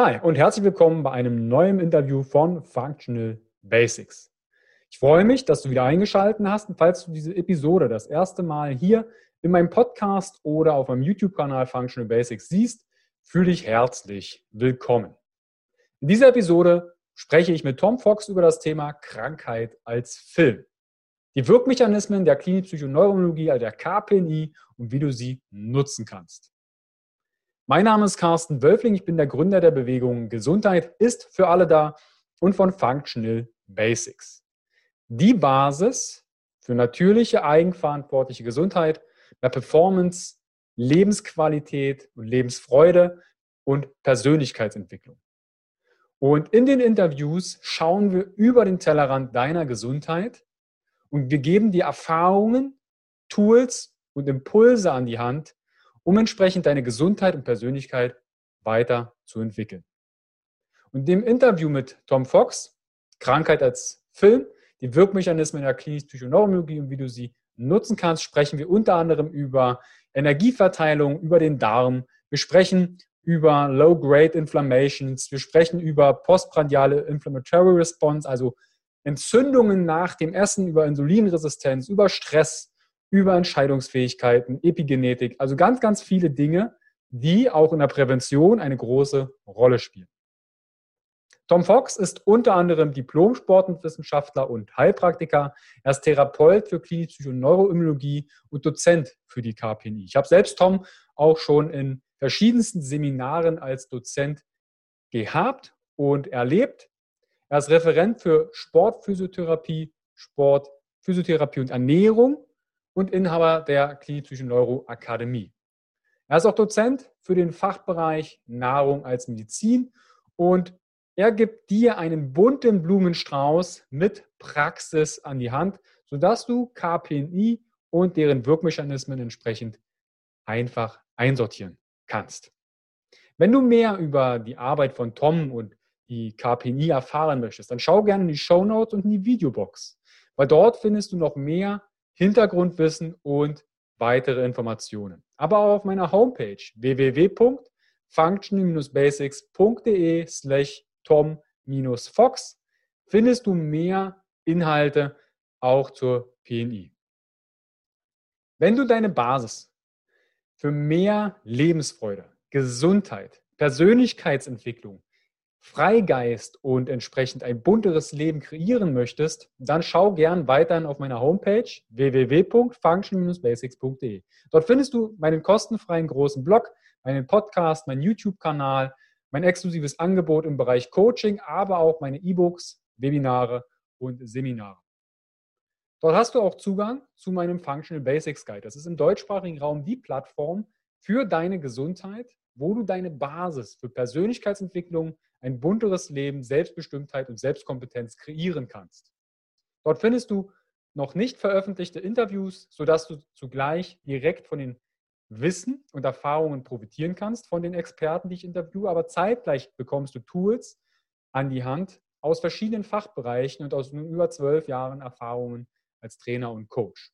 Hi und herzlich willkommen bei einem neuen Interview von Functional Basics. Ich freue mich, dass du wieder eingeschaltet hast und falls du diese Episode das erste Mal hier in meinem Podcast oder auf meinem YouTube-Kanal Functional Basics siehst, fühle dich herzlich willkommen. In dieser Episode spreche ich mit Tom Fox über das Thema Krankheit als Film. Die Wirkmechanismen der Klinik-Psychoneurologie, also der KPNI und wie du sie nutzen kannst. Mein Name ist Carsten Wölfling, ich bin der Gründer der Bewegung Gesundheit ist für alle da und von Functional Basics. Die Basis für natürliche, eigenverantwortliche Gesundheit, mehr Performance, Lebensqualität und Lebensfreude und Persönlichkeitsentwicklung. Und in den Interviews schauen wir über den Tellerrand deiner Gesundheit und wir geben dir Erfahrungen, Tools und Impulse an die Hand, um entsprechend deine Gesundheit und Persönlichkeit weiter zu entwickeln. Und dem Interview mit Tom Fox, Krankheit als Film, die Wirkmechanismen der klinisch-Psychoneurologie und wie du sie nutzen kannst, sprechen wir unter anderem über Energieverteilung, über den Darm. Wir sprechen über Low-Grade Inflammations. Wir sprechen über postprandiale Inflammatory Response, also Entzündungen nach dem Essen, über Insulinresistenz, über Stress, über Entscheidungsfähigkeiten, Epigenetik, also ganz, ganz viele Dinge, die auch in der Prävention eine große Rolle spielen. Tom Fox ist unter anderem Diplom-Sportwissenschaftler und Heilpraktiker. Er ist Therapeut für Klinische Neuroimmunologie und Dozent für die KPNI. Ich habe selbst Tom auch schon in verschiedensten Seminaren als Dozent gehabt und erlebt. Er ist Referent für Sportphysiotherapie, Sportphysiotherapie und Ernährung und Inhaber der Klinischen Neuroakademie. Er ist auch Dozent für den Fachbereich Nahrung als Medizin und er gibt dir einen bunten Blumenstrauß mit Praxis an die Hand, sodass du KPNI und deren Wirkmechanismen entsprechend einfach einsortieren kannst. Wenn du mehr über die Arbeit von Tom und die KPNI erfahren möchtest, dann schau gerne in die Show Notes und in die Videobox, weil dort findest du noch mehr Hintergrundwissen und weitere Informationen. Aber auch auf meiner Homepage www.function-basics.de slash tom-fox findest du mehr Inhalte auch zur PNI. Wenn du deine Basis für mehr Lebensfreude, Gesundheit, Persönlichkeitsentwicklung Freigeist und entsprechend ein bunteres Leben kreieren möchtest, dann schau gern weiterhin auf meiner Homepage www.function-basics.de. Dort findest du meinen kostenfreien großen Blog, meinen Podcast, meinen YouTube-Kanal, mein exklusives Angebot im Bereich Coaching, aber auch meine E-Books, Webinare und Seminare. Dort hast du auch Zugang zu meinem Functional Basics Guide. Das ist im deutschsprachigen Raum die Plattform für deine Gesundheit, wo du deine Basis für Persönlichkeitsentwicklung, ein bunteres Leben, Selbstbestimmtheit und Selbstkompetenz kreieren kannst. Dort findest du noch nicht veröffentlichte Interviews, sodass du zugleich direkt von den Wissen und Erfahrungen profitieren kannst von den Experten, die ich interviewe, aber zeitgleich bekommst du Tools an die Hand aus verschiedenen Fachbereichen und aus über zwölf Jahren Erfahrungen als Trainer und Coach.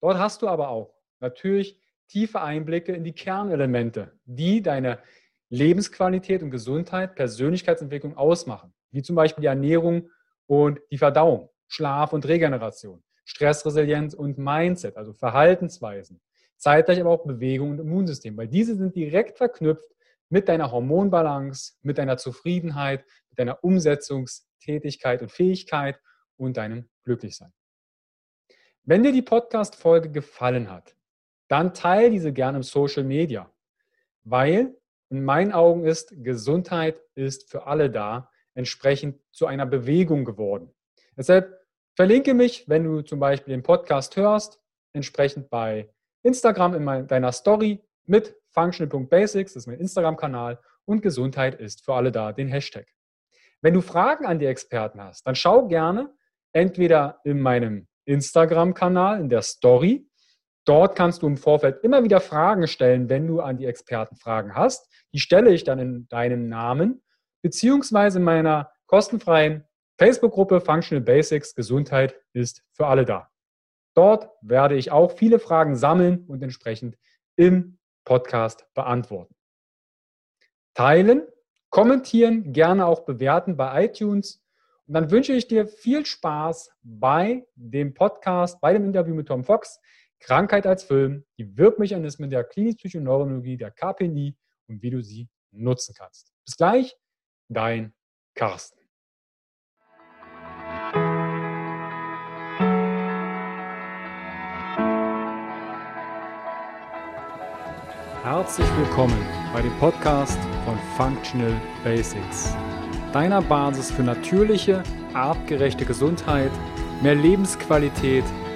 Dort hast du aber auch natürlich tiefe Einblicke in die Kernelemente, die deine Lebensqualität und Gesundheit, Persönlichkeitsentwicklung ausmachen, wie zum Beispiel die Ernährung und die Verdauung, Schlaf und Regeneration, Stressresilienz und Mindset, also Verhaltensweisen, zeitgleich aber auch Bewegung und Immunsystem, weil diese sind direkt verknüpft mit deiner Hormonbalance, mit deiner Zufriedenheit, mit deiner Umsetzungstätigkeit und Fähigkeit und deinem Glücklichsein. Wenn dir die Podcast-Folge gefallen hat, dann teile diese gerne im Social Media, weil in meinen Augen ist, Gesundheit ist für alle da, entsprechend zu einer Bewegung geworden. Deshalb verlinke mich, wenn du zum Beispiel den Podcast hörst, entsprechend bei Instagram in deiner Story mit functional.basics, das ist mein Instagram-Kanal, und Gesundheit ist für alle da, den Hashtag. Wenn du Fragen an die Experten hast, dann schau gerne entweder in meinem Instagram-Kanal, in der Story, Dort kannst du im Vorfeld immer wieder Fragen stellen, wenn du an die Experten Fragen hast. Die stelle ich dann in deinem Namen, beziehungsweise in meiner kostenfreien Facebook-Gruppe Functional Basics Gesundheit ist für alle da. Dort werde ich auch viele Fragen sammeln und entsprechend im Podcast beantworten. teilen, kommentieren, gerne auch bewerten bei iTunes. Und dann wünsche ich dir viel Spaß bei dem Podcast, bei dem Interview mit Tom Fox. Krankheit als Film, die Wirkmechanismen der klinisch-Psychoneurologie, der KPNI und wie du sie nutzen kannst. Bis gleich, dein Carsten. Herzlich willkommen bei dem Podcast von Functional Basics, deiner Basis für natürliche, artgerechte Gesundheit, mehr Lebensqualität,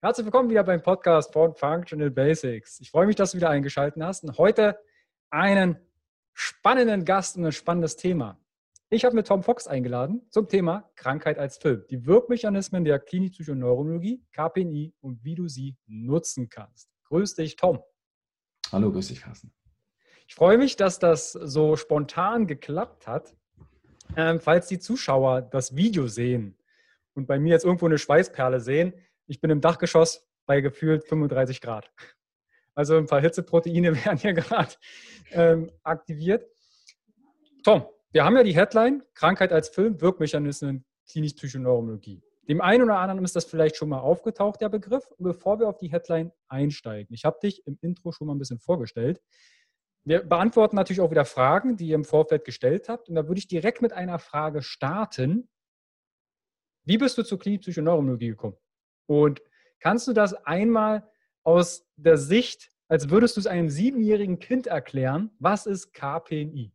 Herzlich willkommen wieder beim Podcast von Functional Basics. Ich freue mich, dass du wieder eingeschaltet hast und heute einen spannenden Gast und ein spannendes Thema. Ich habe mir Tom Fox eingeladen zum Thema Krankheit als Film. Die Wirkmechanismen der Klinik-Psychoneurologie, KPNI und wie du sie nutzen kannst. Grüß dich, Tom. Hallo, grüß dich, Carsten. Ich freue mich, dass das so spontan geklappt hat. Ähm, falls die Zuschauer das Video sehen und bei mir jetzt irgendwo eine Schweißperle sehen, ich bin im Dachgeschoss bei gefühlt 35 Grad. Also ein paar Hitzeproteine werden hier gerade ähm, aktiviert. Tom, wir haben ja die Headline Krankheit als Film, Wirkmechanismen, klinisch-Psychoneurologie. Dem einen oder anderen ist das vielleicht schon mal aufgetaucht, der Begriff. Und bevor wir auf die Headline einsteigen, ich habe dich im Intro schon mal ein bisschen vorgestellt. Wir beantworten natürlich auch wieder Fragen, die ihr im Vorfeld gestellt habt. Und da würde ich direkt mit einer Frage starten. Wie bist du zur Klinik-Psychoneurologie gekommen? Und kannst du das einmal aus der Sicht, als würdest du es einem siebenjährigen Kind erklären, was ist KPNI?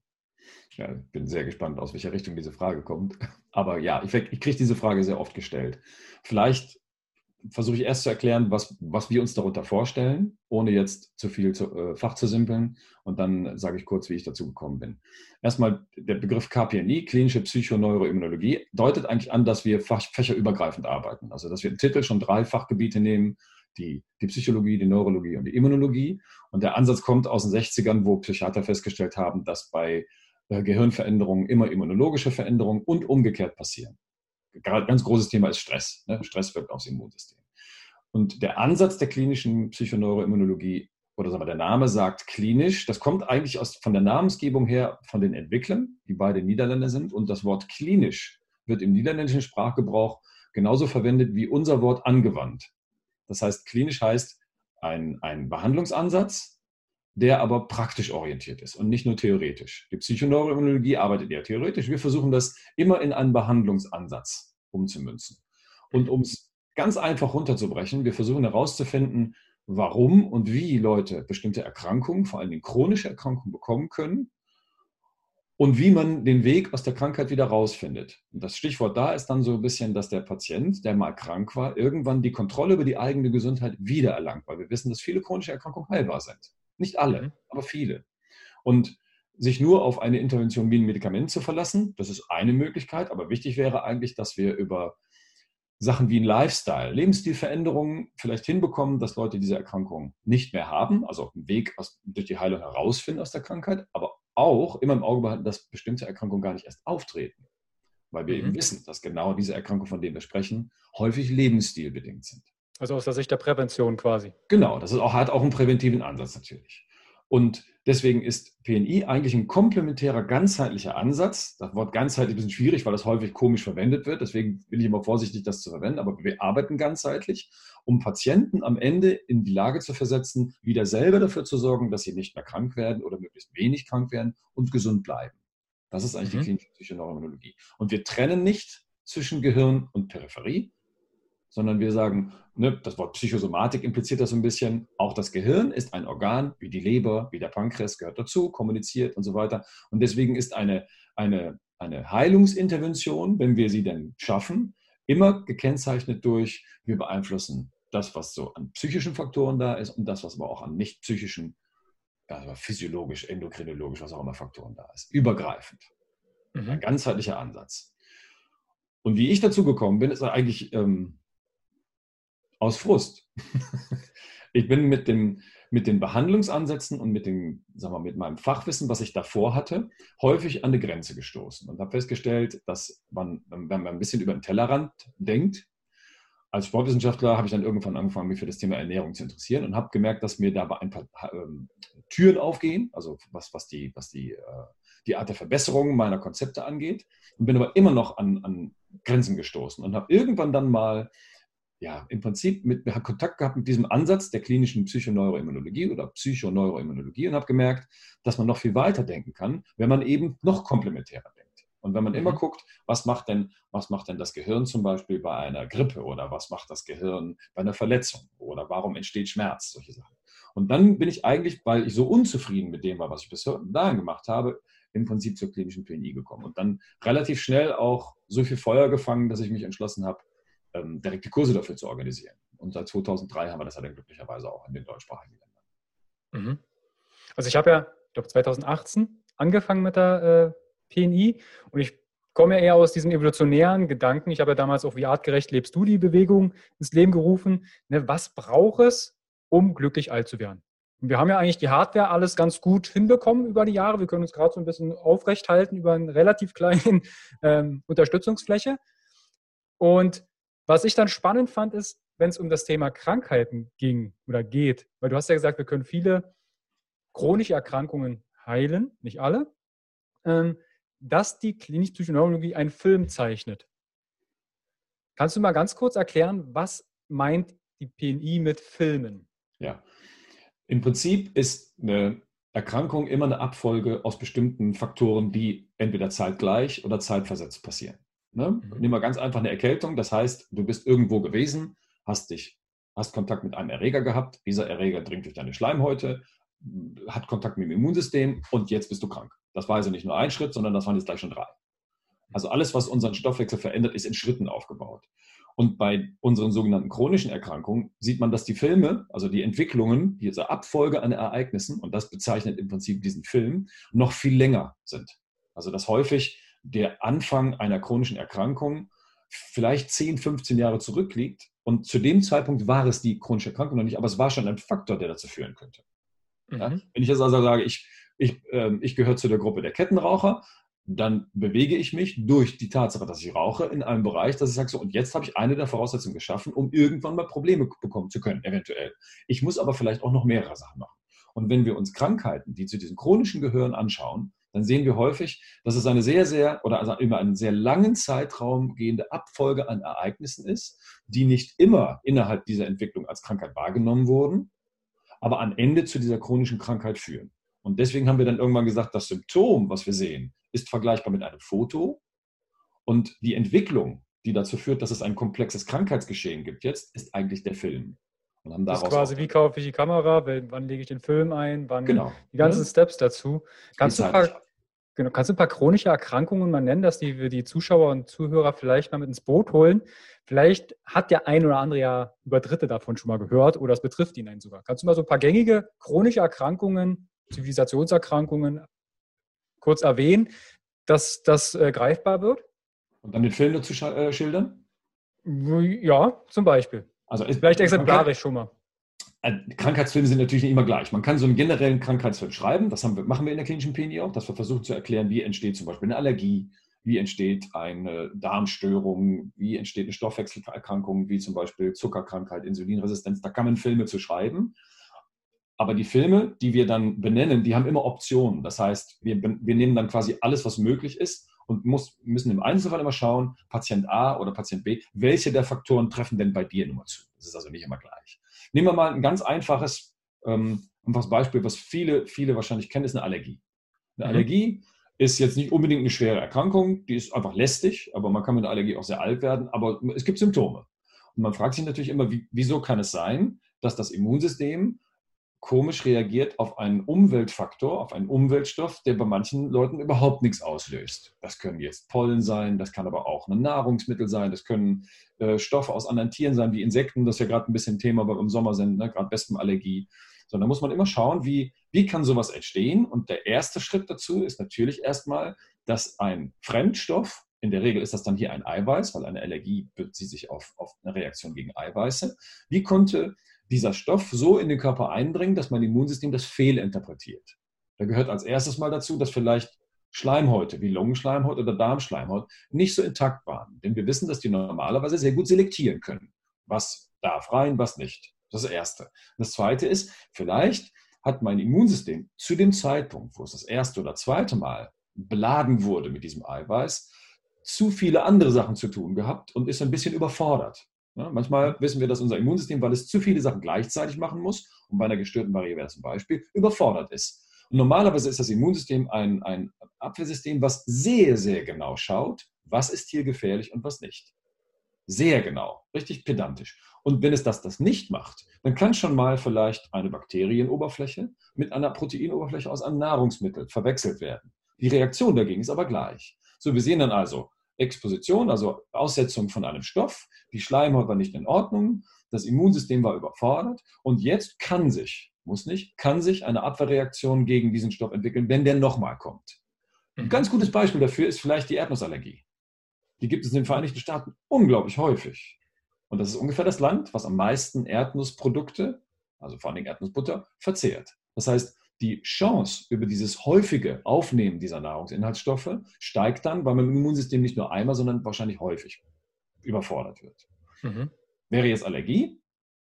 Ja, ich bin sehr gespannt, aus welcher Richtung diese Frage kommt. Aber ja, ich, ich kriege diese Frage sehr oft gestellt. Vielleicht versuche ich erst zu erklären, was, was wir uns darunter vorstellen, ohne jetzt zu viel zu, äh, Fach zu simpeln. Und dann sage ich kurz, wie ich dazu gekommen bin. Erstmal der Begriff KPNI, klinische Psychoneuroimmunologie, deutet eigentlich an, dass wir fach, fächerübergreifend arbeiten. Also, dass wir im Titel schon drei Fachgebiete nehmen, die, die Psychologie, die Neurologie und die Immunologie. Und der Ansatz kommt aus den 60ern, wo Psychiater festgestellt haben, dass bei äh, Gehirnveränderungen immer immunologische Veränderungen und umgekehrt passieren ganz großes Thema ist Stress. Ne? Stress wirkt aufs Immunsystem. Und der Ansatz der klinischen Psychoneuroimmunologie, oder sagen wir, der Name sagt klinisch, das kommt eigentlich aus, von der Namensgebung her von den Entwicklern, die beide Niederländer sind. Und das Wort klinisch wird im niederländischen Sprachgebrauch genauso verwendet wie unser Wort angewandt. Das heißt, klinisch heißt ein, ein Behandlungsansatz, der aber praktisch orientiert ist und nicht nur theoretisch. Die Psychoneuroimmunologie arbeitet eher theoretisch. Wir versuchen das immer in einen Behandlungsansatz umzumünzen. Und um es ganz einfach runterzubrechen, wir versuchen herauszufinden, warum und wie Leute bestimmte Erkrankungen, vor allem chronische Erkrankungen, bekommen können und wie man den Weg aus der Krankheit wieder rausfindet. Und das Stichwort da ist dann so ein bisschen, dass der Patient, der mal krank war, irgendwann die Kontrolle über die eigene Gesundheit wiedererlangt, weil wir wissen, dass viele chronische Erkrankungen heilbar sind. Nicht alle, mhm. aber viele. Und sich nur auf eine Intervention wie ein Medikament zu verlassen, das ist eine Möglichkeit, aber wichtig wäre eigentlich, dass wir über Sachen wie ein Lifestyle, Lebensstilveränderungen vielleicht hinbekommen, dass Leute diese Erkrankung nicht mehr haben, also einen Weg aus, durch die Heilung herausfinden aus der Krankheit, aber auch immer im Auge behalten, dass bestimmte Erkrankungen gar nicht erst auftreten. Weil wir mhm. eben wissen, dass genau diese Erkrankungen, von denen wir sprechen, häufig lebensstilbedingt sind. Also aus der Sicht der Prävention quasi. Genau, das ist auch, hat auch einen präventiven Ansatz natürlich. Und deswegen ist PNI eigentlich ein komplementärer, ganzheitlicher Ansatz. Das Wort ganzheitlich ist ein bisschen schwierig, weil das häufig komisch verwendet wird. Deswegen bin ich immer vorsichtig, das zu verwenden. Aber wir arbeiten ganzheitlich, um Patienten am Ende in die Lage zu versetzen, wieder selber dafür zu sorgen, dass sie nicht mehr krank werden oder möglichst wenig krank werden und gesund bleiben. Das ist eigentlich mhm. die klinische Psychoneuroimmunologie. Und wir trennen nicht zwischen Gehirn und Peripherie, sondern wir sagen, ne, das Wort Psychosomatik impliziert das so ein bisschen. Auch das Gehirn ist ein Organ, wie die Leber, wie der Pankreas gehört dazu, kommuniziert und so weiter. Und deswegen ist eine, eine, eine Heilungsintervention, wenn wir sie denn schaffen, immer gekennzeichnet durch, wir beeinflussen das, was so an psychischen Faktoren da ist und das, was aber auch an nicht psychischen, also physiologisch, endokrinologisch, was auch immer Faktoren da ist. Übergreifend. Mhm. Ein ganzheitlicher Ansatz. Und wie ich dazu gekommen bin, ist eigentlich ähm, aus Frust. ich bin mit, dem, mit den Behandlungsansätzen und mit, dem, sagen wir, mit meinem Fachwissen, was ich davor hatte, häufig an eine Grenze gestoßen und habe festgestellt, dass man, wenn man ein bisschen über den Tellerrand denkt, als Sportwissenschaftler habe ich dann irgendwann angefangen, mich für das Thema Ernährung zu interessieren und habe gemerkt, dass mir dabei ein paar ähm, Türen aufgehen, also was, was, die, was die, äh, die Art der Verbesserung meiner Konzepte angeht und bin aber immer noch an, an Grenzen gestoßen und habe irgendwann dann mal ja, im Prinzip mit, Kontakt gehabt mit diesem Ansatz der klinischen Psychoneuroimmunologie oder Psychoneuroimmunologie und habe gemerkt, dass man noch viel weiter denken kann, wenn man eben noch komplementärer denkt. Und wenn man mhm. immer guckt, was macht, denn, was macht denn das Gehirn zum Beispiel bei einer Grippe oder was macht das Gehirn bei einer Verletzung oder warum entsteht Schmerz, solche Sachen. Und dann bin ich eigentlich, weil ich so unzufrieden mit dem war, was ich bis dahin gemacht habe, im Prinzip zur klinischen PNI gekommen. Und dann relativ schnell auch so viel Feuer gefangen, dass ich mich entschlossen habe, ähm, direkte Kurse dafür zu organisieren. Und seit 2003 haben wir das ja dann glücklicherweise auch in den deutschsprachigen Ländern. Mhm. Also ich habe ja, ich glaube 2018 angefangen mit der äh, PNI und ich komme ja eher aus diesem evolutionären Gedanken. Ich habe ja damals auch wie artgerecht lebst du die Bewegung ins Leben gerufen. Ne, was braucht es, um glücklich alt zu werden? Und wir haben ja eigentlich die Hardware alles ganz gut hinbekommen über die Jahre. Wir können uns gerade so ein bisschen aufrecht halten über eine relativ kleine ähm, Unterstützungsfläche. Und was ich dann spannend fand, ist, wenn es um das Thema Krankheiten ging oder geht, weil du hast ja gesagt, wir können viele chronische Erkrankungen heilen, nicht alle, ähm, dass die klinische Psychoneurologie einen Film zeichnet. Kannst du mal ganz kurz erklären, was meint die PNI mit Filmen? Ja, im Prinzip ist eine Erkrankung immer eine Abfolge aus bestimmten Faktoren, die entweder zeitgleich oder zeitversetzt passieren. Ne? Mhm. Nimm mal ganz einfach eine Erkältung. Das heißt, du bist irgendwo gewesen, hast dich, hast Kontakt mit einem Erreger gehabt. Dieser Erreger dringt durch deine Schleimhäute, hat Kontakt mit dem Immunsystem und jetzt bist du krank. Das war also nicht nur ein Schritt, sondern das waren jetzt gleich schon drei. Also alles, was unseren Stoffwechsel verändert, ist in Schritten aufgebaut. Und bei unseren sogenannten chronischen Erkrankungen sieht man, dass die Filme, also die Entwicklungen, diese Abfolge an Ereignissen, und das bezeichnet im Prinzip diesen Film, noch viel länger sind. Also dass häufig der Anfang einer chronischen Erkrankung vielleicht 10, 15 Jahre zurückliegt. Und zu dem Zeitpunkt war es die chronische Erkrankung noch nicht, aber es war schon ein Faktor, der dazu führen könnte. Mhm. Ja? Wenn ich jetzt also sage, ich, ich, äh, ich gehöre zu der Gruppe der Kettenraucher, dann bewege ich mich durch die Tatsache, dass ich rauche, in einem Bereich, dass ich sage, so, und jetzt habe ich eine der Voraussetzungen geschaffen, um irgendwann mal Probleme bekommen zu können, eventuell. Ich muss aber vielleicht auch noch mehrere Sachen machen. Und wenn wir uns Krankheiten, die zu diesem chronischen Gehirn anschauen, dann sehen wir häufig, dass es eine sehr, sehr oder also über einen sehr langen Zeitraum gehende Abfolge an Ereignissen ist, die nicht immer innerhalb dieser Entwicklung als Krankheit wahrgenommen wurden, aber am Ende zu dieser chronischen Krankheit führen. Und deswegen haben wir dann irgendwann gesagt, das Symptom, was wir sehen, ist vergleichbar mit einem Foto und die Entwicklung, die dazu führt, dass es ein komplexes Krankheitsgeschehen gibt jetzt, ist eigentlich der Film. Und haben das ist quasi, wie kaufe ich die Kamera, wann lege ich den Film ein, wann genau. die ganzen ja. Steps dazu. Kannst du, paar, genau, kannst du ein paar chronische Erkrankungen mal nennen, dass die wir die Zuschauer und Zuhörer vielleicht mal mit ins Boot holen? Vielleicht hat der ein oder andere ja über Dritte davon schon mal gehört oder es betrifft ihn einen sogar. Kannst du mal so ein paar gängige chronische Erkrankungen, Zivilisationserkrankungen kurz erwähnen, dass das äh, greifbar wird? Und dann den Film dazu äh, schildern? Ja, zum Beispiel. Also Vielleicht exemplarisch schon mal. Äh, Krankheitsfilme sind natürlich nicht immer gleich. Man kann so einen generellen Krankheitsfilm schreiben, das wir, machen wir in der klinischen PNI auch, dass wir versuchen zu erklären, wie entsteht zum Beispiel eine Allergie, wie entsteht eine Darmstörung, wie entsteht eine Stoffwechselerkrankung, wie zum Beispiel Zuckerkrankheit, Insulinresistenz. Da kann man Filme zu schreiben. Aber die Filme, die wir dann benennen, die haben immer Optionen. Das heißt, wir, wir nehmen dann quasi alles, was möglich ist und muss, müssen im Einzelfall immer schauen, Patient A oder Patient B, welche der Faktoren treffen denn bei dir nur zu? Das ist also nicht immer gleich. Nehmen wir mal ein ganz einfaches, ähm, einfaches Beispiel, was viele, viele wahrscheinlich kennen, ist eine Allergie. Eine mhm. Allergie ist jetzt nicht unbedingt eine schwere Erkrankung, die ist einfach lästig, aber man kann mit einer Allergie auch sehr alt werden, aber es gibt Symptome. Und man fragt sich natürlich immer, wie, wieso kann es sein, dass das Immunsystem komisch reagiert auf einen Umweltfaktor, auf einen Umweltstoff, der bei manchen Leuten überhaupt nichts auslöst. Das können jetzt Pollen sein, das kann aber auch ein Nahrungsmittel sein, das können äh, Stoffe aus anderen Tieren sein, wie Insekten, das ist ja gerade ein bisschen Thema, weil wir im Sommer sind, ne? gerade Wespenallergie. So, da muss man immer schauen, wie, wie kann sowas entstehen. Und der erste Schritt dazu ist natürlich erstmal, dass ein Fremdstoff in der Regel ist das dann hier ein Eiweiß, weil eine Allergie bezieht sich auf, auf eine Reaktion gegen Eiweiße. Wie konnte dieser Stoff so in den Körper eindringen, dass mein Immunsystem das fehlinterpretiert? Da gehört als erstes mal dazu, dass vielleicht Schleimhäute wie Lungenschleimhaut oder Darmschleimhaut nicht so intakt waren. Denn wir wissen, dass die normalerweise sehr gut selektieren können. Was darf rein, was nicht. Das ist das Erste. Das Zweite ist, vielleicht hat mein Immunsystem zu dem Zeitpunkt, wo es das erste oder zweite Mal beladen wurde mit diesem Eiweiß, zu viele andere Sachen zu tun gehabt und ist ein bisschen überfordert. Ja, manchmal wissen wir, dass unser Immunsystem, weil es zu viele Sachen gleichzeitig machen muss, und bei einer gestörten Barriere zum Beispiel, überfordert ist. Und normalerweise ist das Immunsystem ein, ein Abwehrsystem, was sehr, sehr genau schaut, was ist hier gefährlich und was nicht. Sehr genau, richtig pedantisch. Und wenn es das, das nicht macht, dann kann schon mal vielleicht eine Bakterienoberfläche mit einer Proteinoberfläche aus einem Nahrungsmittel verwechselt werden. Die Reaktion dagegen ist aber gleich. So, wir sehen dann also Exposition, also Aussetzung von einem Stoff, die Schleimhaut war nicht in Ordnung, das Immunsystem war überfordert und jetzt kann sich, muss nicht, kann sich eine Abwehrreaktion gegen diesen Stoff entwickeln, wenn der nochmal kommt. Ein ganz gutes Beispiel dafür ist vielleicht die Erdnussallergie. Die gibt es in den Vereinigten Staaten unglaublich häufig. Und das ist ungefähr das Land, was am meisten Erdnussprodukte, also vor allem Erdnussbutter, verzehrt. Das heißt, die Chance über dieses häufige Aufnehmen dieser Nahrungsinhaltsstoffe steigt dann, weil man im Immunsystem nicht nur einmal, sondern wahrscheinlich häufig überfordert wird. Mhm. Wäre jetzt Allergie,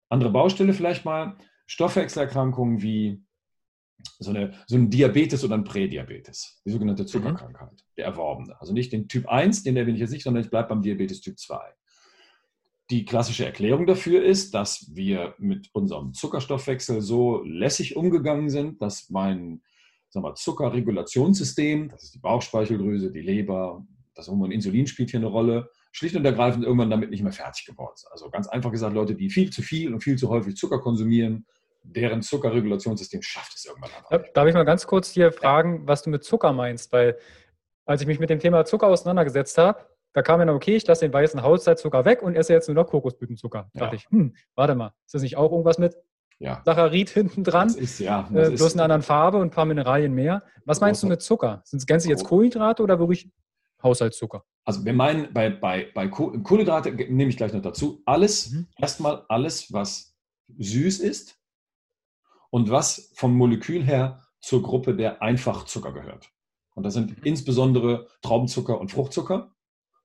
andere Baustelle vielleicht mal, Stoffwechselerkrankungen wie so, eine, so ein Diabetes oder ein Prädiabetes, die sogenannte mhm. Zuckerkrankheit, mhm. der erworbene. Also nicht den Typ 1, den erwähne ich jetzt nicht, sondern ich bleibe beim Diabetes Typ 2. Die klassische Erklärung dafür ist, dass wir mit unserem Zuckerstoffwechsel so lässig umgegangen sind, dass mein sagen wir, Zuckerregulationssystem, das ist die Bauchspeicheldrüse, die Leber, das Hormon Insulin spielt hier eine Rolle, schlicht und ergreifend irgendwann damit nicht mehr fertig geworden ist. Also ganz einfach gesagt, Leute, die viel zu viel und viel zu häufig Zucker konsumieren, deren Zuckerregulationssystem schafft es irgendwann einfach. Darf ich mal ganz kurz hier fragen, was du mit Zucker meinst? Weil als ich mich mit dem Thema Zucker auseinandergesetzt habe, da kam mir dann, okay, ich lasse den weißen Haushaltszucker weg und esse jetzt nur noch Kokosblütenzucker. Da ja. dachte ich, hm, warte mal, ist das nicht auch irgendwas mit ja. Saccharid hinten dran? Das ist, ja. Das äh, bloß in einer anderen Farbe und ein paar Mineralien mehr. Was meinst du mit Zucker? Sind es gänzlich jetzt Kohlenhydrate oder wirklich Haushaltszucker? Also wir meinen, bei, bei, bei Kohlenhydrate nehme ich gleich noch dazu, alles, mhm. erstmal alles, was süß ist und was vom Molekül her zur Gruppe der Einfachzucker gehört. Und das sind mhm. insbesondere Traubenzucker und Fruchtzucker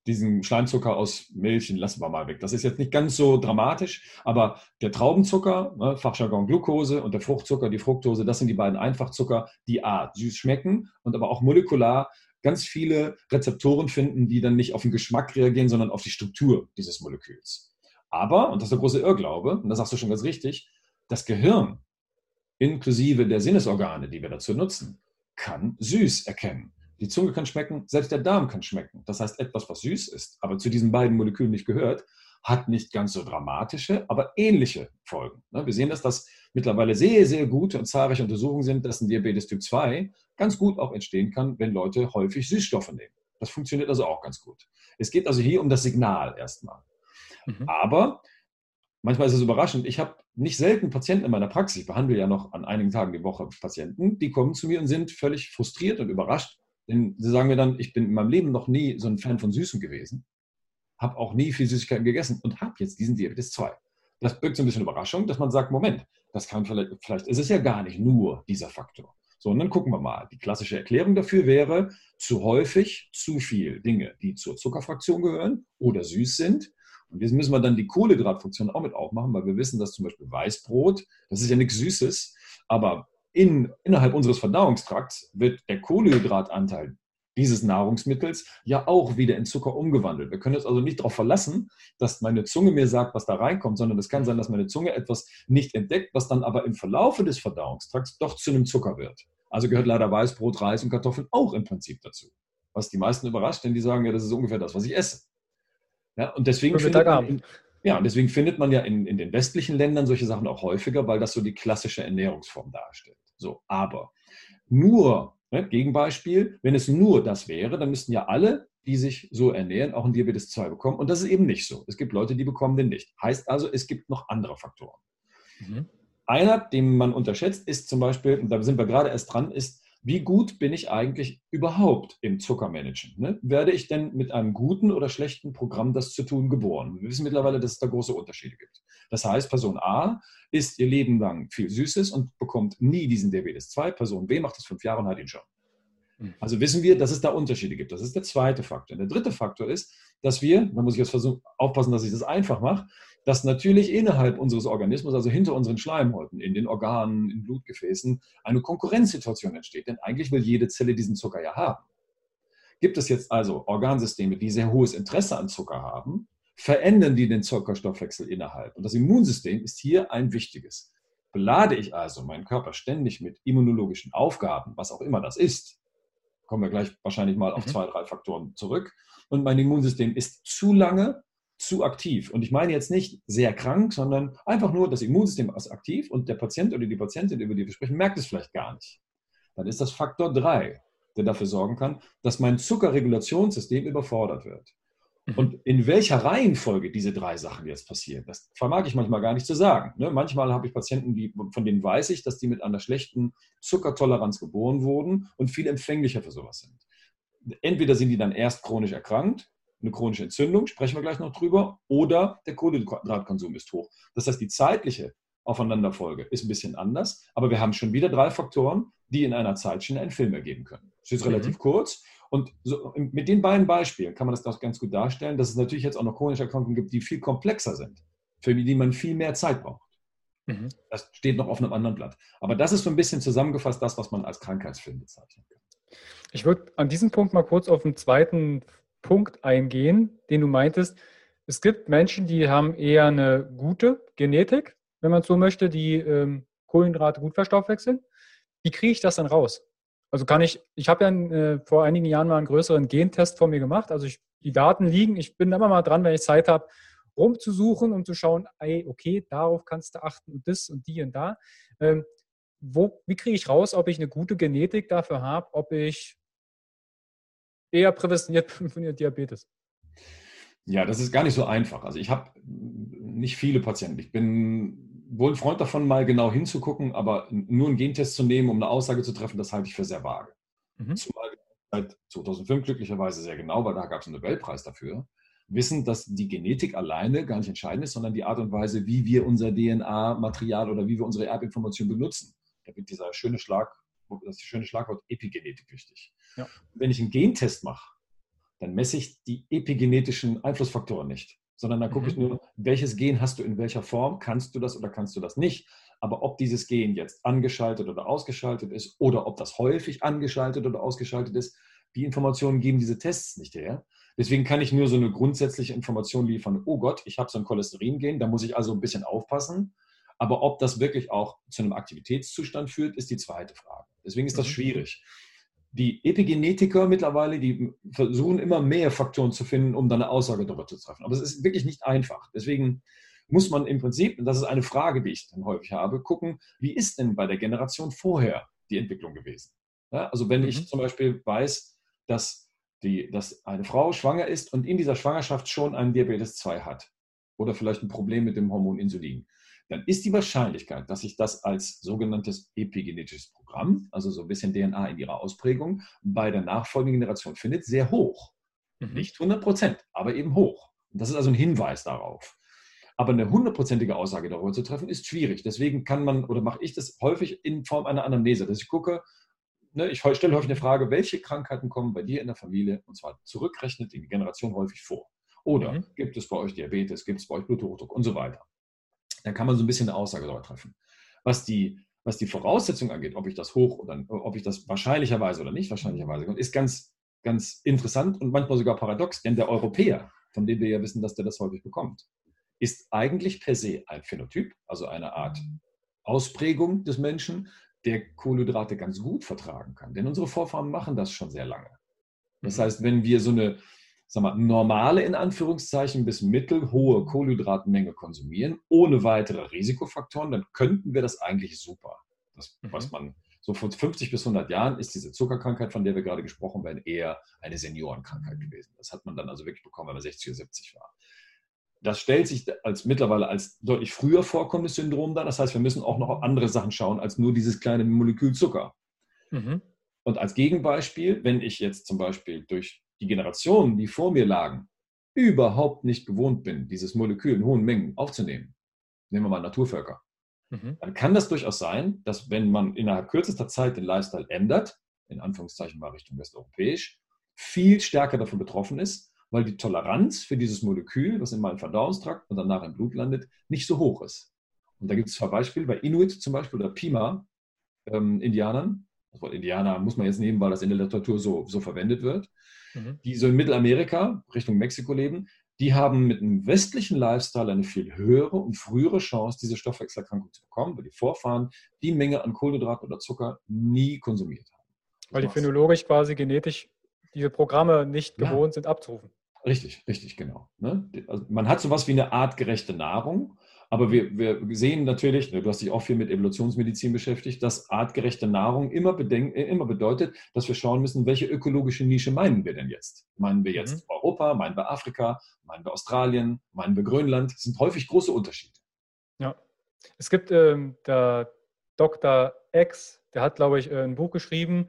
diesen Schleimzucker aus Milch lassen wir mal weg. Das ist jetzt nicht ganz so dramatisch, aber der Traubenzucker, ne, Fachjargon Glucose und der Fruchtzucker, die Fructose, das sind die beiden Einfachzucker, die A, süß schmecken und aber auch molekular ganz viele Rezeptoren finden, die dann nicht auf den Geschmack reagieren, sondern auf die Struktur dieses Moleküls. Aber, und das ist der große Irrglaube, und das sagst du schon ganz richtig, das Gehirn inklusive der Sinnesorgane, die wir dazu nutzen, kann süß erkennen. Die Zunge kann schmecken, selbst der Darm kann schmecken. Das heißt, etwas, was süß ist, aber zu diesen beiden Molekülen nicht gehört, hat nicht ganz so dramatische, aber ähnliche Folgen. Ne, wir sehen, dass das mittlerweile sehr, sehr gute und zahlreiche Untersuchungen sind, dass ein Diabetes Typ 2 ganz gut auch entstehen kann, wenn Leute häufig Süßstoffe nehmen. Das funktioniert also auch ganz gut. Es geht also hier um das Signal erstmal. Mhm. Aber manchmal ist es überraschend. Ich habe nicht selten Patienten in meiner Praxis, ich behandle ja noch an einigen Tagen die Woche Patienten, die kommen zu mir und sind völlig frustriert und überrascht, denn sie sagen mir dann, ich bin in meinem Leben noch nie so ein Fan von Süßem gewesen, habe auch nie viel Süßigkeiten gegessen und habe jetzt diesen Diabetes 2. Das birgt so ein bisschen Überraschung, dass man sagt, Moment, das kann vielleicht, vielleicht ist es ja gar nicht nur dieser Faktor. So, und dann gucken wir mal. Die klassische Erklärung dafür wäre, zu häufig zu viel Dinge, die zur Zuckerfraktion gehören oder süß sind. Und jetzt müssen wir dann die Kohlenhydratfraktion auch mit aufmachen, weil wir wissen, dass zum Beispiel Weißbrot, das ist ja nichts Süßes, aber in, innerhalb unseres Verdauungstrakts wird der Kohlenhydratanteil dieses Nahrungsmittels ja auch wieder in Zucker umgewandelt. Wir können uns also nicht darauf verlassen, dass meine Zunge mir sagt, was da reinkommt, sondern es kann sein, dass meine Zunge etwas nicht entdeckt, was dann aber im Verlaufe des Verdauungstrakts doch zu einem Zucker wird. Also gehört leider Weißbrot, Reis und Kartoffeln auch im Prinzip dazu. Was die meisten überrascht, denn die sagen, ja, das ist ungefähr das, was ich esse. Ja, und deswegen findet man in, ja, und deswegen findet man ja in, in den westlichen Ländern solche Sachen auch häufiger, weil das so die klassische Ernährungsform darstellt. So, aber nur, ne, Gegenbeispiel, wenn es nur das wäre, dann müssten ja alle, die sich so ernähren, auch ein Diabetes 2 bekommen. Und das ist eben nicht so. Es gibt Leute, die bekommen den nicht. Heißt also, es gibt noch andere Faktoren. Mhm. Einer, den man unterschätzt, ist zum Beispiel, und da sind wir gerade erst dran, ist wie gut bin ich eigentlich überhaupt im Zuckermanagen? Ne? Werde ich denn mit einem guten oder schlechten Programm das zu tun geboren? Wir wissen mittlerweile, dass es da große Unterschiede gibt. Das heißt, Person A isst ihr Leben lang viel Süßes und bekommt nie diesen Diabetes 2. Person B macht das fünf Jahre und hat ihn schon. Mhm. Also wissen wir, dass es da Unterschiede gibt. Das ist der zweite Faktor. Der dritte Faktor ist, dass wir, da muss ich jetzt versuchen, aufpassen, dass ich das einfach mache, dass natürlich innerhalb unseres Organismus, also hinter unseren Schleimhäuten, in den Organen, in Blutgefäßen, eine Konkurrenzsituation entsteht. Denn eigentlich will jede Zelle diesen Zucker ja haben. Gibt es jetzt also Organsysteme, die sehr hohes Interesse an Zucker haben, verändern die den Zuckerstoffwechsel innerhalb. Und das Immunsystem ist hier ein wichtiges. Belade ich also meinen Körper ständig mit immunologischen Aufgaben, was auch immer das ist, kommen wir gleich wahrscheinlich mal auf mhm. zwei, drei Faktoren zurück, und mein Immunsystem ist zu lange zu aktiv. Und ich meine jetzt nicht sehr krank, sondern einfach nur, das Immunsystem ist aktiv und der Patient oder die Patientin, über die wir sprechen, merkt es vielleicht gar nicht. Dann ist das Faktor 3, der dafür sorgen kann, dass mein Zuckerregulationssystem überfordert wird. Mhm. Und in welcher Reihenfolge diese drei Sachen jetzt passieren, das vermag ich manchmal gar nicht zu sagen. Ne? Manchmal habe ich Patienten, die, von denen weiß ich, dass die mit einer schlechten Zuckertoleranz geboren wurden und viel empfänglicher für sowas sind. Entweder sind die dann erst chronisch erkrankt eine chronische Entzündung, sprechen wir gleich noch drüber, oder der Kohlenhydratkonsum ist hoch. Das heißt, die zeitliche Aufeinanderfolge ist ein bisschen anders, aber wir haben schon wieder drei Faktoren, die in einer Zeitschiene einen Film ergeben können. Das ist mhm. relativ kurz. Und so, mit den beiden Beispielen kann man das ganz gut darstellen, dass es natürlich jetzt auch noch chronische Erkrankungen gibt, die viel komplexer sind, für die man viel mehr Zeit braucht. Mhm. Das steht noch auf einem anderen Blatt. Aber das ist so ein bisschen zusammengefasst das, was man als Krankheitsfilm bezeichnen kann. Ich würde an diesem Punkt mal kurz auf den zweiten Punkt eingehen, den du meintest. Es gibt Menschen, die haben eher eine gute Genetik, wenn man so möchte, die ähm, Kohlenhydrate gut verstoffwechseln. Wie kriege ich das dann raus? Also kann ich, ich habe ja äh, vor einigen Jahren mal einen größeren Gentest von mir gemacht. Also ich, die Daten liegen, ich bin immer mal dran, wenn ich Zeit habe, rumzusuchen, um zu schauen, ey, okay, darauf kannst du achten und das und die und da. Ähm, wo, wie kriege ich raus, ob ich eine gute Genetik dafür habe, ob ich eher präventiert von Diabetes? Ja, das ist gar nicht so einfach. Also ich habe nicht viele Patienten. Ich bin wohl ein Freund davon, mal genau hinzugucken, aber nur einen Gentest zu nehmen, um eine Aussage zu treffen, das halte ich für sehr vage. Mhm. Zumal seit 2005 glücklicherweise sehr genau, weil da gab es einen Nobelpreis dafür, wissen, dass die Genetik alleine gar nicht entscheidend ist, sondern die Art und Weise, wie wir unser DNA-Material oder wie wir unsere Erbinformation benutzen. Da wird dieser schöne Schlag das schöne Schlagwort Epigenetik wichtig. Ja. Wenn ich einen Gentest mache, dann messe ich die epigenetischen Einflussfaktoren nicht, sondern dann gucke mhm. ich nur, welches Gen hast du in welcher Form, kannst du das oder kannst du das nicht. Aber ob dieses Gen jetzt angeschaltet oder ausgeschaltet ist oder ob das häufig angeschaltet oder ausgeschaltet ist, die Informationen geben diese Tests nicht her. Deswegen kann ich nur so eine grundsätzliche Information liefern, oh Gott, ich habe so ein Cholesterin-Gen, da muss ich also ein bisschen aufpassen. Aber ob das wirklich auch zu einem Aktivitätszustand führt, ist die zweite Frage. Deswegen ist das mhm. schwierig. Die Epigenetiker mittlerweile, die versuchen immer mehr Faktoren zu finden, um dann eine Aussage darüber zu treffen. Aber es ist wirklich nicht einfach. Deswegen muss man im Prinzip, und das ist eine Frage, die ich dann häufig habe, gucken, wie ist denn bei der Generation vorher die Entwicklung gewesen? Ja, also wenn mhm. ich zum Beispiel weiß, dass, die, dass eine Frau schwanger ist und in dieser Schwangerschaft schon einen Diabetes 2 hat oder vielleicht ein Problem mit dem Hormon Insulin, dann ist die Wahrscheinlichkeit, dass sich das als sogenanntes epigenetisches Programm, also so ein bisschen DNA in ihrer Ausprägung, bei der nachfolgenden Generation findet, sehr hoch. Mhm. Nicht 100 Prozent, aber eben hoch. Und das ist also ein Hinweis darauf. Aber eine hundertprozentige Aussage darüber zu treffen, ist schwierig. Deswegen kann man oder mache ich das häufig in Form einer Anamnese, dass ich gucke, ne, ich stelle häufig eine Frage, welche Krankheiten kommen bei dir in der Familie, und zwar zurückrechnet in die Generation häufig vor. Oder mhm. gibt es bei euch Diabetes, gibt es bei euch Bluthochdruck und so weiter dann kann man so ein bisschen eine Aussage darüber treffen. Was die, was die Voraussetzung angeht, ob ich das hoch oder ob ich das wahrscheinlicherweise oder nicht wahrscheinlicherweise, ist ganz, ganz interessant und manchmal sogar paradox, denn der Europäer, von dem wir ja wissen, dass der das häufig bekommt, ist eigentlich per se ein Phänotyp, also eine Art Ausprägung des Menschen, der Kohlenhydrate ganz gut vertragen kann. Denn unsere Vorfahren machen das schon sehr lange. Das mhm. heißt, wenn wir so eine sag mal, normale in Anführungszeichen bis mittelhohe Kohlenhydratmenge konsumieren, ohne weitere Risikofaktoren, dann könnten wir das eigentlich super. Das, mhm. was man so vor 50 bis 100 Jahren ist diese Zuckerkrankheit, von der wir gerade gesprochen haben, eher eine Seniorenkrankheit gewesen. Das hat man dann also wirklich bekommen, wenn man 60 oder 70 war. Das stellt sich als mittlerweile als deutlich früher vorkommendes Syndrom dar. Das heißt, wir müssen auch noch auf andere Sachen schauen als nur dieses kleine Molekül Zucker. Mhm. Und als Gegenbeispiel, wenn ich jetzt zum Beispiel durch die Generationen, die vor mir lagen, überhaupt nicht gewohnt bin, dieses Molekül in hohen Mengen aufzunehmen, nehmen wir mal Naturvölker, mhm. dann kann das durchaus sein, dass wenn man innerhalb kürzester Zeit den Lifestyle ändert, in Anführungszeichen mal Richtung westeuropäisch, viel stärker davon betroffen ist, weil die Toleranz für dieses Molekül, was in meinem Verdauungstrakt und danach im Blut landet, nicht so hoch ist. Und da gibt es zwei Beispiele, bei Inuit zum Beispiel oder Pima-Indianern, ähm, das Wort Indianer muss man jetzt nehmen, weil das in der Literatur so, so verwendet wird, mhm. die so in Mittelamerika, Richtung Mexiko leben, die haben mit einem westlichen Lifestyle eine viel höhere und frühere Chance, diese Stoffwechselerkrankung zu bekommen, weil die Vorfahren die Menge an Kohlenhydraten oder Zucker nie konsumiert haben. Das weil die phänologisch quasi genetisch diese Programme nicht ja. gewohnt sind abzurufen. Richtig, richtig, genau. Ne? Also man hat sowas wie eine artgerechte Nahrung, aber wir, wir sehen natürlich, ne, du hast dich auch viel mit Evolutionsmedizin beschäftigt, dass artgerechte Nahrung immer, äh, immer bedeutet, dass wir schauen müssen, welche ökologische Nische meinen wir denn jetzt? Meinen wir jetzt mhm. Europa, meinen wir Afrika, meinen wir Australien, meinen wir Grönland? Das sind häufig große Unterschiede. Ja, es gibt ähm, der Dr. X, der hat, glaube ich, äh, ein Buch geschrieben,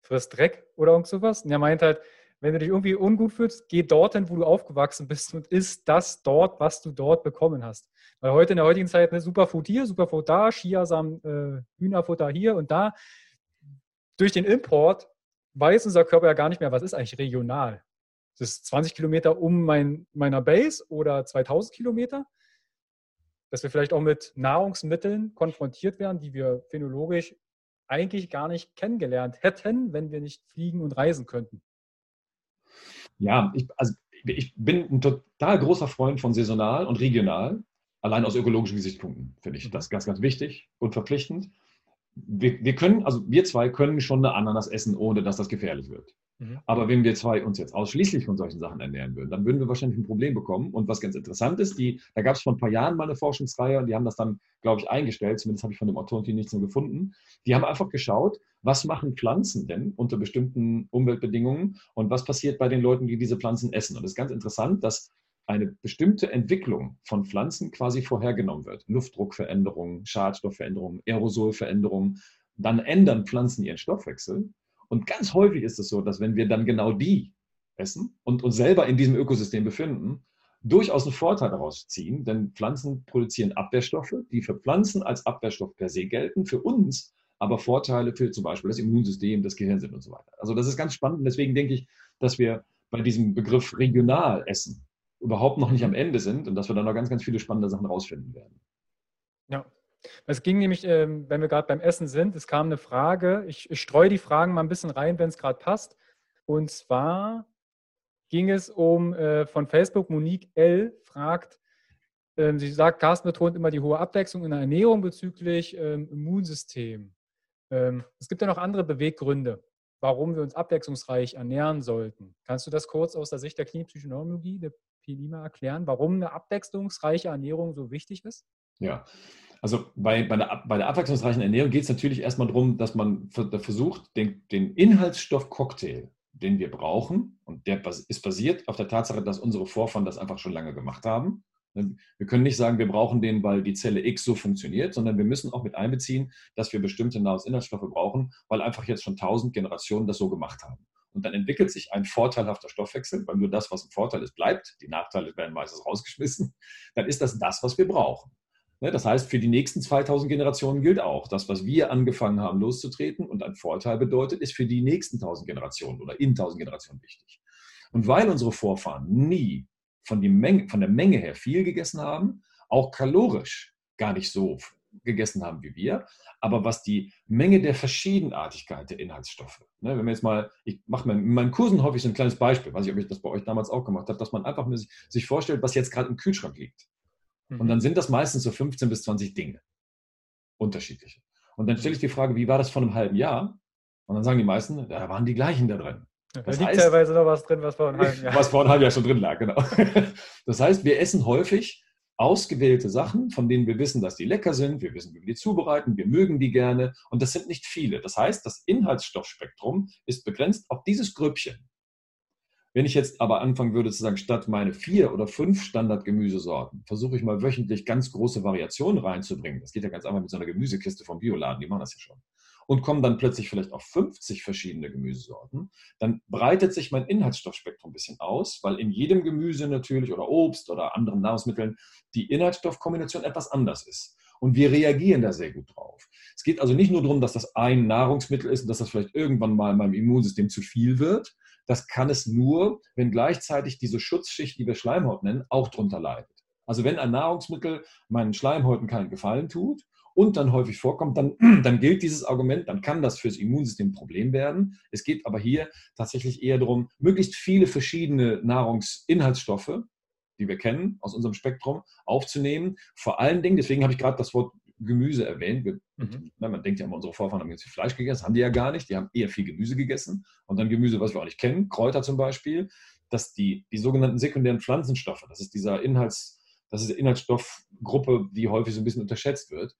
Frisst Dreck oder irgend sowas. Und er meint halt, wenn du dich irgendwie ungut fühlst, geh dorthin, wo du aufgewachsen bist und isst das dort, was du dort bekommen hast. Weil heute in der heutigen Zeit ne, Superfood hier, Superfood da, Chiasamen, äh, Hühnerfutter hier und da. Durch den Import weiß unser Körper ja gar nicht mehr, was ist eigentlich regional. Das ist 20 Kilometer um mein, meiner Base oder 2000 Kilometer. Dass wir vielleicht auch mit Nahrungsmitteln konfrontiert werden, die wir phänologisch eigentlich gar nicht kennengelernt hätten, wenn wir nicht fliegen und reisen könnten. Ja, ich, also ich bin ein total großer Freund von saisonal und regional, allein aus ökologischen Gesichtspunkten finde ich mhm. das ganz, ganz wichtig und verpflichtend. Wir, wir, können, also wir zwei können schon eine Ananas essen, ohne dass das gefährlich wird. Mhm. Aber wenn wir zwei uns jetzt ausschließlich von solchen Sachen ernähren würden, dann würden wir wahrscheinlich ein Problem bekommen. Und was ganz interessant ist, die, da gab es vor ein paar Jahren mal eine Forschungsreihe und die haben das dann, glaube ich, eingestellt. Zumindest habe ich von dem Autorenteam nichts mehr gefunden. Die haben einfach geschaut, was machen Pflanzen denn unter bestimmten Umweltbedingungen und was passiert bei den Leuten, die diese Pflanzen essen. Und es ist ganz interessant, dass eine bestimmte Entwicklung von Pflanzen quasi vorhergenommen wird. Luftdruckveränderungen, Schadstoffveränderungen, Aerosolveränderungen. Dann ändern Pflanzen ihren Stoffwechsel und ganz häufig ist es so, dass wenn wir dann genau die essen und uns selber in diesem Ökosystem befinden, durchaus einen Vorteil daraus ziehen, denn Pflanzen produzieren Abwehrstoffe, die für Pflanzen als Abwehrstoff per se gelten, für uns aber Vorteile für zum Beispiel das Immunsystem, das Gehirn sind und so weiter. Also das ist ganz spannend. Deswegen denke ich, dass wir bei diesem Begriff regional essen überhaupt noch nicht am Ende sind und dass wir da noch ganz, ganz viele spannende Sachen rausfinden werden. Ja, es ging nämlich, ähm, wenn wir gerade beim Essen sind, es kam eine Frage, ich, ich streue die Fragen mal ein bisschen rein, wenn es gerade passt. Und zwar ging es um äh, von Facebook, Monique L. fragt, ähm, sie sagt, Carsten betont immer die hohe Abwechslung in der Ernährung bezüglich ähm, Immunsystem. es gibt ja noch andere Beweggründe, warum wir uns abwechslungsreich ernähren sollten. Kannst du das kurz aus der Sicht der Klinipsychoneurologie, der PLIMA erklären, warum eine abwechslungsreiche Ernährung so wichtig ist? Ja, also bei, bei, der, bei der abwechslungsreichen Ernährung geht es natürlich erstmal darum, dass man versucht, den, den Inhaltsstoff-Cocktail, den wir brauchen, und der ist basiert auf der Tatsache, dass unsere Vorfahren das einfach schon lange gemacht haben. Ne, wir können nicht sagen, wir brauchen den, weil die Zelle X so funktioniert, sondern wir müssen auch mit einbeziehen, dass wir bestimmte Nahrungsinhaltsstoffe brauchen, weil einfach jetzt schon tausend Generationen das so gemacht haben. Und dann entwickelt sich ein vorteilhafter Stoffwechsel, weil nur das, was ein Vorteil ist, bleibt. Die Nachteile werden meistens rausgeschmissen. Dann ist das das, was wir brauchen. Ne, das heißt, für die nächsten 2000 Generationen gilt auch, das, was wir angefangen haben loszutreten und ein Vorteil bedeutet, ist für die nächsten 1000 Generationen oder in 1000 Generationen wichtig. Und weil unsere Vorfahren nie von, Menge, von der Menge her viel gegessen haben, auch kalorisch gar nicht so gegessen haben wie wir, aber was die Menge der Verschiedenartigkeit der Inhaltsstoffe, ne, wenn wir jetzt mal, ich mache in meinen Kursen häufig so ein kleines Beispiel, weiß ich, ob ich das bei euch damals auch gemacht habe, dass man einfach sich vorstellt, was jetzt gerade im Kühlschrank liegt. Und dann mhm. sind das meistens so 15 bis 20 Dinge. Unterschiedliche. Und dann stelle ich die Frage, wie war das vor einem halben Jahr? Und dann sagen die meisten, da waren die gleichen da drin. Da das liegt heißt, teilweise noch was drin, was vor einem halben Jahr. Was vor einem halben Jahr schon drin lag, genau. Das heißt, wir essen häufig ausgewählte Sachen, von denen wir wissen, dass die lecker sind, wir wissen, wie wir die zubereiten, wir mögen die gerne und das sind nicht viele. Das heißt, das Inhaltsstoffspektrum ist begrenzt auf dieses Grüppchen. Wenn ich jetzt aber anfangen würde zu sagen, statt meine vier oder fünf Standardgemüsesorten, versuche ich mal wöchentlich ganz große Variationen reinzubringen. Das geht ja ganz einfach mit so einer Gemüsekiste vom Bioladen, die machen das ja schon. und komme dann plötzlich vielleicht auf 50 verschiedene Gemüsesorten, dann breitet sich mein Inhaltsstoffspektrum ein bisschen aus, weil in jedem Gemüse natürlich oder Obst oder anderen Nahrungsmitteln die Inhaltsstoffkombination etwas anders ist. Und wir reagieren da sehr gut drauf. Es geht also nicht nur darum, dass das ein Nahrungsmittel ist und dass das vielleicht irgendwann mal in meinem Immunsystem zu viel wird. Das kann es nur, wenn gleichzeitig diese Schutzschicht, die wir Schleimhaut nennen, auch drunter leidet. Also wenn ein Nahrungsmittel meinen Schleimhäuten keinen Gefallen tut und dann häufig vorkommt, dann, dann gilt dieses Argument, dann kann das fürs Immunsystem ein Problem werden. Es geht aber hier tatsächlich eher darum, möglichst viele verschiedene Nahrungsinhaltsstoffe, die wir kennen aus unserem Spektrum, aufzunehmen. Vor allen Dingen, deswegen habe ich gerade das Wort Gemüse erwähnt. Wir, mhm. man denkt ja immer, unsere Vorfahren haben jetzt viel Fleisch gegessen, haben die ja gar nicht. Die haben eher viel Gemüse gegessen. Und dann Gemüse, was wir auch nicht kennen, Kräuter zum Beispiel, dass die, die sogenannten sekundären Pflanzenstoffe, das ist dieser Inhalts, das ist die Inhaltsstoffgruppe, die häufig so ein bisschen unterschätzt wird,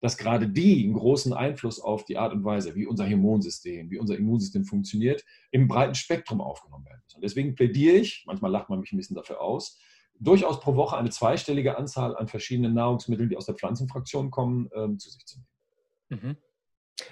dass gerade die einen großen Einfluss auf die Art und Weise, wie unser Hormonsystem, wie unser Immunsystem funktioniert, im breiten Spektrum aufgenommen werden müssen. Und deswegen plädiere ich, manchmal lacht man mich ein bisschen dafür aus, durchaus pro Woche eine zweistellige Anzahl an verschiedenen Nahrungsmitteln, die aus der Pflanzenfraktion kommen, ähm, zu sich zu nehmen. Mhm.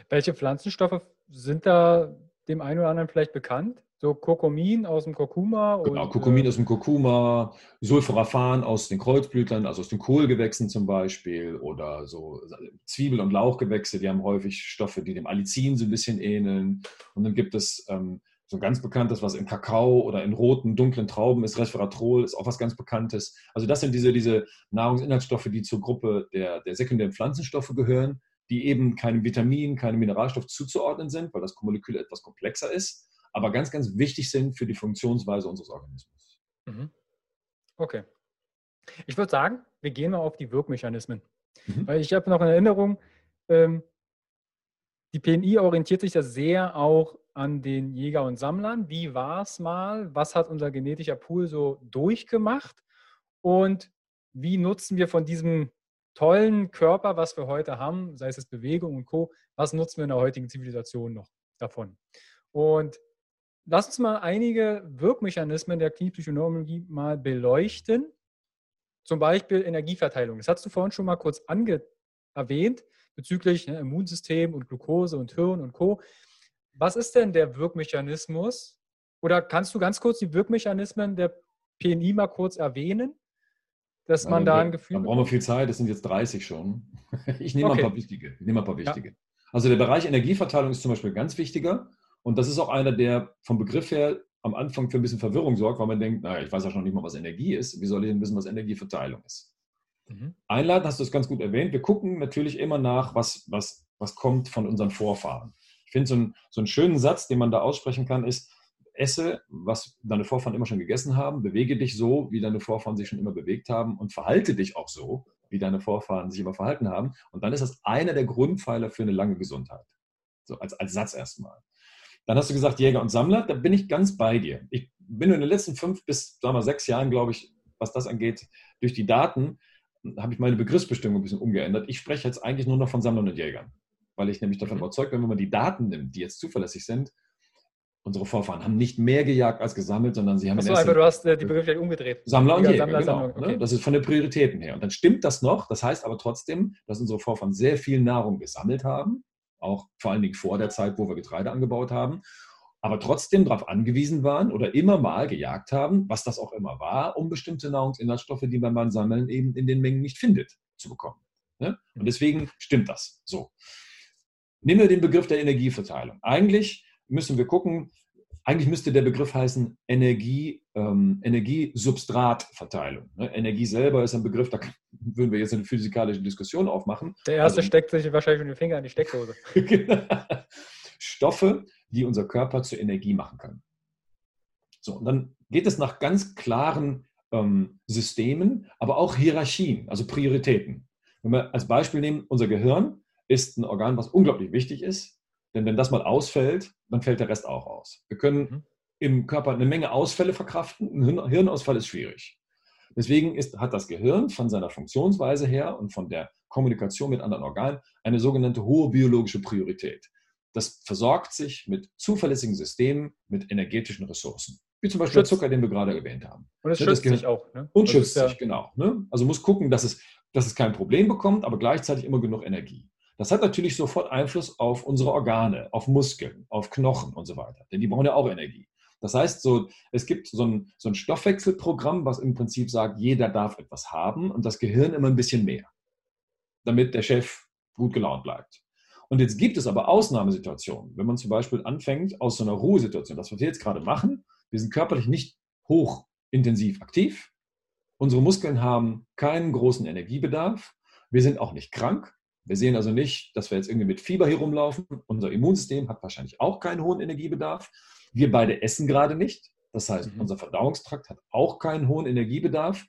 Welche Pflanzenstoffe sind da dem einen oder anderen vielleicht bekannt? So Kurkumin aus dem Kurkuma? Genau, und, Kurkumin äh, aus dem Kurkuma, Sulforaphan aus den Kreuzblütlern, also aus den Kohlgewächsen zum Beispiel oder so Zwiebel- und Lauchgewächse, die haben häufig Stoffe, die dem Allicin so ein bisschen ähneln. Und dann gibt es ähm, so ein ganz bekanntes, was in Kakao oder in roten, dunklen Trauben ist, Resveratrol, ist auch was ganz Bekanntes. Also das sind diese, diese Nahrungsinhaltsstoffe, die zur Gruppe der, der sekundären Pflanzenstoffe gehören, die eben keinem Vitamin, keinem Mineralstoff zuzuordnen sind, weil das Molekül etwas komplexer ist, aber ganz, ganz wichtig sind für die Funktionsweise unseres Organismus. Mhm. Okay. Ich würde sagen, wir gehen mal auf die Wirkmechanismen. Mhm. Weil ich habe noch in Erinnerung, ähm, die PNI orientiert sich ja sehr auch an den Jäger und Sammlern. Wie war es mal? Was hat unser genetischer Pool so durchgemacht? Und wie nutzen wir von diesem tollen Körper, was wir heute haben, sei es Bewegung und Co., was nutzen wir in der heutigen Zivilisation noch davon? Und lass uns mal einige Wirkmechanismen der Klinipsychoneurologie mal beleuchten. Zum Beispiel Energieverteilung. Das hast du vorhin schon mal kurz erwähnt bezüglich ne, Immunsystem und Glucose und Hirn und Co. Was ist denn der Wirkmechanismus? Oder kannst du ganz kurz die Wirkmechanismen der PNI mal kurz erwähnen? Dass man da ein Gefühl. Da brauchen wir viel Zeit, das sind jetzt 30 schon. Ich nehme okay. ein paar wichtige. Ich nehme ein paar wichtige. Ja. Also der Bereich Energieverteilung ist zum Beispiel ganz wichtiger. Und das ist auch einer, der vom Begriff her am Anfang für ein bisschen Verwirrung sorgt, weil man denkt, naja, ich weiß ja schon nicht mal, was Energie ist. Wie soll ich denn wissen, was Energieverteilung ist? Mhm. Einladen hast du es ganz gut erwähnt. Wir gucken natürlich immer nach, was, was, was kommt von unseren Vorfahren. Ich finde so, ein, so einen schönen Satz, den man da aussprechen kann, ist, esse, was deine Vorfahren immer schon gegessen haben, bewege dich so, wie deine Vorfahren sich schon immer bewegt haben und verhalte dich auch so, wie deine Vorfahren sich immer verhalten haben. Und dann ist das einer der Grundpfeiler für eine lange Gesundheit. So als, als Satz erstmal. Dann hast du gesagt, Jäger und Sammler, da bin ich ganz bei dir. Ich bin in den letzten fünf bis sagen wir, sechs Jahren, glaube ich, was das angeht, durch die Daten, habe ich meine Begriffsbestimmung ein bisschen umgeändert. Ich spreche jetzt eigentlich nur noch von Sammlern und Jägern weil ich nämlich davon mhm. überzeugt bin, wenn man die Daten nimmt, die jetzt zuverlässig sind, unsere Vorfahren haben nicht mehr gejagt als gesammelt, sondern sie haben. Achso, aber du hast äh, die Begriffe umgedreht. Sammler und Jäger, Sammler, genau. Okay. Ne? Das ist von den Prioritäten her. Und dann stimmt das noch. Das heißt aber trotzdem, dass unsere Vorfahren sehr viel Nahrung gesammelt haben, auch vor allen Dingen vor der Zeit, wo wir Getreide angebaut haben, aber trotzdem darauf angewiesen waren oder immer mal gejagt haben, was das auch immer war, um bestimmte Nahrungsinhaltsstoffe, die man beim Sammeln eben in den Mengen nicht findet, zu bekommen. Ne? Und mhm. deswegen stimmt das so. Nehmen wir den Begriff der Energieverteilung. Eigentlich müssen wir gucken, eigentlich müsste der Begriff heißen Energie, ähm, Energiesubstratverteilung. Ne? Energie selber ist ein Begriff, da würden wir jetzt eine physikalische Diskussion aufmachen. Der erste also, steckt sich wahrscheinlich mit dem Finger in die Steckdose. Stoffe, die unser Körper zur Energie machen können. So, und dann geht es nach ganz klaren ähm, Systemen, aber auch Hierarchien, also Prioritäten. Wenn wir als Beispiel nehmen, unser Gehirn ist ein Organ, was unglaublich wichtig ist. Denn wenn das mal ausfällt, dann fällt der Rest auch aus. Wir können mhm. im Körper eine Menge Ausfälle verkraften. Ein Hirnausfall ist schwierig. Deswegen ist, hat das Gehirn von seiner Funktionsweise her und von der Kommunikation mit anderen Organen eine sogenannte hohe biologische Priorität. Das versorgt sich mit zuverlässigen Systemen, mit energetischen Ressourcen. Wie zum Beispiel schützt. der Zucker, den wir gerade erwähnt haben. Und es ne, schützt sich auch. Ne? Und das schützt sich, genau. Ne? Also muss gucken, dass es, dass es kein Problem bekommt, aber gleichzeitig immer genug Energie. Das hat natürlich sofort Einfluss auf unsere Organe, auf Muskeln, auf Knochen und so weiter. Denn die brauchen ja auch Energie. Das heißt, so, es gibt so ein, so ein Stoffwechselprogramm, was im Prinzip sagt, jeder darf etwas haben und das Gehirn immer ein bisschen mehr, damit der Chef gut gelaunt bleibt. Und jetzt gibt es aber Ausnahmesituationen, wenn man zum Beispiel anfängt aus so einer Ruhesituation, das, was wir jetzt gerade machen, wir sind körperlich nicht hochintensiv aktiv, unsere Muskeln haben keinen großen Energiebedarf, wir sind auch nicht krank, wir sehen also nicht, dass wir jetzt irgendwie mit Fieber hier rumlaufen. Unser Immunsystem hat wahrscheinlich auch keinen hohen Energiebedarf. Wir beide essen gerade nicht. Das heißt, mhm. unser Verdauungstrakt hat auch keinen hohen Energiebedarf.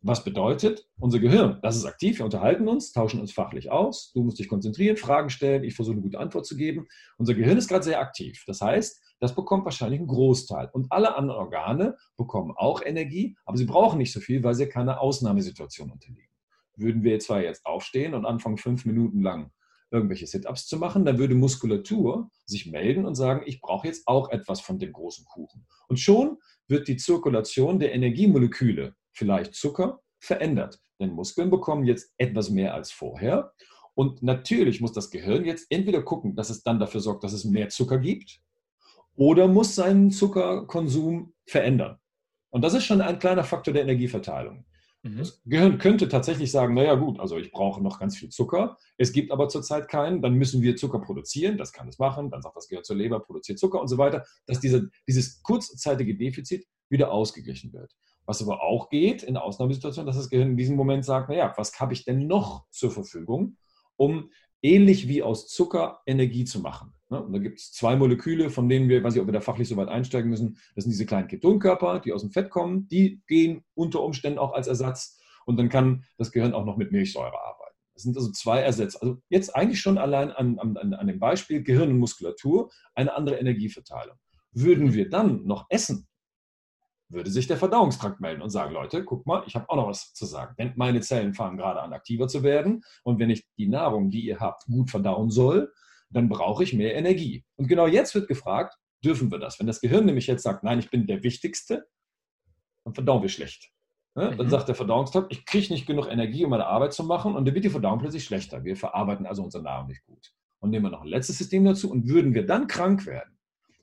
Was bedeutet, unser Gehirn, das ist aktiv, wir unterhalten uns, tauschen uns fachlich aus, du musst dich konzentrieren, Fragen stellen, ich versuche eine gute Antwort zu geben. Unser Gehirn ist gerade sehr aktiv. Das heißt, das bekommt wahrscheinlich einen Großteil. Und alle anderen Organe bekommen auch Energie, aber sie brauchen nicht so viel, weil sie keiner Ausnahmesituation unterliegen. Würden wir zwar jetzt aufstehen und anfangen, fünf Minuten lang irgendwelche Sit-ups zu machen, dann würde Muskulatur sich melden und sagen, ich brauche jetzt auch etwas von dem großen Kuchen. Und schon wird die Zirkulation der Energiemoleküle, vielleicht Zucker, verändert. Denn Muskeln bekommen jetzt etwas mehr als vorher. Und natürlich muss das Gehirn jetzt entweder gucken, dass es dann dafür sorgt, dass es mehr Zucker gibt, oder muss seinen Zuckerkonsum verändern. Und das ist schon ein kleiner Faktor der Energieverteilung. Mhm. Das Gehirn könnte tatsächlich sagen, naja gut, also ich brauche noch ganz viel Zucker, es gibt aber zurzeit keinen, dann müssen wir Zucker produzieren, das kann es machen, dann sagt das Gehirn zur Leber, produziert Zucker und so weiter, dass diese, dieses kurzzeitige Defizit wieder ausgeglichen wird. Was aber auch geht in Ausnahmesituationen, dass das Gehirn in diesem Moment sagt, naja, was habe ich denn noch zur Verfügung, um ähnlich wie aus Zucker Energie zu machen. Ne? Und da gibt es zwei Moleküle, von denen wir, weiß ich, ob wir da fachlich so weit einsteigen müssen. Das sind diese kleinen Ketonkörper, die aus dem Fett kommen. Die gehen unter Umständen auch als Ersatz. Und dann kann das Gehirn auch noch mit Milchsäure arbeiten. Das sind also zwei Ersätze. Also jetzt eigentlich schon allein an, an, an dem Beispiel Gehirn und Muskulatur eine andere Energieverteilung. Würden wir dann noch essen, würde sich der Verdauungstrakt melden und sagen, Leute, guck mal, ich habe auch noch was zu sagen. Denn meine Zellen fangen gerade an, aktiver zu werden. Und wenn ich die Nahrung, die ihr habt, gut verdauen soll, dann brauche ich mehr Energie. Und genau jetzt wird gefragt, dürfen wir das? Wenn das Gehirn nämlich jetzt sagt, nein, ich bin der Wichtigste, dann verdauen wir schlecht. Dann mhm. sagt der Verdauungstrakt, ich kriege nicht genug Energie, um meine Arbeit zu machen. Und dann wird die Verdauung plötzlich schlechter. Wir verarbeiten also unsere Nahrung nicht gut. Und nehmen wir noch ein letztes System dazu. Und würden wir dann krank werden,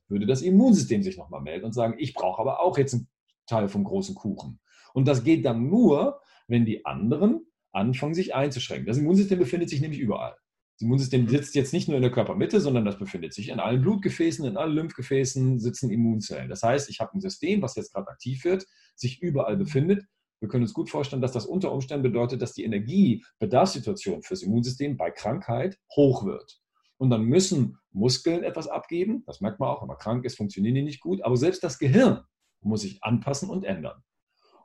würde das Immunsystem sich nochmal melden und sagen, ich brauche aber auch jetzt einen Teil vom großen Kuchen. Und das geht dann nur, wenn die anderen anfangen, sich einzuschränken. Das Immunsystem befindet sich nämlich überall. Das Immunsystem sitzt jetzt nicht nur in der Körpermitte, sondern das befindet sich in allen Blutgefäßen, in allen Lymphgefäßen sitzen Immunzellen. Das heißt, ich habe ein System, was jetzt gerade aktiv wird, sich überall befindet. Wir können uns gut vorstellen, dass das unter Umständen bedeutet, dass die Energiebedarfssituation fürs Immunsystem bei Krankheit hoch wird. Und dann müssen Muskeln etwas abgeben. Das merkt man auch, wenn man krank ist, funktionieren die nicht gut. Aber selbst das Gehirn muss sich anpassen und ändern.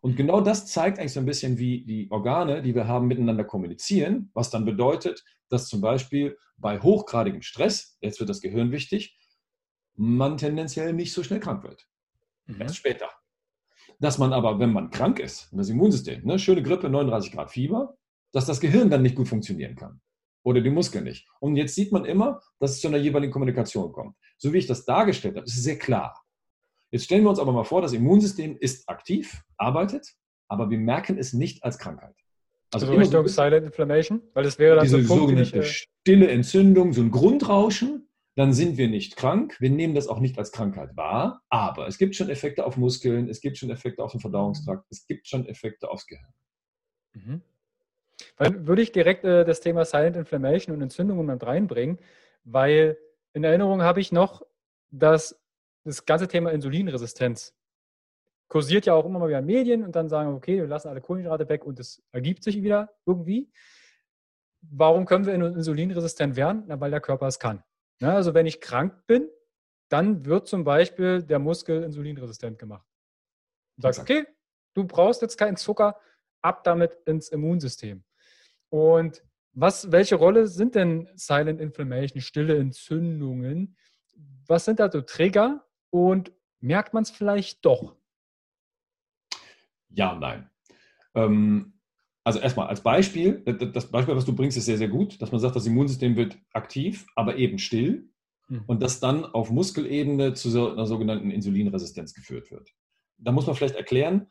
Und genau das zeigt eigentlich so ein bisschen, wie die Organe, die wir haben, miteinander kommunizieren, was dann bedeutet, dass zum Beispiel bei hochgradigem Stress, jetzt wird das Gehirn wichtig, man tendenziell nicht so schnell krank wird. Mhm. Erst später. Dass man aber, wenn man krank ist, das Immunsystem, ne, schöne Grippe, 39 Grad Fieber, dass das Gehirn dann nicht gut funktionieren kann. Oder die Muskeln nicht. Und jetzt sieht man immer, dass es zu einer jeweiligen Kommunikation kommt. So wie ich das dargestellt habe, ist es sehr klar. Jetzt stellen wir uns aber mal vor, das Immunsystem ist aktiv, arbeitet, aber wir merken es nicht als Krankheit. Also, also Richtung Silent Inflammation, weil das wäre dann diese so sogenannte ich, äh, stille Entzündung, so ein Grundrauschen, dann sind wir nicht krank. Wir nehmen das auch nicht als Krankheit wahr, aber es gibt schon Effekte auf Muskeln, es gibt schon Effekte auf den Verdauungstrakt, es gibt schon Effekte aufs Gehirn. Mhm. Dann würde ich direkt äh, das Thema Silent Inflammation und Entzündungen mit reinbringen, weil in Erinnerung habe ich noch, dass das ganze Thema Insulinresistenz kursiert ja auch immer mal wieder in Medien und dann sagen, okay, wir lassen alle Kohlenhydrate weg und es ergibt sich wieder irgendwie. Warum können wir insulinresistent werden? Na, weil der Körper es kann. Ja, also wenn ich krank bin, dann wird zum Beispiel der Muskel insulinresistent gemacht. Du sagst, okay, du brauchst jetzt keinen Zucker, ab damit ins Immunsystem. Und was, welche Rolle sind denn Silent Inflammation, stille Entzündungen? Was sind da so Trigger, und merkt man es vielleicht doch? Ja nein. Ähm, also erstmal als Beispiel, das Beispiel, was du bringst, ist sehr, sehr gut, dass man sagt, das Immunsystem wird aktiv, aber eben still mhm. und das dann auf Muskelebene zu so einer sogenannten Insulinresistenz geführt wird. Da muss man vielleicht erklären,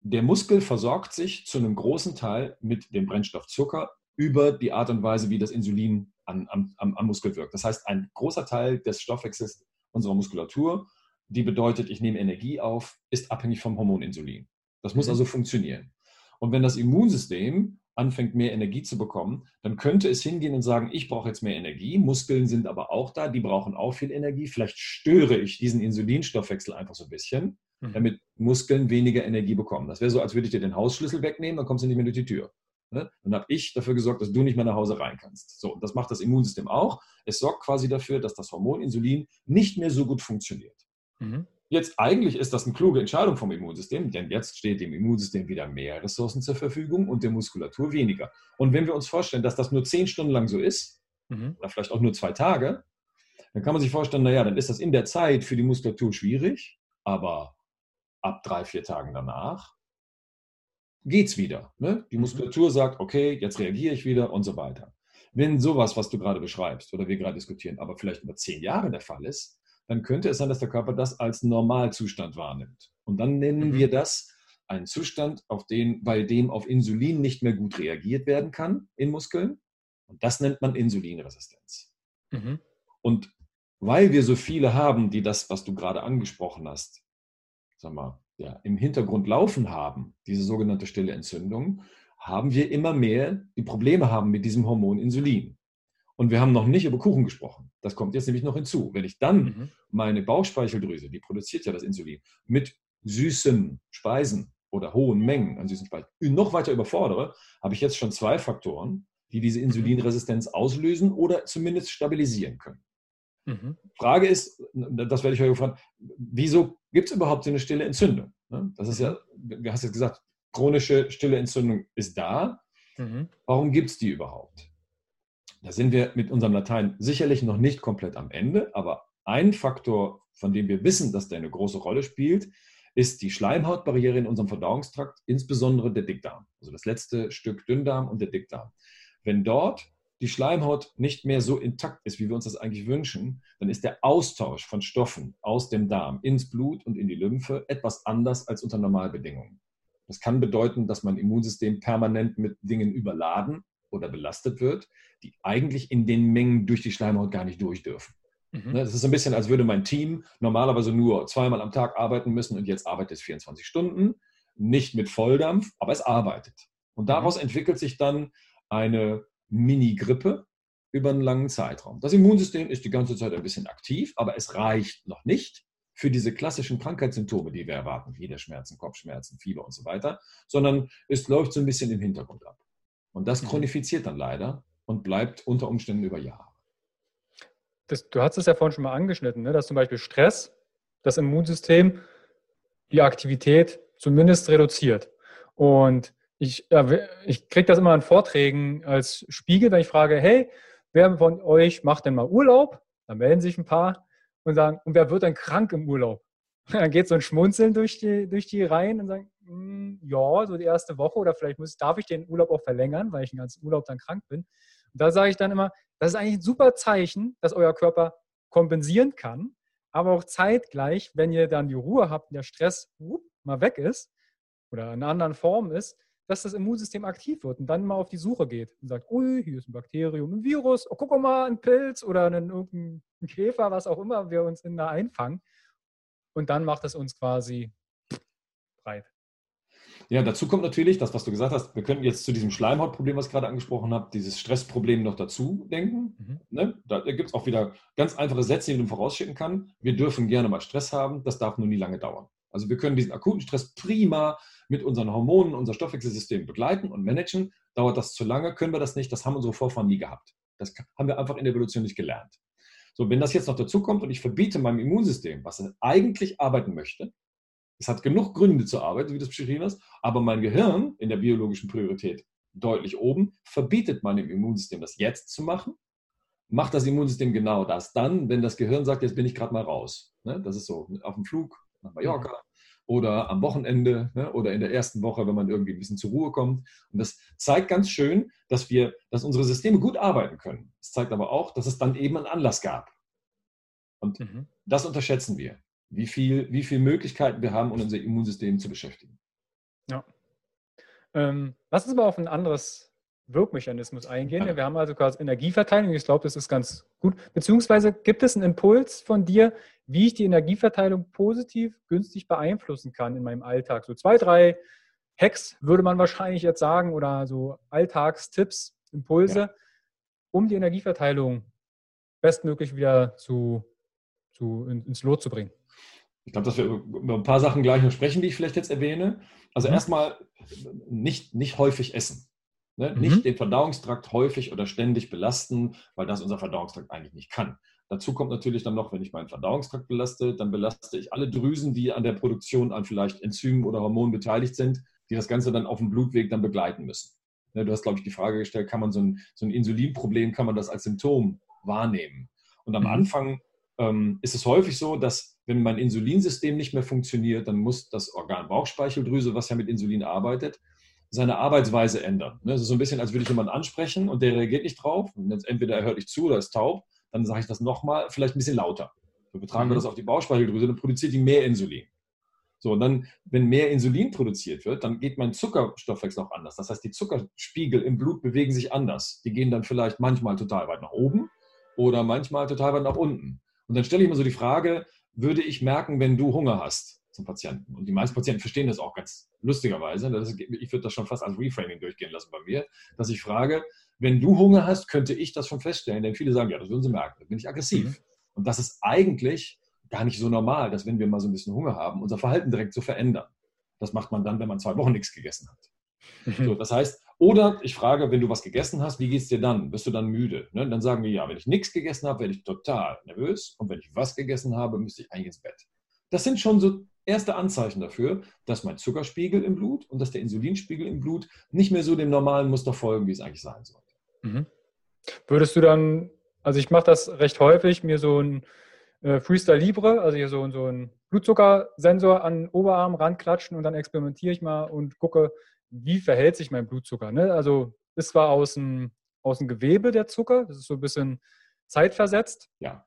der Muskel versorgt sich zu einem großen Teil mit dem Brennstoff Zucker über die Art und Weise, wie das Insulin an, am, am Muskel wirkt. Das heißt, ein großer Teil des Stoffwechsels unserer Muskulatur, die bedeutet, ich nehme Energie auf, ist abhängig vom Hormon Insulin. Das muss mhm. also funktionieren. Und wenn das Immunsystem anfängt, mehr Energie zu bekommen, dann könnte es hingehen und sagen, ich brauche jetzt mehr Energie, Muskeln sind aber auch da, die brauchen auch viel Energie, vielleicht störe ich diesen Insulinstoffwechsel einfach so ein bisschen, mhm. damit Muskeln weniger Energie bekommen. Das wäre so, als würde ich dir den Hausschlüssel wegnehmen, dann kommst du nicht mehr durch die Tür. Ne? Dann habe ich dafür gesorgt, dass du nicht mehr nach Hause rein kannst. So, und das macht das Immunsystem auch. Es sorgt quasi dafür, dass das Hormon Insulin nicht mehr so gut funktioniert. Mhm. Jetzt eigentlich ist das eine kluge Entscheidung vom Immunsystem, denn jetzt steht dem Immunsystem wieder mehr Ressourcen zur Verfügung und der Muskulatur weniger. Und wenn wir uns vorstellen, dass das nur zehn Stunden lang so ist, mhm. oder vielleicht auch nur zwei Tage, dann kann man sich vorstellen, naja, dann ist das in der Zeit für die Muskulatur schwierig, aber ab drei, vier Tagen danach geht es wieder. Ne? Die mhm. Muskulatur sagt, okay, jetzt reagiere ich wieder und so weiter. Wenn sowas, was du gerade beschreibst oder wir gerade diskutieren, aber vielleicht über zehn Jahre der Fall ist, dann könnte es sein, dass der Körper das als Normalzustand wahrnimmt. Und dann nennen mhm. wir das einen Zustand, auf den, bei dem auf Insulin nicht mehr gut reagiert werden kann in Muskeln. Und das nennt man Insulinresistenz. Mhm. Und weil wir so viele haben, die das, was du gerade angesprochen hast, sag mal, ja, im Hintergrund laufen haben, diese sogenannte stille Entzündung, haben wir immer mehr, die Probleme haben mit diesem Hormon Insulin. Und wir haben noch nicht über Kuchen gesprochen. Das kommt jetzt nämlich noch hinzu. Wenn ich dann mhm. meine Bauchspeicheldrüse, die produziert ja das Insulin, mit süßen Speisen oder hohen Mengen an süßen Speisen noch weiter überfordere, habe ich jetzt schon zwei Faktoren, die diese mhm. Insulinresistenz auslösen oder zumindest stabilisieren können. Mhm. Frage ist, das werde ich euch gefragt, wieso gibt es überhaupt so eine stille Entzündung? Ne? Das ist ja, mhm. du hast jetzt gesagt, chronische stille Entzündung ist da. Mhm. Warum gibt es die überhaupt? Da sind wir mit unserem Latein sicherlich noch nicht komplett am Ende, aber ein Faktor, von dem wir wissen, dass der eine große Rolle spielt, ist die Schleimhautbarriere in unserem Verdauungstrakt, insbesondere der Dickdarm, also das letzte Stück Dünndarm und der Dickdarm. Wenn dort die Schleimhaut nicht mehr so intakt ist, wie wir uns das eigentlich wünschen, dann ist der Austausch von Stoffen aus dem Darm ins Blut und in die Lymphe etwas anders als unter Normalbedingungen. Das kann bedeuten, dass mein Immunsystem permanent mit Dingen überladen oder belastet wird, die eigentlich in den Mengen durch die Schleimhaut gar nicht durch dürfen. Mhm. Ne, das ist ein bisschen, als würde mein Team normalerweise nur zweimal am Tag arbeiten müssen und jetzt arbeitet es 24 Stunden, nicht mit Volldampf, aber es arbeitet. Und daraus mhm. entwickelt sich dann eine Mini-Grippe über einen langen Zeitraum. Das Immunsystem ist die ganze Zeit ein bisschen aktiv, aber es reicht noch nicht für diese klassischen Krankheitssymptome, die wir erwarten, Gliederschmerzen, Kopfschmerzen, Fieber und so weiter, sondern es läuft so ein bisschen im Hintergrund ab. Und das mhm. chronifiziert dann leider und bleibt unter Umständen über Jahre. Das, du hast es ja vorhin schon mal angeschnitten, ne? dass zum Beispiel Stress das Immunsystem die Aktivität zumindest reduziert. Und ich, ich kriege das immer in Vorträgen als Spiegel, wenn ich frage, hey, wer von euch macht denn mal Urlaub? Dann melden sich ein paar und sagen, und wer wird denn krank im Urlaub? Dann geht so ein Schmunzeln durch die, durch die Reihen und sagen, hm, ja, so die erste Woche oder vielleicht muss, darf ich den Urlaub auch verlängern, weil ich den ganzen Urlaub dann krank bin. Und da sage ich dann immer, das ist eigentlich ein super Zeichen, dass euer Körper kompensieren kann, aber auch zeitgleich, wenn ihr dann die Ruhe habt und der Stress whoop, mal weg ist oder in einer anderen Form ist, dass das Immunsystem aktiv wird und dann mal auf die Suche geht und sagt, ui, hier ist ein Bakterium, ein Virus, oh, guck mal, ein Pilz oder ein, irgendein Käfer, was auch immer wir uns in da einfangen. Und dann macht es uns quasi breit. Ja, dazu kommt natürlich das, was du gesagt hast. Wir könnten jetzt zu diesem Schleimhautproblem, was ich gerade angesprochen habe, dieses Stressproblem noch dazu denken. Mhm. Ne? Da, da gibt es auch wieder ganz einfache Sätze, die man vorausschicken kann. Wir dürfen gerne mal Stress haben, das darf nur nie lange dauern. Also wir können diesen akuten Stress prima mit unseren Hormonen, unser Stoffwechselsystem begleiten und managen. Dauert das zu lange, können wir das nicht. Das haben unsere Vorfahren nie gehabt. Das haben wir einfach in der Evolution nicht gelernt. So, wenn das jetzt noch dazu kommt und ich verbiete meinem Immunsystem, was eigentlich arbeiten möchte, es hat genug Gründe zur Arbeit, wie das beschrieben hast, aber mein Gehirn in der biologischen Priorität deutlich oben verbietet meinem Immunsystem, das jetzt zu machen. Macht das Immunsystem genau das dann, wenn das Gehirn sagt, jetzt bin ich gerade mal raus. Ne? Das ist so auf dem Flug nach Mallorca oder am Wochenende ne? oder in der ersten Woche, wenn man irgendwie ein bisschen zur Ruhe kommt. Und das zeigt ganz schön, dass wir, dass unsere Systeme gut arbeiten können. Es zeigt aber auch, dass es dann eben einen Anlass gab. Und mhm. das unterschätzen wir wie viel, wie viele Möglichkeiten wir haben, um unser Immunsystem zu beschäftigen. Ja. Ähm, lass uns mal auf ein anderes Wirkmechanismus eingehen. Ja. Wir haben also quasi Energieverteilung. Ich glaube, das ist ganz gut. Beziehungsweise gibt es einen Impuls von dir, wie ich die Energieverteilung positiv, günstig beeinflussen kann in meinem Alltag? So zwei, drei Hacks würde man wahrscheinlich jetzt sagen oder so Alltagstipps, Impulse, ja. um die Energieverteilung bestmöglich wieder zu, zu, ins Lot zu bringen. Ich glaube, dass wir über ein paar Sachen gleich noch sprechen, die ich vielleicht jetzt erwähne. Also mhm. erstmal nicht, nicht häufig essen. Ne? Mhm. Nicht den Verdauungstrakt häufig oder ständig belasten, weil das unser Verdauungstrakt eigentlich nicht kann. Dazu kommt natürlich dann noch, wenn ich meinen Verdauungstrakt belaste, dann belaste ich alle Drüsen, die an der Produktion an vielleicht Enzymen oder Hormonen beteiligt sind, die das Ganze dann auf dem Blutweg dann begleiten müssen. Ne? Du hast, glaube ich, die Frage gestellt, kann man so ein, so ein Insulinproblem, kann man das als Symptom wahrnehmen? Und am mhm. Anfang ähm, ist es häufig so, dass wenn mein Insulinsystem nicht mehr funktioniert, dann muss das Organ Bauchspeicheldrüse, was ja mit Insulin arbeitet, seine Arbeitsweise ändern. Ne? Es ist so ein bisschen, als würde ich jemanden ansprechen und der reagiert nicht drauf. Entweder er hört nicht zu oder ist taub, dann sage ich das nochmal, vielleicht ein bisschen lauter. Übertragen wir mhm. das auf die Bauchspeicheldrüse, dann produziert die mehr Insulin. So, und dann, wenn mehr Insulin produziert wird, dann geht mein Zuckerstoffwechsel auch anders. Das heißt, die Zuckerspiegel im Blut bewegen sich anders. Die gehen dann vielleicht manchmal total weit nach oben oder manchmal total weit nach unten. Und dann stelle ich mir so die Frage, würde ich merken, wenn du Hunger hast zum Patienten? Und die meisten Patienten verstehen das auch ganz lustigerweise. Ist, ich würde das schon fast als Reframing durchgehen lassen bei mir, dass ich frage, wenn du Hunger hast, könnte ich das schon feststellen. Denn viele sagen, ja, das würden sie merken, da bin ich aggressiv. Mhm. Und das ist eigentlich gar nicht so normal, dass wenn wir mal so ein bisschen Hunger haben, unser Verhalten direkt zu verändern. Das macht man dann, wenn man zwei Wochen nichts gegessen hat. Mhm. So, das heißt, oder ich frage, wenn du was gegessen hast, wie geht es dir dann? Bist du dann müde? Ne? Dann sagen wir, ja, wenn ich nichts gegessen habe, werde ich total nervös. Und wenn ich was gegessen habe, müsste ich eigentlich ins Bett. Das sind schon so erste Anzeichen dafür, dass mein Zuckerspiegel im Blut und dass der Insulinspiegel im Blut nicht mehr so dem normalen Muster folgen, wie es eigentlich sein sollte. Mhm. Würdest du dann, also ich mache das recht häufig, mir so ein äh, Freestyle Libre, also hier so, so ein Blutzuckersensor an den Oberarm ranklatschen und dann experimentiere ich mal und gucke, wie verhält sich mein Blutzucker. Ne? Also ist zwar aus dem, aus dem Gewebe der Zucker, das ist so ein bisschen zeitversetzt. Ja.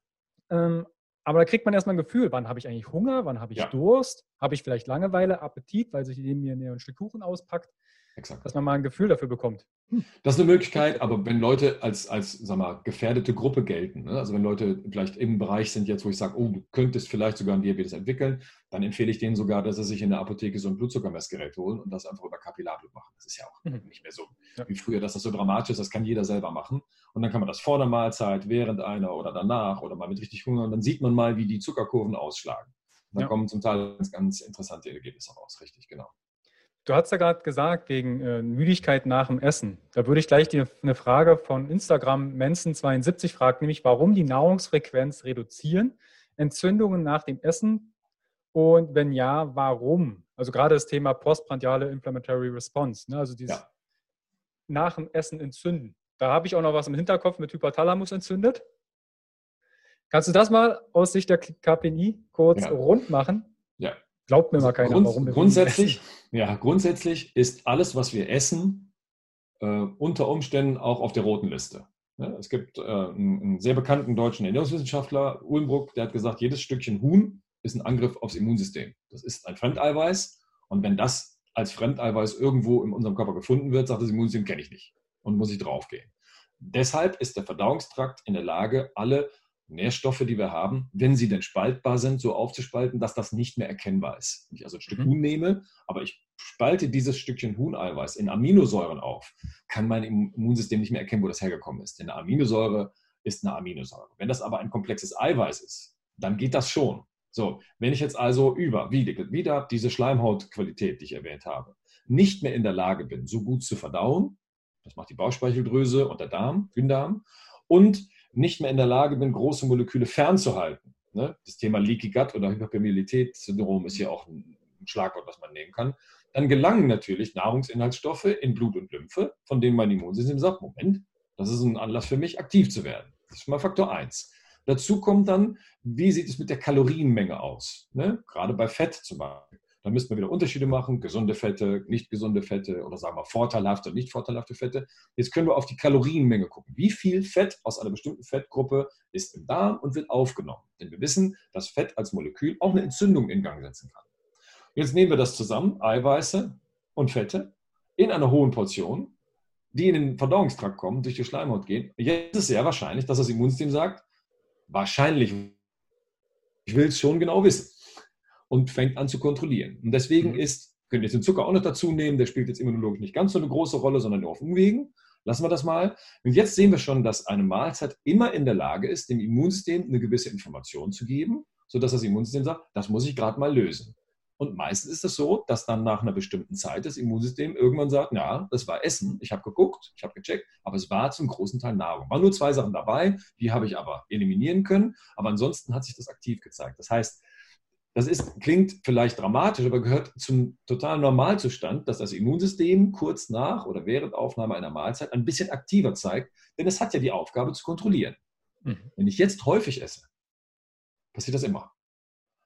Ähm, aber da kriegt man erstmal ein Gefühl, wann habe ich eigentlich Hunger, wann habe ich ja. Durst, habe ich vielleicht Langeweile, Appetit, weil sich neben mir ein Stück Kuchen auspackt. Exakt. Dass man mal ein Gefühl dafür bekommt. Hm. Das ist eine Möglichkeit, aber wenn Leute als, als sag mal, gefährdete Gruppe gelten, ne? also wenn Leute vielleicht im Bereich sind jetzt, wo ich sage, oh, du könntest vielleicht sogar ein Diabetes entwickeln, dann empfehle ich denen sogar, dass sie sich in der Apotheke so ein Blutzuckermessgerät holen und das einfach über Kapillarblut machen. Das ist ja auch mhm. nicht mehr so ja. wie früher, dass das so dramatisch ist, das kann jeder selber machen. Und dann kann man das vor der Mahlzeit, während einer oder danach oder mal mit richtig Hunger und dann sieht man mal, wie die Zuckerkurven ausschlagen. Und dann ja. kommen zum Teil ganz, ganz interessante Ergebnisse raus, richtig, genau. Du hast ja gerade gesagt, wegen äh, Müdigkeit nach dem Essen. Da würde ich gleich die, eine Frage von Instagram Mensen72 fragen, nämlich warum die Nahrungsfrequenz reduzieren, Entzündungen nach dem Essen und wenn ja, warum? Also gerade das Thema postprandiale Inflammatory Response, ne? also dieses ja. nach dem Essen entzünden. Da habe ich auch noch was im Hinterkopf mit Hypothalamus entzündet. Kannst du das mal aus Sicht der KPNI kurz ja. rund machen? Ja, Glaubt mir mal keiner, Grund, warum wir grundsätzlich, ja, grundsätzlich ist alles, was wir essen, äh, unter Umständen auch auf der roten Liste. Ja, es gibt äh, einen, einen, sehr bekannten deutschen Ernährungswissenschaftler, Ulmbruck, der hat gesagt, jedes Stückchen Huhn ist ein Angriff aufs Immunsystem. Das ist ein Fremdeiweiß und wenn das als Fremdeiweiß irgendwo in unserem Körper gefunden wird, sagt das Immunsystem, kenne ich nicht und muss ich draufgehen. Deshalb ist der Verdauungstrakt in der Lage, alle Nährstoffe, die wir haben, wenn sie denn spaltbar sind, so aufzuspalten, dass das nicht mehr erkennbar ist. Wenn ich also ein Stück mhm. Huhn nehme, aber ich spalte dieses Stückchen Huhneiweiß in Aminosäuren auf, kann mein Immunsystem nicht mehr erkennen, wo das hergekommen ist. Denn eine Aminosäure ist eine Aminosäure. Wenn das aber ein komplexes Eiweiß ist, dann geht das schon. So, wenn ich jetzt also über, wieder, wieder diese Schleimhautqualität, die ich erwähnt habe, nicht mehr in der Lage bin, so gut zu verdauen, das macht die Bauchspeicheldrüse und der Darm, Dünndarm, und nicht mehr in der Lage bin, große Moleküle fernzuhalten. Ne? Das Thema Leaky Gut oder Hyperpermeabilitätssyndrom ist hier auch ein Schlagwort, was man nehmen kann. Dann gelangen natürlich Nahrungsinhaltsstoffe in Blut und Lymphe, von denen mein Immunsystem sagt, Moment, das ist ein Anlass für mich, aktiv zu werden. Das ist mal Faktor 1. Dazu kommt dann, wie sieht es mit der Kalorienmenge aus? Ne? Gerade bei Fett zum Beispiel. Dann müssen wir wieder Unterschiede machen, gesunde Fette, nicht gesunde Fette oder sagen wir vorteilhafte und nicht vorteilhafte Fette. Jetzt können wir auf die Kalorienmenge gucken. Wie viel Fett aus einer bestimmten Fettgruppe ist im Darm und wird aufgenommen? Denn wir wissen, dass Fett als Molekül auch eine Entzündung in Gang setzen kann. Jetzt nehmen wir das zusammen, Eiweiße und Fette, in einer hohen Portion. die in den Verdauungstrakt kommen, durch die Schleimhaut gehen. Jetzt ist es sehr wahrscheinlich, dass das Immunsystem sagt, wahrscheinlich, ich will es schon genau wissen und fängt an zu kontrollieren. Und deswegen mhm. ist, können jetzt den Zucker auch noch dazu nehmen, der spielt jetzt immunologisch nicht ganz so eine große Rolle, sondern nur auf Umwegen. Lassen wir das mal. Und jetzt sehen wir schon, dass eine Mahlzeit immer in der Lage ist, dem Immunsystem eine gewisse Information zu geben, sodass das Immunsystem sagt, das muss ich gerade mal lösen. Und meistens ist es so, dass dann nach einer bestimmten Zeit das Immunsystem irgendwann sagt, ja, das war Essen, ich habe geguckt, ich habe gecheckt, aber es war zum großen Teil Nahrung. Waren nur zwei Sachen dabei, die habe ich aber eliminieren können, aber ansonsten hat sich das aktiv gezeigt. Das heißt, das ist, klingt vielleicht dramatisch, aber gehört zum totalen Normalzustand, dass das Immunsystem kurz nach oder während Aufnahme einer Mahlzeit ein bisschen aktiver zeigt, denn es hat ja die Aufgabe zu kontrollieren. Mhm. Wenn ich jetzt häufig esse, passiert das immer.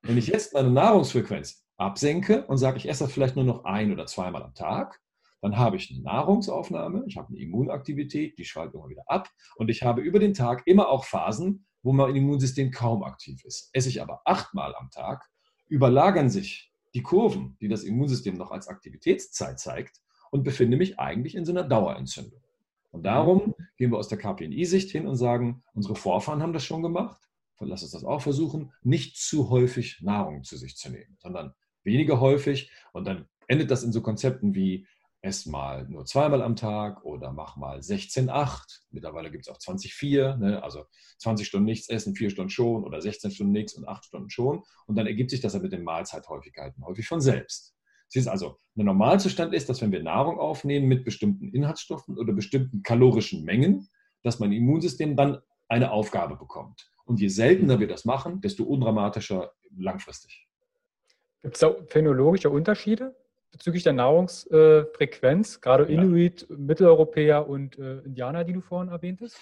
Wenn ich jetzt meine Nahrungsfrequenz absenke und sage, ich esse vielleicht nur noch ein oder zweimal am Tag, dann habe ich eine Nahrungsaufnahme, ich habe eine Immunaktivität, die schaltet immer wieder ab und ich habe über den Tag immer auch Phasen, wo mein Immunsystem kaum aktiv ist. Esse ich aber achtmal am Tag, überlagern sich die Kurven, die das Immunsystem noch als Aktivitätszeit zeigt und befinde mich eigentlich in so einer Dauerentzündung. Und darum gehen wir aus der KPNI-Sicht hin und sagen, unsere Vorfahren haben das schon gemacht, lass uns das auch versuchen, nicht zu häufig Nahrung zu sich zu nehmen, sondern weniger häufig. Und dann endet das in so Konzepten wie ess mal nur zweimal am Tag oder mach mal 16,8. Mittlerweile gibt es auch 20,4, ne? also 20 Stunden nichts essen, 4 Stunden schon oder 16 Stunden nichts und 8 Stunden schon. Und dann ergibt sich das ja mit den Mahlzeithäufigkeiten häufig von selbst. Siehst also, ein Normalzustand ist, dass wenn wir Nahrung aufnehmen mit bestimmten Inhaltsstoffen oder bestimmten kalorischen Mengen, dass mein Immunsystem dann eine Aufgabe bekommt. Und je seltener wir das machen, desto undramatischer langfristig. Gibt es da phänologische Unterschiede bezüglich der Nahrungsfrequenz, gerade Inuit, Mitteleuropäer und äh, Indianer, die du vorhin erwähntest?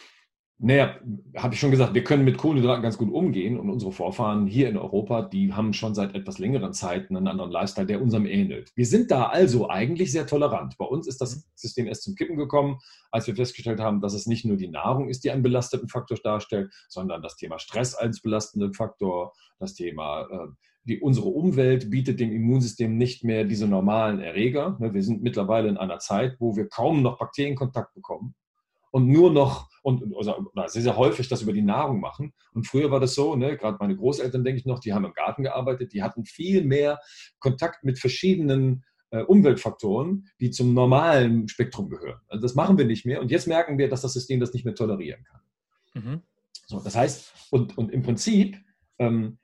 Naja, habe ich schon gesagt, wir können mit Kohlenhydraten ganz gut umgehen und unsere Vorfahren hier in Europa, die haben schon seit etwas längeren Zeiten einen anderen Lifestyle, der unserem ähnelt. Wir sind da also eigentlich sehr tolerant. Bei uns ist das mhm. System erst zum Kippen gekommen, als wir festgestellt haben, dass es nicht nur die Nahrung ist, die einen belasteten Faktor darstellt, sondern das Thema Stress als belastenden Faktor, das Thema äh, die, unsere Umwelt bietet dem Immunsystem nicht mehr diese normalen Erreger. Ne, wir sind mittlerweile in einer Zeit, wo wir kaum noch Bakterienkontakt bekommen und nur noch und also, sehr, sehr häufig das über die Nahrung machen. Und früher war das so, ne, gerade meine Großeltern, denke ich noch, die haben im Garten gearbeitet, die hatten viel mehr Kontakt mit verschiedenen äh, Umweltfaktoren, die zum normalen Spektrum gehören. Also das machen wir nicht mehr. Und jetzt merken wir, dass das System das nicht mehr tolerieren kann. Mhm. So, das heißt, und, und im Prinzip ähm,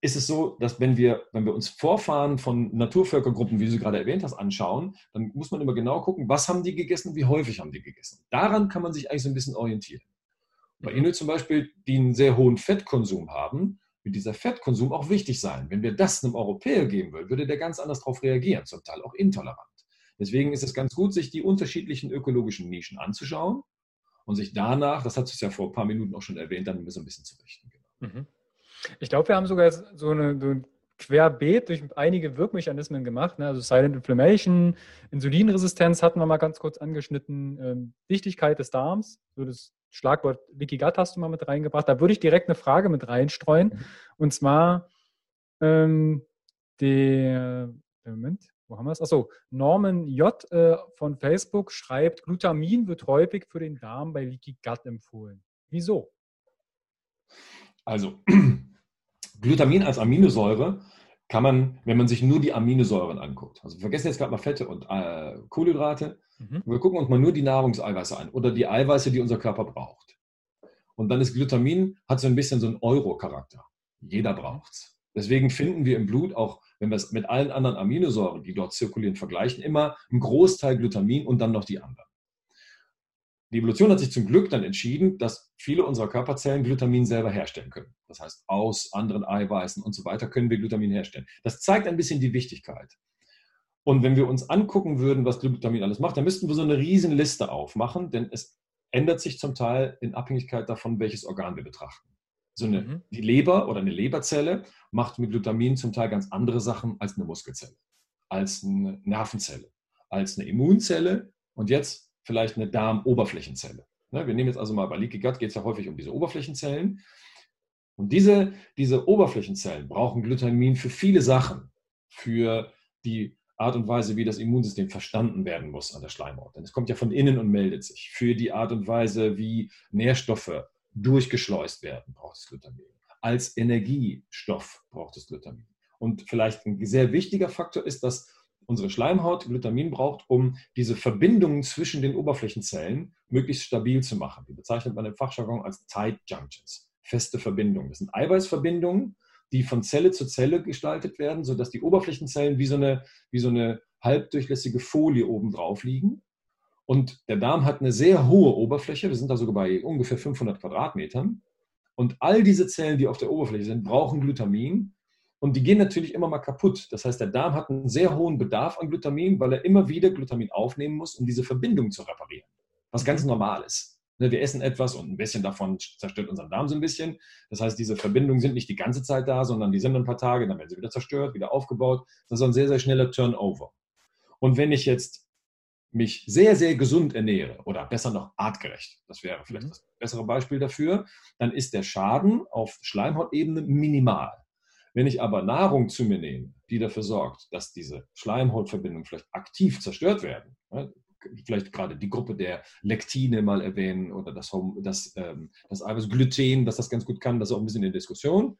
ist es so, dass wenn wir, wenn wir uns Vorfahren von Naturvölkergruppen, wie du sie gerade erwähnt hast, anschauen, dann muss man immer genau gucken, was haben die gegessen und wie häufig haben die gegessen. Daran kann man sich eigentlich so ein bisschen orientieren. Bei mhm. Inuit zum Beispiel, die einen sehr hohen Fettkonsum haben, wird dieser Fettkonsum auch wichtig sein. Wenn wir das einem Europäer geben würden, würde der ganz anders darauf reagieren, zum Teil auch intolerant. Deswegen ist es ganz gut, sich die unterschiedlichen ökologischen Nischen anzuschauen und sich danach, das hat es ja vor ein paar Minuten auch schon erwähnt, dann so ein bisschen zu richten. Genau. Mhm. Ich glaube, wir haben sogar so, eine, so ein Querbeet durch einige Wirkmechanismen gemacht. Ne? Also Silent Inflammation, Insulinresistenz hatten wir mal ganz kurz angeschnitten, ähm, Dichtigkeit des Darms, so das Schlagwort Leaky Gut hast du mal mit reingebracht. Da würde ich direkt eine Frage mit reinstreuen. Mhm. Und zwar ähm, der, Moment, wo haben wir es? Achso, Norman J. Äh, von Facebook schreibt, Glutamin wird häufig für den Darm bei Leaky Gut empfohlen. Wieso? Also, Glutamin als Aminosäure kann man, wenn man sich nur die Aminosäuren anguckt, also wir vergessen jetzt gerade mal Fette und äh, Kohlenhydrate, mhm. wir gucken uns mal nur die Nahrungseiweiße an oder die Eiweiße, die unser Körper braucht. Und dann ist Glutamin, hat so ein bisschen so einen Euro-Charakter. Jeder braucht es. Deswegen finden wir im Blut auch, wenn wir es mit allen anderen Aminosäuren, die dort zirkulieren, vergleichen, immer einen Großteil Glutamin und dann noch die anderen. Die Evolution hat sich zum Glück dann entschieden, dass viele unserer Körperzellen Glutamin selber herstellen können. Das heißt, aus anderen Eiweißen und so weiter können wir Glutamin herstellen. Das zeigt ein bisschen die Wichtigkeit. Und wenn wir uns angucken würden, was Glutamin alles macht, dann müssten wir so eine riesen Liste aufmachen, denn es ändert sich zum Teil in Abhängigkeit davon, welches Organ wir betrachten. So eine, mhm. Die Leber oder eine Leberzelle macht mit Glutamin zum Teil ganz andere Sachen als eine Muskelzelle, als eine Nervenzelle, als eine Immunzelle und jetzt vielleicht eine Darmoberflächenzelle. Ne, wir nehmen jetzt also mal bei Leaky Gut geht es ja häufig um diese Oberflächenzellen. Und diese, diese Oberflächenzellen brauchen Glutamin für viele Sachen. Für die Art und Weise, wie das Immunsystem verstanden werden muss an der Schleimhaut. Denn es kommt ja von innen und meldet sich. Für die Art und Weise, wie Nährstoffe durchgeschleust werden, braucht es Glutamin. Als Energiestoff braucht es Glutamin. Und vielleicht ein sehr wichtiger Faktor ist, dass unsere Schleimhaut Glutamin braucht, um diese Verbindungen zwischen den Oberflächenzellen möglichst stabil zu machen. Die bezeichnet man im Fachjargon als Tight Junctions, feste Verbindungen. Das sind Eiweißverbindungen, die von Zelle zu Zelle gestaltet werden, sodass die Oberflächenzellen wie so eine, wie so eine halbdurchlässige Folie oben drauf liegen. Und der Darm hat eine sehr hohe Oberfläche, wir sind da sogar bei ungefähr 500 Quadratmetern. Und all diese Zellen, die auf der Oberfläche sind, brauchen Glutamin. Und die gehen natürlich immer mal kaputt. Das heißt, der Darm hat einen sehr hohen Bedarf an Glutamin, weil er immer wieder Glutamin aufnehmen muss, um diese Verbindung zu reparieren. Was ganz normal ist. Ne, wir essen etwas und ein bisschen davon zerstört unseren Darm so ein bisschen. Das heißt, diese Verbindungen sind nicht die ganze Zeit da, sondern die sind ein paar Tage, dann werden sie wieder zerstört, wieder aufgebaut. Das ist ein sehr, sehr schneller Turnover. Und wenn ich jetzt mich sehr, sehr gesund ernähre oder besser noch artgerecht, das wäre vielleicht mhm. das bessere Beispiel dafür, dann ist der Schaden auf Schleimhautebene minimal. Wenn ich aber Nahrung zu mir nehme, die dafür sorgt, dass diese Schleimhautverbindungen vielleicht aktiv zerstört werden, ne, vielleicht gerade die Gruppe der Lektine mal erwähnen oder das, das, ähm, das Eiweiß dass das ganz gut kann, das ist auch ein bisschen in der Diskussion.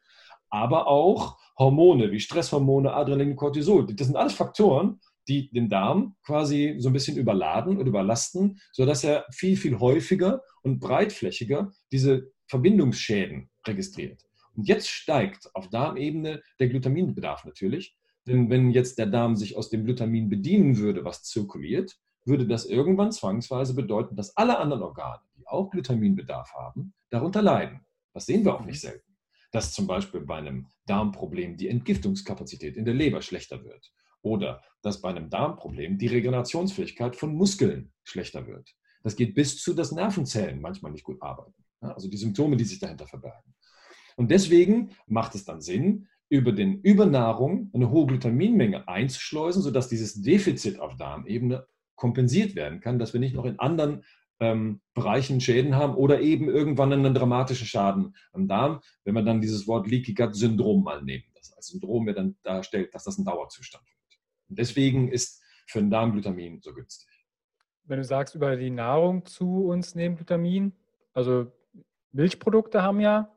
Aber auch Hormone wie Stresshormone, Adrenalin, Cortisol. Das sind alles Faktoren, die den Darm quasi so ein bisschen überladen und überlasten, sodass er viel, viel häufiger und breitflächiger diese Verbindungsschäden registriert. Und jetzt steigt auf Darmebene der Glutaminbedarf natürlich. Denn wenn jetzt der Darm sich aus dem Glutamin bedienen würde, was zirkuliert, würde das irgendwann zwangsweise bedeuten, dass alle anderen Organe, die auch Glutaminbedarf haben, darunter leiden. Das sehen wir auch nicht selten. Dass zum Beispiel bei einem Darmproblem die Entgiftungskapazität in der Leber schlechter wird. Oder dass bei einem Darmproblem die Regenerationsfähigkeit von Muskeln schlechter wird. Das geht bis zu, dass Nervenzellen manchmal nicht gut arbeiten. Also die Symptome, die sich dahinter verbergen. Und deswegen macht es dann Sinn, über den Übernahrung eine hohe Glutaminmenge einzuschleusen, sodass dieses Defizit auf Darmebene kompensiert werden kann, dass wir nicht noch in anderen ähm, Bereichen Schäden haben oder eben irgendwann einen dramatischen Schaden am Darm, wenn wir dann dieses Wort Leaky Gut Syndrom mal nehmen, das als Syndrom mir dann darstellt, dass das ein Dauerzustand wird. Und deswegen ist für den Darm Glutamin so günstig. Wenn du sagst, über die Nahrung zu uns nehmen Glutamin, also Milchprodukte haben ja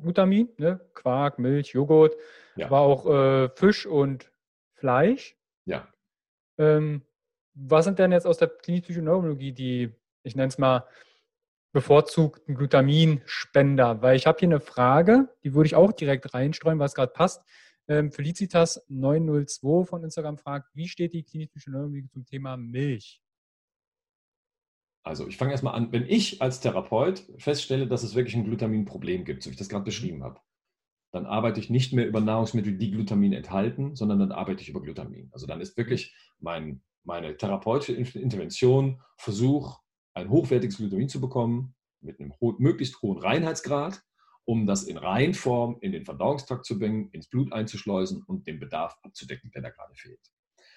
Glutamin, ne? Quark, Milch, Joghurt, ja. aber auch äh, Fisch und Fleisch. Ja. Ähm, was sind denn jetzt aus der klinischen Neurologie die, ich nenne es mal, bevorzugten Glutaminspender? Weil ich habe hier eine Frage, die würde ich auch direkt reinstreuen, was gerade passt. Ähm, Felicitas 902 von Instagram fragt, wie steht die klinische Neurologie zum Thema Milch? Also ich fange erstmal an, wenn ich als Therapeut feststelle, dass es wirklich ein Glutaminproblem gibt, so wie ich das gerade mhm. beschrieben habe, dann arbeite ich nicht mehr über Nahrungsmittel, die Glutamin enthalten, sondern dann arbeite ich über Glutamin. Also dann ist wirklich mein meine therapeutische Intervention Versuch, ein hochwertiges Glutamin zu bekommen, mit einem ho möglichst hohen Reinheitsgrad, um das in Reinform in den Verdauungstrakt zu bringen, ins Blut einzuschleusen und den Bedarf abzudecken, der da gerade fehlt.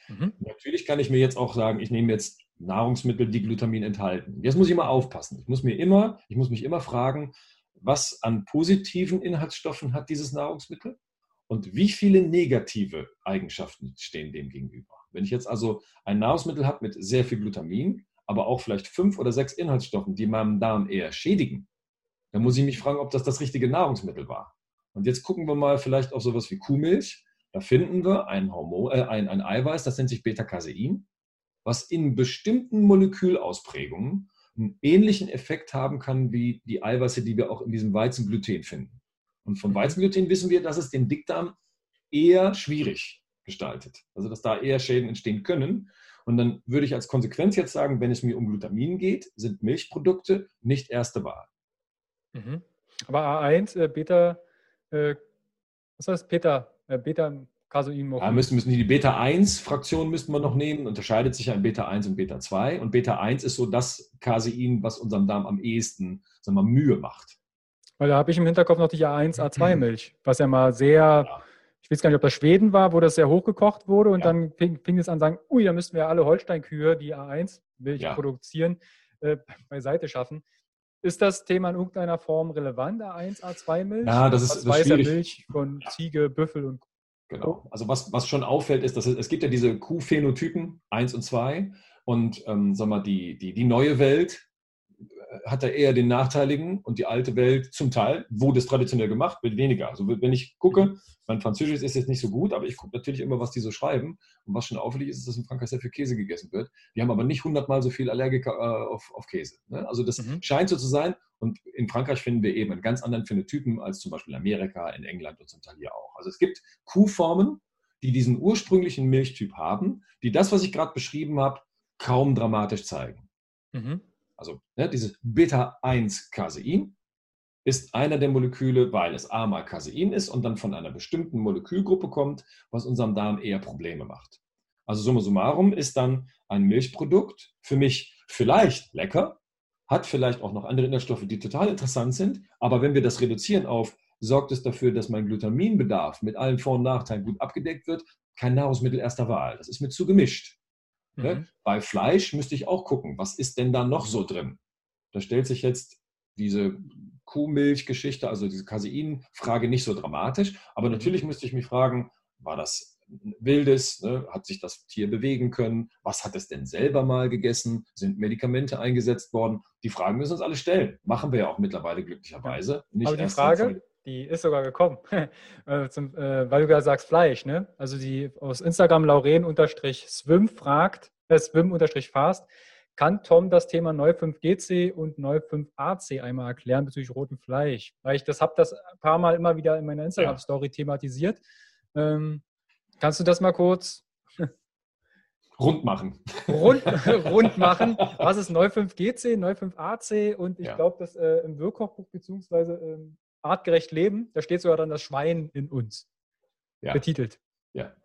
Mhm. Natürlich kann ich mir jetzt auch sagen, ich nehme jetzt Nahrungsmittel, die Glutamin enthalten. Jetzt muss ich immer aufpassen. Ich muss mir immer, ich muss mich immer fragen, was an positiven Inhaltsstoffen hat dieses Nahrungsmittel und wie viele negative Eigenschaften stehen dem gegenüber. Wenn ich jetzt also ein Nahrungsmittel habe mit sehr viel Glutamin, aber auch vielleicht fünf oder sechs Inhaltsstoffen, die meinem Darm eher schädigen, dann muss ich mich fragen, ob das das richtige Nahrungsmittel war. Und jetzt gucken wir mal vielleicht auf sowas wie Kuhmilch. Da finden wir ein, Hormon, äh, ein, ein Eiweiß, das nennt sich Beta-Casein, was in bestimmten Molekülausprägungen einen ähnlichen Effekt haben kann wie die Eiweiße, die wir auch in diesem Weizengluten finden. Und vom mhm. Weizengluten wissen wir, dass es den Dickdarm eher schwierig gestaltet. Also dass da eher Schäden entstehen können. Und dann würde ich als Konsequenz jetzt sagen, wenn es mir um Glutamin geht, sind Milchprodukte nicht erste Wahl. Mhm. Aber A1, äh, Beta, äh, was heißt Beta, äh, Beta Casein ja, müssen, müssen die Beta-1-Fraktion müssten wir noch nehmen, unterscheidet sich an Beta-1 und Beta-2. Und Beta-1 ist so das Casein, was unserem Darm am ehesten sagen wir, Mühe macht. Weil da habe ich im Hinterkopf noch die A1, A2-Milch, was ja mal sehr ja ich weiß gar nicht, ob das Schweden war, wo das sehr hochgekocht wurde und ja. dann fing, fing, es an zu sagen, ui, da müssten wir alle Holsteinkühe, die A1 Milch ja. produzieren, äh, beiseite schaffen. Ist das Thema in irgendeiner Form relevant, A1, A2 Milch? Ja, das ist, das ist schwierig. Milch von Ziege, Büffel und Genau. Also was, was schon auffällt, ist, dass es, es gibt ja diese Q-Phänotypen 1 und 2 und ähm, sag mal, die, die, die neue Welt hat da eher den nachteiligen und die alte Welt zum Teil wurde es traditionell gemacht, wird weniger. Also wenn ich gucke, mein Französisch ist jetzt nicht so gut, aber ich gucke natürlich immer, was die so schreiben. Und was schon auffällig ist, ist, dass in Frankreich sehr viel Käse gegessen wird. Die haben aber nicht hundertmal so viel Allergiker äh, auf, auf Käse. Ne? Also das mhm. scheint so zu sein. Und in Frankreich finden wir eben einen ganz anderen Phänotypen als zum Beispiel in Amerika, in England und zum Teil hier auch. Also es gibt Kuhformen, die diesen ursprünglichen Milchtyp haben, die das, was ich gerade beschrieben habe, kaum dramatisch zeigen. Mhm. Also ne, dieses Beta-1-Casein ist einer der Moleküle, weil es A mal Casein ist und dann von einer bestimmten Molekülgruppe kommt, was unserem Darm eher Probleme macht. Also summa summarum ist dann ein Milchprodukt für mich vielleicht lecker, hat vielleicht auch noch andere Inhaltsstoffe, die total interessant sind, aber wenn wir das reduzieren auf, sorgt es dafür, dass mein Glutaminbedarf mit allen Vor- und Nachteilen gut abgedeckt wird, kein Nahrungsmittel erster Wahl. Das ist mir zu gemischt. Ne? Mhm. Bei Fleisch müsste ich auch gucken, was ist denn da noch so drin? Da stellt sich jetzt diese Kuhmilchgeschichte, also diese Casein-Frage nicht so dramatisch. Aber mhm. natürlich müsste ich mich fragen, war das wildes? Ne? Hat sich das Tier bewegen können? Was hat es denn selber mal gegessen? Sind Medikamente eingesetzt worden? Die Fragen müssen uns alle stellen. Machen wir ja auch mittlerweile glücklicherweise. Nicht Aber die Frage, die ist sogar gekommen, äh, Zum, äh, weil du gerade sagst Fleisch. Ne? Also die aus Instagram Lauren-Swim fragt, äh, Swim-Fast, kann Tom das Thema Neu 5 GC und Neu 5 AC einmal erklären bezüglich rotem Fleisch? Weil ich das habe das ein paar Mal immer wieder in meiner Instagram-Story ja. thematisiert. Ähm, kannst du das mal kurz rund machen? Rund, rund machen. Was ist Neu 5 GC, Neu 5 AC? Und ich ja. glaube, dass äh, im Wirkkochbuch beziehungsweise ähm, artgerecht leben, da steht sogar dann das Schwein in uns ja. betitelt. Ja.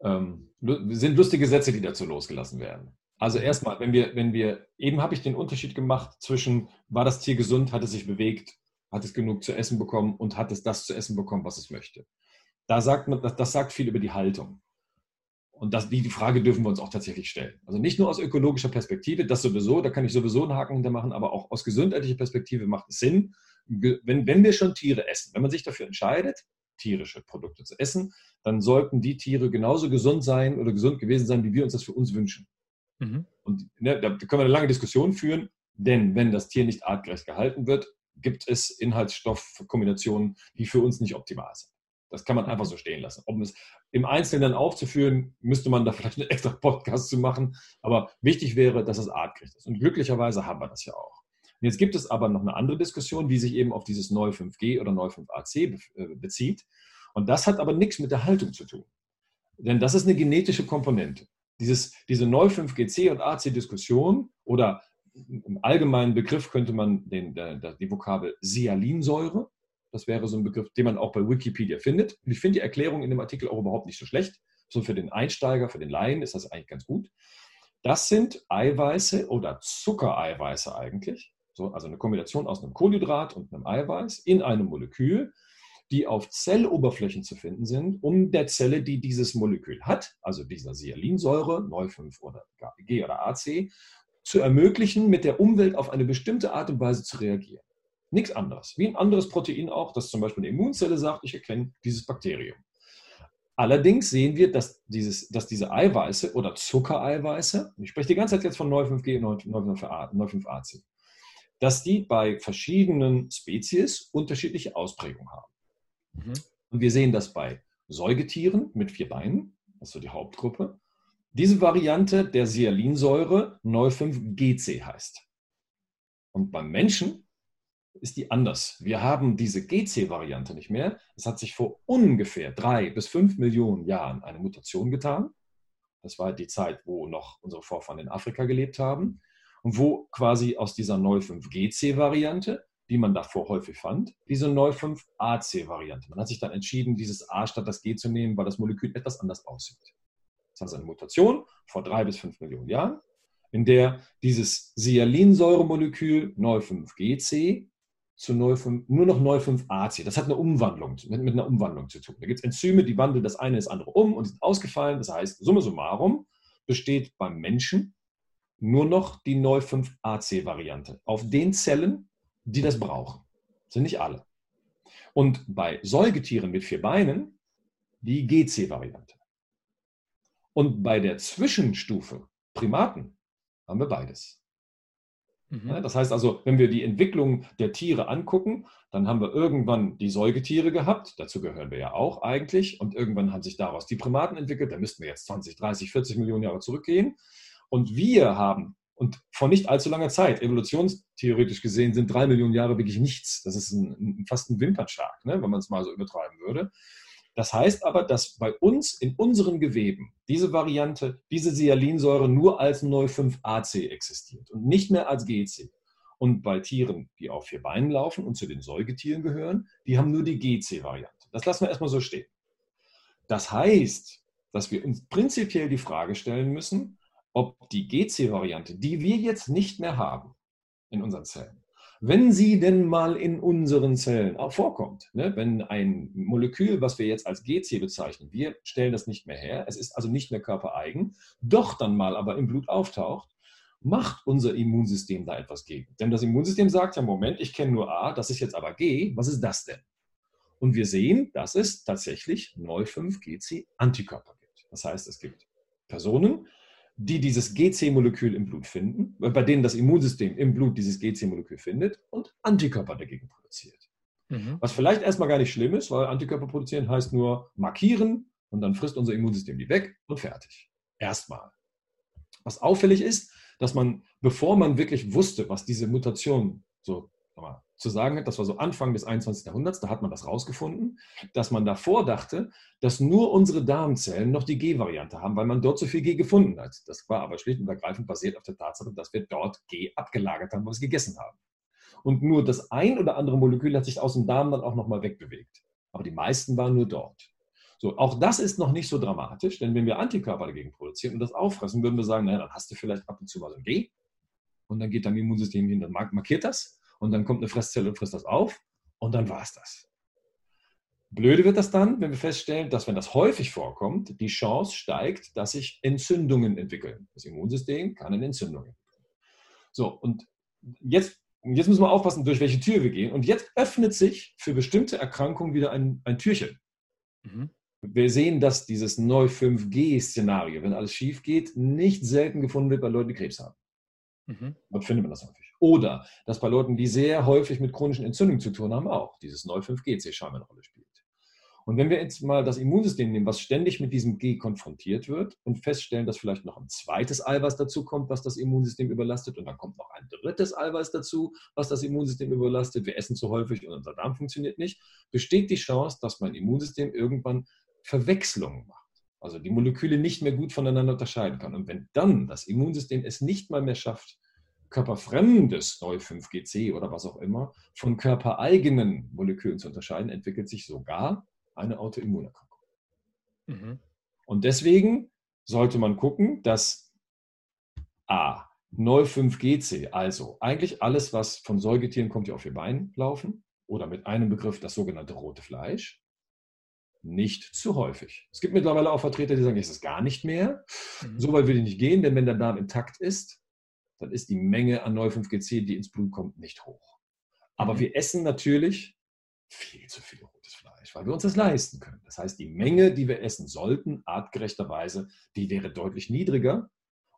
Ähm, sind lustige Sätze, die dazu losgelassen werden. Also erstmal, wenn wir, wenn wir, eben habe ich den Unterschied gemacht zwischen, war das Tier gesund, hat es sich bewegt, hat es genug zu essen bekommen und hat es das zu essen bekommen, was es möchte. Da sagt man, das, das sagt viel über die Haltung. Und das, die, die Frage dürfen wir uns auch tatsächlich stellen. Also nicht nur aus ökologischer Perspektive, das sowieso, da kann ich sowieso einen Haken hintermachen, aber auch aus gesundheitlicher Perspektive macht es Sinn, wenn, wenn wir schon Tiere essen, wenn man sich dafür entscheidet, tierische Produkte zu essen, dann sollten die Tiere genauso gesund sein oder gesund gewesen sein, wie wir uns das für uns wünschen. Mhm. Und ne, da können wir eine lange Diskussion führen, denn wenn das Tier nicht artgerecht gehalten wird, gibt es Inhaltsstoffkombinationen, die für uns nicht optimal sind. Das kann man einfach so stehen lassen. Um es im Einzelnen dann aufzuführen, müsste man da vielleicht einen extra Podcast zu machen. Aber wichtig wäre, dass es artgerecht ist. Und glücklicherweise haben wir das ja auch. Und jetzt gibt es aber noch eine andere Diskussion, die sich eben auf dieses Neu 5G oder Neu 5AC äh, bezieht. Und das hat aber nichts mit der Haltung zu tun. Denn das ist eine genetische Komponente. Dieses, diese Neu 5GC und AC-Diskussion oder im allgemeinen Begriff könnte man den, die Vokabel Sialinsäure, das wäre so ein Begriff, den man auch bei Wikipedia findet. Und ich finde die Erklärung in dem Artikel auch überhaupt nicht so schlecht. So für den Einsteiger, für den Laien ist das eigentlich ganz gut. Das sind Eiweiße oder Zuckereiweiße eigentlich, so, also eine Kombination aus einem Kohlenhydrat und einem Eiweiß in einem Molekül, die auf Zelloberflächen zu finden sind, um der Zelle, die dieses Molekül hat, also dieser Sialinsäure, Neu5 oder G oder AC, zu ermöglichen, mit der Umwelt auf eine bestimmte Art und Weise zu reagieren. Nichts anderes. Wie ein anderes Protein auch, das zum Beispiel eine Immunzelle sagt, ich erkenne dieses Bakterium. Allerdings sehen wir, dass, dieses, dass diese Eiweiße oder Zuckereiweiße, ich spreche die ganze Zeit jetzt von 9,5G und 9,5AC, dass die bei verschiedenen Spezies unterschiedliche Ausprägungen haben. Mhm. Und wir sehen das bei Säugetieren mit vier Beinen, das ist so die Hauptgruppe. Diese Variante der Sialinsäure 9,5-GC heißt. Und beim Menschen ist die anders. Wir haben diese GC-Variante nicht mehr. Es hat sich vor ungefähr drei bis fünf Millionen Jahren eine Mutation getan. Das war die Zeit, wo noch unsere Vorfahren in Afrika gelebt haben und wo quasi aus dieser Neu 5GC-Variante, die man davor häufig fand, diese Neu 5AC-Variante. Man hat sich dann entschieden, dieses A statt das G zu nehmen, weil das Molekül etwas anders aussieht. Das heißt, eine Mutation vor drei bis fünf Millionen Jahren, in der dieses Sialinsäuremolekül Neu 5GC zu Neu 5, nur noch Neu 5AC. Das hat eine Umwandlung, mit, mit einer Umwandlung zu tun. Da gibt es Enzyme, die wandeln das eine ins andere um und sind ausgefallen. Das heißt, summa summarum besteht beim Menschen nur noch die Neu 5AC-Variante auf den Zellen, die das brauchen. Das sind nicht alle. Und bei Säugetieren mit vier Beinen die GC-Variante. Und bei der Zwischenstufe Primaten haben wir beides. Mhm. Das heißt also, wenn wir die Entwicklung der Tiere angucken, dann haben wir irgendwann die Säugetiere gehabt, dazu gehören wir ja auch eigentlich, und irgendwann haben sich daraus die Primaten entwickelt, da müssten wir jetzt 20, 30, 40 Millionen Jahre zurückgehen. Und wir haben, und vor nicht allzu langer Zeit, evolutionstheoretisch gesehen, sind drei Millionen Jahre wirklich nichts. Das ist ein, ein, fast ein Wimpernschlag, ne, wenn man es mal so übertreiben würde. Das heißt aber, dass bei uns in unseren Geweben diese Variante, diese Sialinsäure nur als Neu5AC existiert und nicht mehr als GC. Und bei Tieren, die auf vier Beinen laufen und zu den Säugetieren gehören, die haben nur die GC-Variante. Das lassen wir erstmal so stehen. Das heißt, dass wir uns prinzipiell die Frage stellen müssen, ob die GC-Variante, die wir jetzt nicht mehr haben in unseren Zellen, wenn sie denn mal in unseren Zellen vorkommt, ne? wenn ein Molekül, was wir jetzt als GC bezeichnen, wir stellen das nicht mehr her, es ist also nicht mehr körpereigen, doch dann mal aber im Blut auftaucht, macht unser Immunsystem da etwas gegen. Denn das Immunsystem sagt ja, Moment, ich kenne nur A, das ist jetzt aber G, was ist das denn? Und wir sehen, dass es tatsächlich Neu5-GC-Antikörper gibt. Das heißt, es gibt Personen, die dieses GC-Molekül im Blut finden, bei denen das Immunsystem im Blut dieses GC-Molekül findet und Antikörper dagegen produziert. Mhm. Was vielleicht erstmal gar nicht schlimm ist, weil Antikörper produzieren heißt nur markieren und dann frisst unser Immunsystem die weg und fertig. Erstmal. Was auffällig ist, dass man, bevor man wirklich wusste, was diese Mutation so zu sagen hat, das war so Anfang des 21. Jahrhunderts, da hat man das rausgefunden, dass man davor dachte, dass nur unsere Darmzellen noch die G-Variante haben, weil man dort so viel G gefunden hat. Das war aber schlicht und ergreifend basiert auf der Tatsache, dass wir dort G abgelagert haben, was wir gegessen haben. Und nur das ein oder andere Molekül hat sich aus dem Darm dann auch nochmal wegbewegt. Aber die meisten waren nur dort. So, auch das ist noch nicht so dramatisch, denn wenn wir Antikörper dagegen produzieren und das auffressen, würden wir sagen, naja, dann hast du vielleicht ab und zu mal so ein G und dann geht dein Immunsystem hin, dann markiert das und dann kommt eine Fresszelle und frisst das auf und dann war es das. Blöde wird das dann, wenn wir feststellen, dass wenn das häufig vorkommt, die Chance steigt, dass sich Entzündungen entwickeln. Das Immunsystem kann eine Entzündung entwickeln. So, und jetzt, jetzt müssen wir aufpassen, durch welche Tür wir gehen. Und jetzt öffnet sich für bestimmte Erkrankungen wieder ein, ein Türchen. Mhm. Wir sehen, dass dieses Neu-5G-Szenario, wenn alles schief geht, nicht selten gefunden wird bei Leuten, die Krebs haben. Mhm. Dort findet man das häufig. Oder dass bei Leuten, die sehr häufig mit chronischen Entzündungen zu tun haben, auch dieses Neu-5G-C scheinbar eine Rolle spielt. Und wenn wir jetzt mal das Immunsystem nehmen, was ständig mit diesem G konfrontiert wird und feststellen, dass vielleicht noch ein zweites Eiweiß dazu kommt, was das Immunsystem überlastet, und dann kommt noch ein drittes Eiweiß dazu, was das Immunsystem überlastet, wir essen zu häufig und unser Darm funktioniert nicht, besteht die Chance, dass mein Immunsystem irgendwann Verwechslungen macht. Also die Moleküle nicht mehr gut voneinander unterscheiden kann. Und wenn dann das Immunsystem es nicht mal mehr schafft, körperfremdes Neu5GC oder was auch immer von körpereigenen Molekülen zu unterscheiden, entwickelt sich sogar eine Autoimmunerkrankung. Mhm. Und deswegen sollte man gucken, dass A, Neu5GC, also eigentlich alles, was von Säugetieren kommt, die auf ihr Bein laufen, oder mit einem Begriff das sogenannte rote Fleisch, nicht zu häufig. Es gibt mittlerweile auch Vertreter, die sagen, es ist gar nicht mehr. Mhm. So weit will ich nicht gehen, denn wenn der Darm intakt ist, dann ist die Menge an Neu5GC, die ins Blut kommt, nicht hoch. Aber mhm. wir essen natürlich viel zu viel rotes Fleisch, weil wir uns das leisten können. Das heißt, die Menge, die wir essen sollten, artgerechterweise, die wäre deutlich niedriger.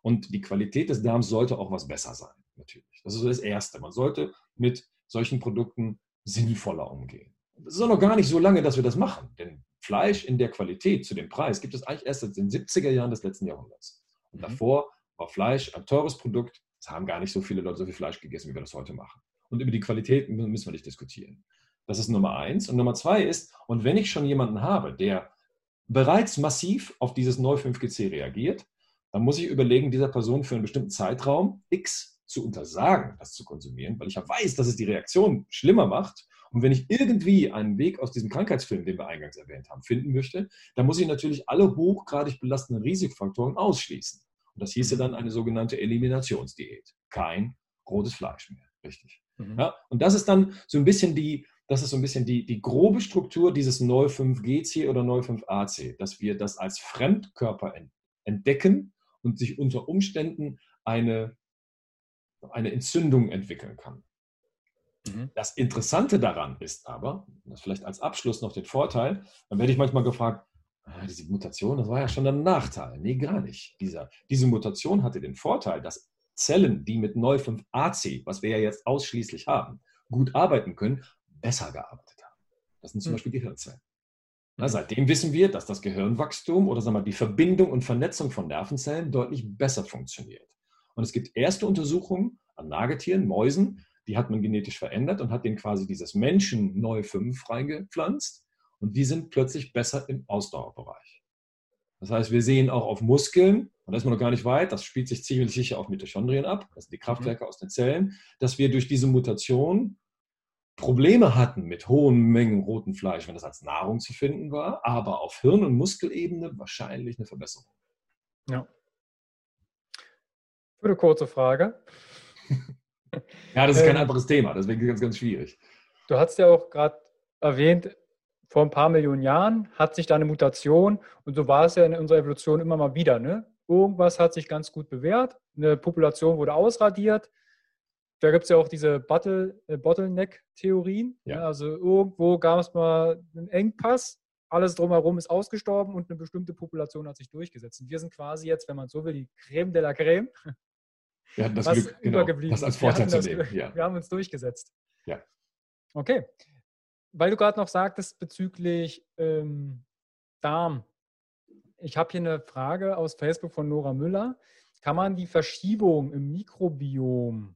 Und die Qualität des Darms sollte auch was besser sein, natürlich. Das ist so das Erste. Man sollte mit solchen Produkten sinnvoller umgehen. Es ist auch noch gar nicht so lange, dass wir das machen. Denn Fleisch in der Qualität zu dem Preis gibt es eigentlich erst seit den 70er Jahren des letzten Jahrhunderts. Und mhm. davor war Fleisch ein teures Produkt. Es haben gar nicht so viele Leute so viel Fleisch gegessen, wie wir das heute machen. Und über die Qualität müssen wir nicht diskutieren. Das ist Nummer eins. Und Nummer zwei ist, und wenn ich schon jemanden habe, der bereits massiv auf dieses Neu-5GC reagiert, dann muss ich überlegen, dieser Person für einen bestimmten Zeitraum X zu untersagen, das zu konsumieren, weil ich ja weiß, dass es die Reaktion schlimmer macht und wenn ich irgendwie einen Weg aus diesem Krankheitsfilm, den wir eingangs erwähnt haben, finden möchte, dann muss ich natürlich alle hochgradig belastenden Risikofaktoren ausschließen. Und das hieße dann eine sogenannte Eliminationsdiät. Kein rotes Fleisch mehr. Richtig. Mhm. Ja, und das ist dann so ein bisschen die, das ist so ein bisschen die, die grobe Struktur dieses Neu5GC oder Neu5AC, dass wir das als Fremdkörper entdecken und sich unter Umständen eine, eine Entzündung entwickeln kann. Mhm. Das Interessante daran ist aber, das vielleicht als Abschluss noch den Vorteil, dann werde ich manchmal gefragt, ah, diese Mutation, das war ja schon ein Nachteil. Nee, gar nicht. Dieser, diese Mutation hatte den Vorteil, dass Zellen, die mit Neu5AC, was wir ja jetzt ausschließlich haben, gut arbeiten können, besser gearbeitet haben. Das sind zum hm. Beispiel Gehirnzellen. Na, seitdem wissen wir, dass das Gehirnwachstum oder sagen wir, die Verbindung und Vernetzung von Nervenzellen deutlich besser funktioniert. Und es gibt erste Untersuchungen an Nagetieren, Mäusen, die hat man genetisch verändert und hat denen quasi dieses Menschen neu 5 freigepflanzt. Und die sind plötzlich besser im Ausdauerbereich. Das heißt, wir sehen auch auf Muskeln, und da ist man noch gar nicht weit, das spielt sich ziemlich sicher auf Mitochondrien ab, das sind die Kraftwerke mhm. aus den Zellen, dass wir durch diese Mutation Probleme hatten mit hohen Mengen roten Fleisch, wenn das als Nahrung zu finden war, aber auf Hirn- und Muskelebene wahrscheinlich eine Verbesserung. Ja. Für eine kurze Frage. ja, das ist kein ähm, anderes Thema, deswegen ganz, ganz schwierig. Du hast ja auch gerade erwähnt, vor ein paar Millionen Jahren hat sich da eine Mutation und so war es ja in unserer Evolution immer mal wieder. Ne? Irgendwas hat sich ganz gut bewährt, eine Population wurde ausradiert, da gibt es ja auch diese Bottle, äh, Bottleneck-Theorien. Ja. Ja, also irgendwo gab es mal einen Engpass, alles drumherum ist ausgestorben und eine bestimmte Population hat sich durchgesetzt. Und wir sind quasi jetzt, wenn man so will, die Creme de la Creme. Wir hatten das was Glück, genau, das als Vorteil zu nehmen. Ja. Wir haben uns durchgesetzt. Ja. Okay. Weil du gerade noch sagtest bezüglich ähm, Darm. Ich habe hier eine Frage aus Facebook von Nora Müller. Kann man die Verschiebung im Mikrobiom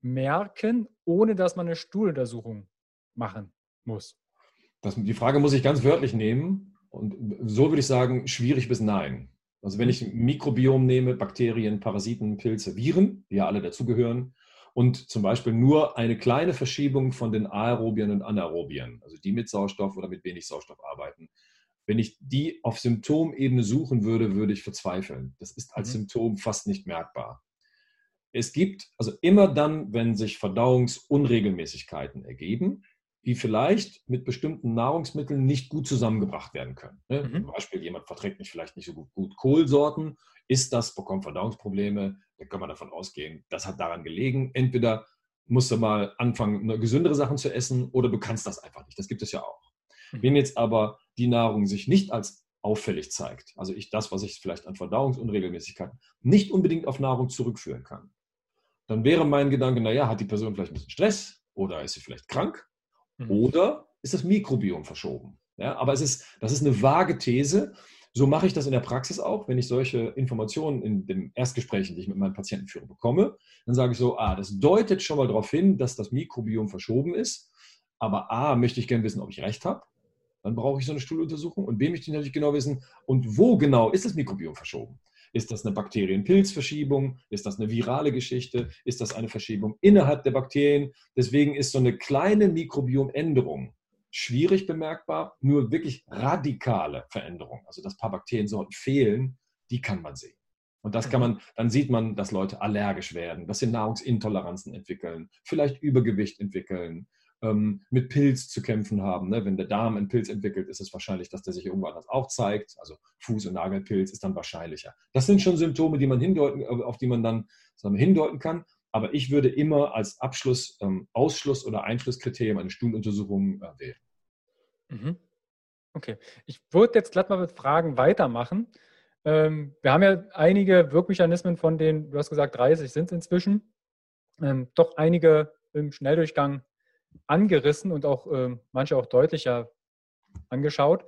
merken, ohne dass man eine Stuhluntersuchung machen muss? Das, die Frage muss ich ganz wörtlich nehmen. Und so würde ich sagen, schwierig bis nein. Also wenn ich ein Mikrobiom nehme, Bakterien, Parasiten, Pilze, Viren, die ja alle dazugehören, und zum Beispiel nur eine kleine Verschiebung von den Aerobien und Anaerobien, also die mit Sauerstoff oder mit wenig Sauerstoff arbeiten, wenn ich die auf Symptomebene suchen würde, würde ich verzweifeln. Das ist als mhm. Symptom fast nicht merkbar. Es gibt, also immer dann, wenn sich Verdauungsunregelmäßigkeiten ergeben, die vielleicht mit bestimmten Nahrungsmitteln nicht gut zusammengebracht werden können. Ne? Mhm. Zum Beispiel, jemand verträgt nicht vielleicht nicht so gut, gut Kohlsorten, isst das, bekommt Verdauungsprobleme, dann kann man davon ausgehen, das hat daran gelegen. Entweder musst du mal anfangen, gesündere Sachen zu essen oder du kannst das einfach nicht. Das gibt es ja auch. Mhm. Wenn jetzt aber die Nahrung sich nicht als auffällig zeigt, also ich das, was ich vielleicht an Verdauungsunregelmäßigkeiten nicht unbedingt auf Nahrung zurückführen kann, dann wäre mein Gedanke, naja, hat die Person vielleicht ein bisschen Stress oder ist sie vielleicht krank mhm. oder ist das Mikrobiom verschoben. Ja, aber es ist, das ist eine vage These. So mache ich das in der Praxis auch, wenn ich solche Informationen in den Erstgesprächen, die ich mit meinen Patienten führe, bekomme. Dann sage ich so, ah, das deutet schon mal darauf hin, dass das Mikrobiom verschoben ist. Aber A, möchte ich gerne wissen, ob ich recht habe. Dann brauche ich so eine Stuhluntersuchung. Und B, möchte ich natürlich genau wissen, und wo genau ist das Mikrobiom verschoben? Ist das eine Bakterienpilzverschiebung? Ist das eine virale Geschichte? Ist das eine Verschiebung innerhalb der Bakterien? Deswegen ist so eine kleine Mikrobiomänderung schwierig bemerkbar, nur wirklich radikale Veränderungen, also dass ein paar Bakteriensorten fehlen, die kann man sehen. Und das kann mhm. man, dann sieht man, dass Leute allergisch werden, dass sie Nahrungsintoleranzen entwickeln, vielleicht Übergewicht entwickeln, ähm, mit Pilz zu kämpfen haben. Ne? Wenn der Darm einen Pilz entwickelt, ist es wahrscheinlich, dass der sich irgendwo anders auch zeigt. Also Fuß- und Nagelpilz ist dann wahrscheinlicher. Das sind schon Symptome, die man hindeuten, äh, auf die man dann sagen hindeuten kann. Aber ich würde immer als Abschluss, ähm, Ausschluss oder Einschlusskriterium eine Stuhluntersuchung äh, wählen. Mhm. Okay. Ich würde jetzt glatt mal mit Fragen weitermachen. Ähm, wir haben ja einige Wirkmechanismen von den, du hast gesagt, 30 sind inzwischen. Ähm, doch einige im Schnelldurchgang angerissen und auch äh, manche auch deutlicher angeschaut.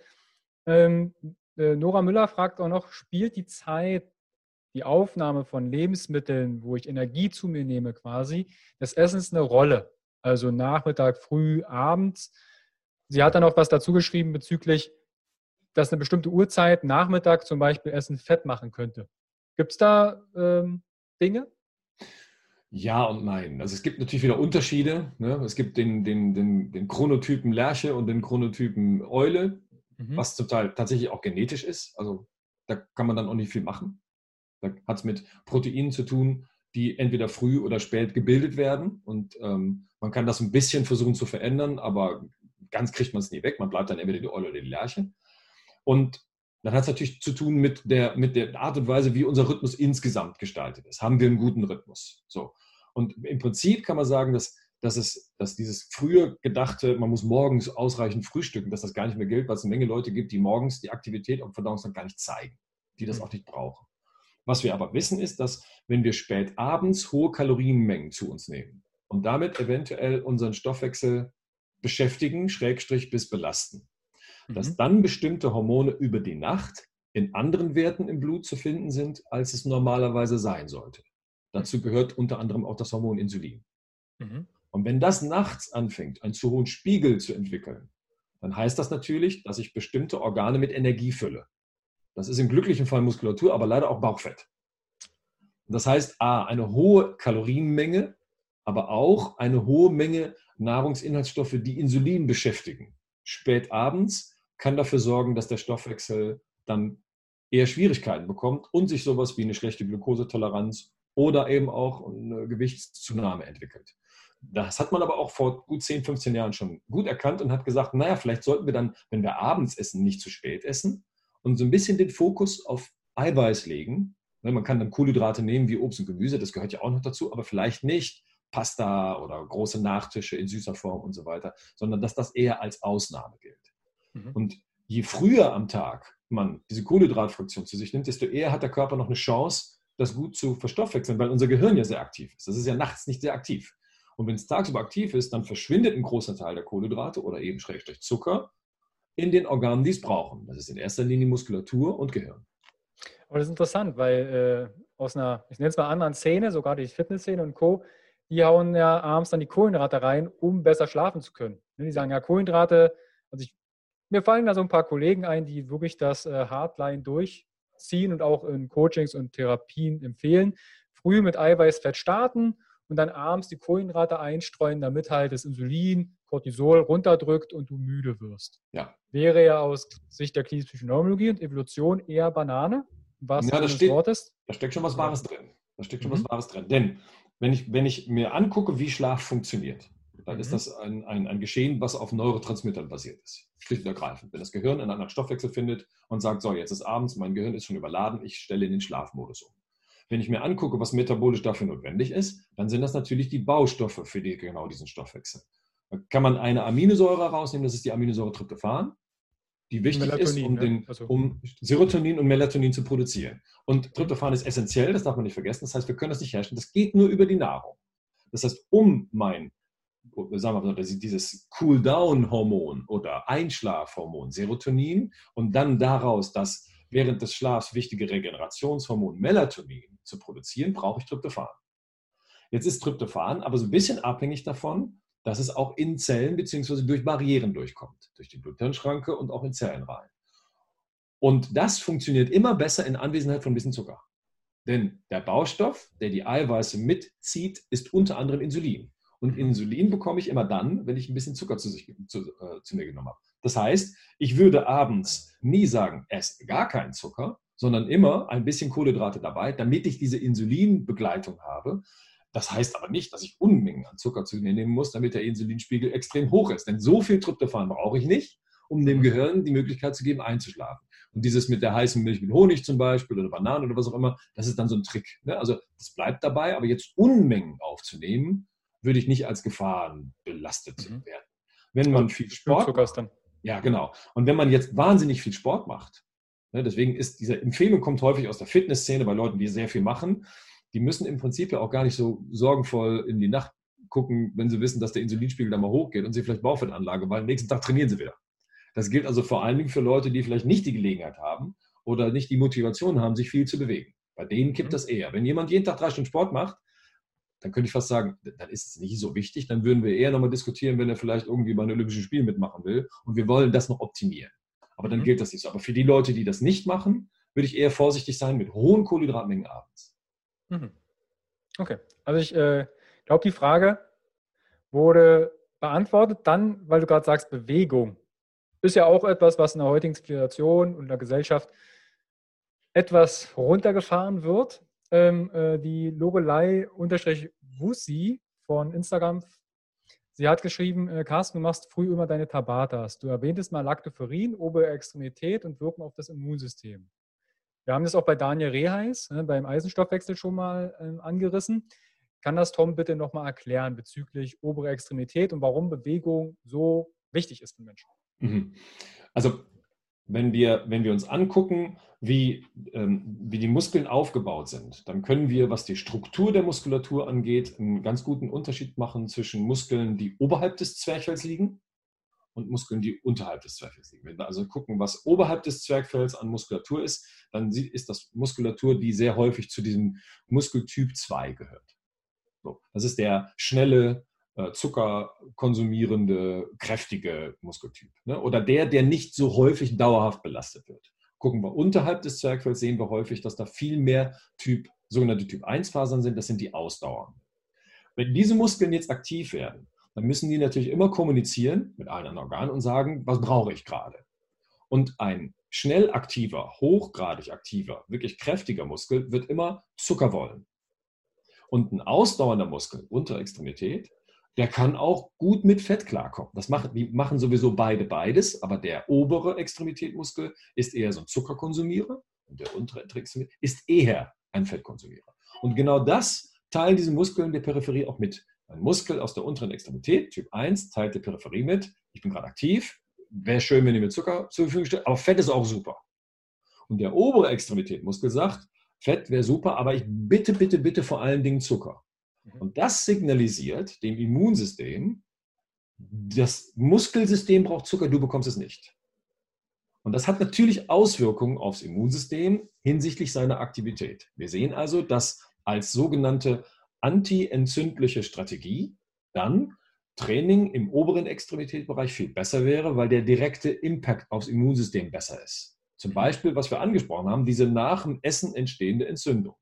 Ähm, äh, Nora Müller fragt auch noch, spielt die Zeit, die Aufnahme von Lebensmitteln, wo ich Energie zu mir nehme quasi, des Essens eine Rolle? Also Nachmittag, früh, abends. Sie hat dann auch was dazu geschrieben bezüglich, dass eine bestimmte Uhrzeit, Nachmittag zum Beispiel, Essen fett machen könnte. Gibt es da ähm, Dinge? Ja und nein. Also es gibt natürlich wieder Unterschiede. Ne? Es gibt den, den, den, den Chronotypen Lerche und den Chronotypen Eule, mhm. was zum Teil tatsächlich auch genetisch ist. Also da kann man dann auch nicht viel machen. Da hat es mit Proteinen zu tun, die entweder früh oder spät gebildet werden. Und ähm, man kann das ein bisschen versuchen zu verändern, aber ganz kriegt man es nie weg. Man bleibt dann entweder die Eule oder die Lerche. Und dann hat es natürlich zu tun mit der, mit der Art und Weise, wie unser Rhythmus insgesamt gestaltet ist. Haben wir einen guten Rhythmus? So. Und im Prinzip kann man sagen, dass dass es, dass dieses früher gedachte, man muss morgens ausreichend frühstücken, dass das gar nicht mehr gilt, weil es eine Menge Leute gibt, die morgens die Aktivität am Verdauungstrakt gar nicht zeigen, die das mhm. auch nicht brauchen. Was wir aber wissen, ist, dass wenn wir spät abends hohe Kalorienmengen zu uns nehmen und damit eventuell unseren Stoffwechsel beschäftigen, Schrägstrich bis belasten, mhm. dass dann bestimmte Hormone über die Nacht in anderen Werten im Blut zu finden sind, als es normalerweise sein sollte. Dazu gehört unter anderem auch das Hormon Insulin. Mhm. Und wenn das nachts anfängt, einen zu hohen Spiegel zu entwickeln, dann heißt das natürlich, dass ich bestimmte Organe mit Energie fülle. Das ist im glücklichen Fall Muskulatur, aber leider auch Bauchfett. Das heißt, A, eine hohe Kalorienmenge, aber auch eine hohe Menge Nahrungsinhaltsstoffe, die Insulin beschäftigen. Spät abends kann dafür sorgen, dass der Stoffwechsel dann eher Schwierigkeiten bekommt und sich sowas wie eine schlechte Glukosetoleranz oder eben auch eine Gewichtszunahme entwickelt. Das hat man aber auch vor gut 10, 15 Jahren schon gut erkannt und hat gesagt, naja, vielleicht sollten wir dann, wenn wir abends essen, nicht zu spät essen und so ein bisschen den Fokus auf Eiweiß legen. Ne, man kann dann Kohlenhydrate nehmen wie Obst und Gemüse, das gehört ja auch noch dazu, aber vielleicht nicht Pasta oder große Nachtische in süßer Form und so weiter, sondern dass das eher als Ausnahme gilt. Mhm. Und je früher am Tag man diese Kohlenhydratfraktion zu sich nimmt, desto eher hat der Körper noch eine Chance, das gut zu verstoffwechseln, weil unser Gehirn ja sehr aktiv ist. Das ist ja nachts nicht sehr aktiv. Und wenn es tagsüber aktiv ist, dann verschwindet ein großer Teil der Kohlenhydrate oder eben Schrägstrich Zucker in den Organen, die es brauchen. Das ist in erster Linie Muskulatur und Gehirn. Aber das ist interessant, weil äh, aus einer, ich nenne es mal anderen Szene, sogar die Fitnessszene und Co., die hauen ja abends dann die Kohlenhydrate rein, um besser schlafen zu können. Ne, die sagen ja, Kohlenhydrate, also ich, mir fallen da so ein paar Kollegen ein, die wirklich das äh, Hardline durchziehen und auch in Coachings und Therapien empfehlen. Früh mit Eiweißfett starten und dann abends die Kohlenhydrate einstreuen, damit halt das Insulin, Cortisol runterdrückt und du müde wirst. Ja. Wäre ja aus Sicht der klinischen Psychoneurologie und Evolution eher Banane. Was ja, da steht, Wortes. da steckt schon was Wahres drin. Da steckt schon mhm. was Wahres drin. Denn wenn ich, wenn ich mir angucke, wie Schlaf funktioniert, dann mhm. ist das ein, ein, ein Geschehen, was auf Neurotransmittern basiert ist. Schlicht und ergreifend. Wenn das Gehirn einen anderen Stoffwechsel findet und sagt, so, jetzt ist abends, mein Gehirn ist schon überladen, ich stelle in den Schlafmodus um. Wenn ich mir angucke, was metabolisch dafür notwendig ist, dann sind das natürlich die Baustoffe für die, genau diesen Stoffwechsel. Da kann man eine Aminosäure rausnehmen, das ist die Aminosäure Tryptophan, die wichtig Melatonin, ist, um, den, also. um, Serotonin und Melatonin zu produzieren. Und Tryptophan ist essentiell, das darf man nicht vergessen. Das heißt, wir können das nicht herstellen. Das geht nur über die Nahrung. Das heißt, um mein, sagen wir mal, dieses Cool-Down-Hormon oder Einschlafhormon Serotonin und dann daraus das während des Schlafs wichtige Regenerationshormon Melatonin zu produzieren, brauche ich Tryptophan. Jetzt ist Tryptophan aber so ein bisschen abhängig davon, dass es auch in Zellen bzw. durch Barrieren durchkommt, durch die Blut-Hirn-Schranke und auch in Zellen rein. Und das funktioniert immer besser in Anwesenheit von ein bisschen Zucker. Denn der Baustoff, der die Eiweiße mitzieht, ist unter anderem Insulin. Und Insulin bekomme ich immer dann, wenn ich ein bisschen Zucker zu, sich, zu, äh, zu mir genommen habe. Das heißt, ich würde abends nie sagen, esst gar keinen Zucker, sondern immer ein bisschen Kohlenhydrate dabei, damit ich diese Insulinbegleitung habe. Das heißt aber nicht, dass ich Unmengen an Zucker zu mir nehmen muss, damit der Insulinspiegel extrem hoch ist. Denn so viel Tryptophan brauche ich nicht, um dem Gehirn die Möglichkeit zu geben, einzuschlafen. Und dieses mit der heißen Milch mit Honig zum Beispiel oder Bananen oder was auch immer, das ist dann so ein Trick. Ne? Also das bleibt dabei, aber jetzt Unmengen aufzunehmen, würde ich nicht als Gefahren belastet mhm. werden. Wenn man viel Sport macht, ja genau. Und wenn man jetzt wahnsinnig viel Sport macht, ne, deswegen ist diese Empfehlung kommt häufig aus der Fitnessszene bei Leuten, die sehr viel machen, die müssen im Prinzip ja auch gar nicht so sorgenvoll in die Nacht gucken, wenn sie wissen, dass der Insulinspiegel da mal hochgeht und sie vielleicht Bauchfettanlage, weil am nächsten Tag trainieren sie wieder. Das gilt also vor allen Dingen für Leute, die vielleicht nicht die Gelegenheit haben oder nicht die Motivation haben, sich viel zu bewegen. Bei denen kippt mhm. das eher. Wenn jemand jeden Tag drei Stunden Sport macht, dann könnte ich fast sagen, dann ist es nicht so wichtig. Dann würden wir eher nochmal diskutieren, wenn er vielleicht irgendwie bei den Olympischen Spielen mitmachen will und wir wollen das noch optimieren. Aber dann mhm. gilt das nicht so. Aber für die Leute, die das nicht machen, würde ich eher vorsichtig sein mit hohen Kohlenhydratmengen abends. Mhm. Okay, also ich äh, glaube, die Frage wurde beantwortet. Dann, weil du gerade sagst, Bewegung ist ja auch etwas, was in der heutigen Zivilisation und der Gesellschaft etwas runtergefahren wird. Ähm, äh, die Lorelei-Wussi von Instagram, sie hat geschrieben, äh, Carsten, du machst früh immer deine Tabatas. Du erwähntest mal Lactoferrin, obere Extremität und wirken auf das Immunsystem. Wir haben das auch bei Daniel Reheis, ne, beim Eisenstoffwechsel schon mal ähm, angerissen. kann das Tom bitte nochmal erklären bezüglich obere Extremität und warum Bewegung so wichtig ist für Menschen? Mhm. Also wenn wir, wenn wir uns angucken, wie, ähm, wie die Muskeln aufgebaut sind, dann können wir, was die Struktur der Muskulatur angeht, einen ganz guten Unterschied machen zwischen Muskeln, die oberhalb des Zwerchfells liegen und Muskeln, die unterhalb des Zwerchfells liegen. Wenn wir also gucken, was oberhalb des Zwerchfells an Muskulatur ist, dann ist das Muskulatur, die sehr häufig zu diesem Muskeltyp 2 gehört. So, das ist der schnelle, äh, Zucker konsumierende, kräftige Muskeltyp. Ne? Oder der, der nicht so häufig dauerhaft belastet wird. Gucken wir unterhalb des Zwergfells, sehen wir häufig, dass da viel mehr Typ, sogenannte Typ 1-Fasern sind. Das sind die Ausdauern. Wenn diese Muskeln jetzt aktiv werden, dann müssen die natürlich immer kommunizieren mit allen anderen Organen und sagen, was brauche ich gerade? Und ein schnell aktiver, hochgradig aktiver, wirklich kräftiger Muskel wird immer Zucker wollen. Und ein ausdauernder Muskel, Unterextremität, der kann auch gut mit Fett klarkommen. Das machen, die machen sowieso beide beides, aber der obere Extremitätmuskel ist eher so ein Zuckerkonsumierer und der untere Extremität ist eher ein Fettkonsumierer. Und genau das teilen diese Muskeln der Peripherie auch mit. Ein Muskel aus der unteren Extremität, Typ 1, teilt der Peripherie mit, ich bin gerade aktiv, wäre schön, wenn ihr mir Zucker zur Verfügung stellt, aber Fett ist auch super. Und der obere Extremitätmuskel sagt, Fett wäre super, aber ich bitte, bitte, bitte vor allen Dingen Zucker. Mhm. Und das signalisiert dem Immunsystem, das Muskelsystem braucht Zucker, du bekommst es nicht. Und das hat natürlich Auswirkungen aufs Immunsystem hinsichtlich seiner Aktivität. Wir sehen also, dass als sogenannte antientzündliche Strategie dann Training im oberen Extremitätsbereich viel besser wäre, weil der direkte Impact aufs Immunsystem besser ist. Zum Beispiel, was wir angesprochen haben, diese nach dem Essen entstehende Entzündung.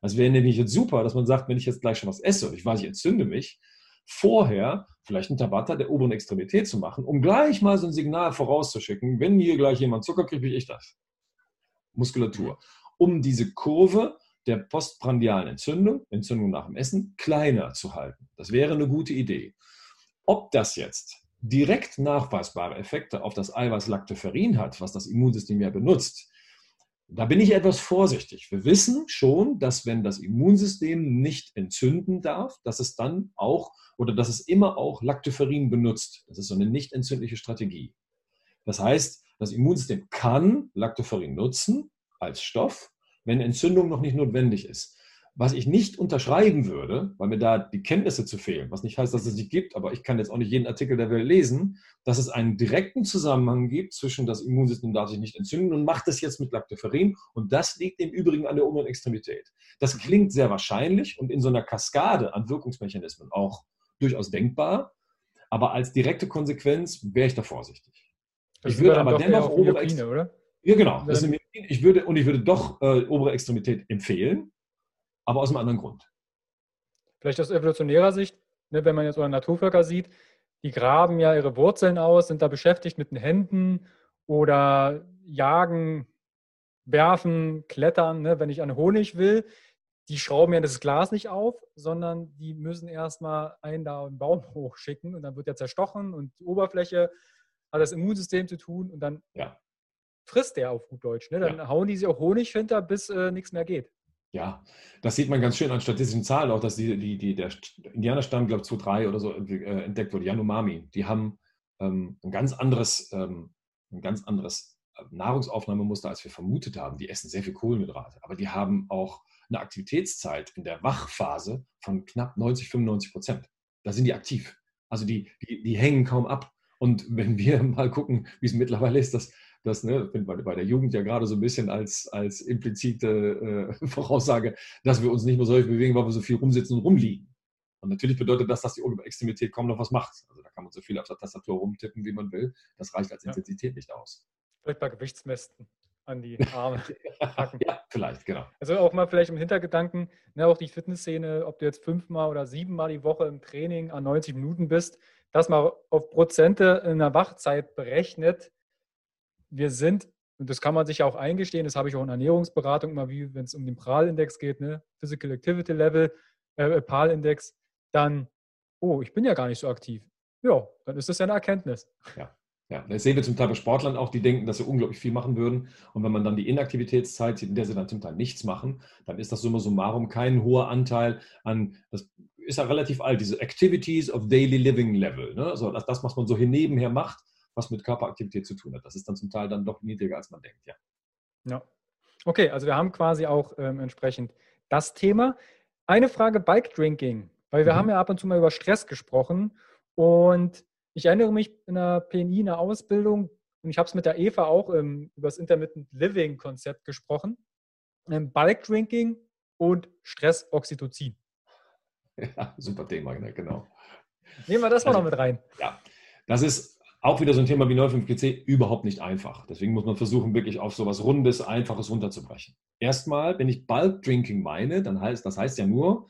Also wäre nämlich jetzt super, dass man sagt, wenn ich jetzt gleich schon was esse und ich weiß, ich entzünde mich, vorher vielleicht ein Tabata der oberen Extremität zu machen, um gleich mal so ein Signal vorauszuschicken, wenn hier gleich jemand Zucker kriegt, wie ich das. Muskulatur. Um diese Kurve der postprandialen Entzündung, Entzündung nach dem Essen, kleiner zu halten. Das wäre eine gute Idee. Ob das jetzt direkt nachweisbare Effekte auf das Eiweiß Lactoferrin hat, was das Immunsystem ja benutzt, da bin ich etwas vorsichtig. Wir wissen schon, dass wenn das Immunsystem nicht entzünden darf, dass es dann auch oder dass es immer auch Lactoferrin benutzt. Das ist so eine nicht entzündliche Strategie. Das heißt, das Immunsystem kann Lactoferrin nutzen als Stoff, wenn Entzündung noch nicht notwendig ist. Was ich nicht unterschreiben würde, weil mir da die Kenntnisse zu fehlen, was nicht heißt, dass es nicht gibt, aber ich kann jetzt auch nicht jeden Artikel der Welt lesen, dass es einen direkten Zusammenhang gibt zwischen das Immunsystem darf sich nicht entzünden und macht es jetzt mit Lactoferrin und das liegt im Übrigen an der oberen Extremität. Das klingt sehr wahrscheinlich und in so einer Kaskade an Wirkungsmechanismen auch durchaus denkbar, aber als direkte Konsequenz wäre ich da vorsichtig. Das ich würde aber dennoch obere Extremität, oder? Ja, genau. Das ich würde, und ich würde doch äh, obere Extremität empfehlen, aber aus einem anderen Grund. Vielleicht aus evolutionärer Sicht, ne, wenn man jetzt oder Naturvölker sieht, die graben ja ihre Wurzeln aus, sind da beschäftigt mit den Händen oder jagen, werfen, klettern. Ne, wenn ich an Honig will, die schrauben ja das Glas nicht auf, sondern die müssen erstmal einen da einen Baum hochschicken und dann wird er zerstochen und die Oberfläche hat das Immunsystem zu tun und dann ja. Frisst der auf gut Deutsch. Ne? Dann ja. hauen die sich auch Honig hinter, bis äh, nichts mehr geht. Ja, das sieht man ganz schön an statistischen Zahlen auch, dass die, die, die, der Indianerstamm, glaube ich, 2003 oder so äh, entdeckt wurde, Yanomami. Die haben ähm, ein ganz anderes, ähm, ein ganz anderes äh, Nahrungsaufnahmemuster, als wir vermutet haben. Die essen sehr viel Kohlenhydrate, aber die haben auch eine Aktivitätszeit in der Wachphase von knapp 90, 95 Prozent. Da sind die aktiv. Also die, die, die hängen kaum ab. Und wenn wir mal gucken, wie es mittlerweile ist, dass das ne, bei, bei der Jugend ja gerade so ein bisschen als, als implizite äh, Voraussage, dass wir uns nicht mehr so häufig bewegen, weil wir so viel rumsitzen und rumliegen. Und natürlich bedeutet das, dass die Extremität kaum noch was macht. Also da kann man so viel auf der Tastatur rumtippen, wie man will. Das reicht als Intensität nicht aus. Vielleicht bei Gewichtsmästen an die Arme packen. ja, vielleicht, genau. Also auch mal vielleicht im Hintergedanken, ne, auch die Fitnessszene, ob du jetzt fünfmal oder siebenmal die Woche im Training an 90 Minuten bist, das mal auf Prozente in der Wachzeit berechnet, wir sind, und das kann man sich ja auch eingestehen, das habe ich auch in Ernährungsberatung immer, wie wenn es um den PRAL-Index geht, ne? Physical Activity Level, äh, PAL-Index, dann, oh, ich bin ja gar nicht so aktiv. Ja, dann ist das ja eine Erkenntnis. Ja. Ja, das sehen wir zum Teil bei Sportlern auch, die denken, dass sie unglaublich viel machen würden. Und wenn man dann die Inaktivitätszeit, in der sie dann zum Teil nichts machen, dann ist das summa summarum kein hoher Anteil an, das ist ja relativ alt, diese Activities of Daily Living Level. Ne? Also das, das, was man so hier nebenher macht, was mit Körperaktivität zu tun hat. Das ist dann zum Teil dann doch niedriger, als man denkt, ja. Ja. Okay, also wir haben quasi auch ähm, entsprechend das Thema. Eine Frage Bike Drinking, weil wir mhm. haben ja ab und zu mal über Stress gesprochen und ich erinnere mich in der PNI, in der Ausbildung, und ich habe es mit der Eva auch ähm, über das Intermittent Living Konzept gesprochen. Ähm, Bulk Drinking und Stress Oxytocin. Ja, super Thema, ne, genau. Nehmen wir das mal also, noch mit rein. Ja, das ist auch wieder so ein Thema wie 95GC überhaupt nicht einfach. Deswegen muss man versuchen, wirklich auf so was Rundes, Einfaches runterzubrechen. Erstmal, wenn ich Bulk Drinking meine, dann heißt das heißt ja nur,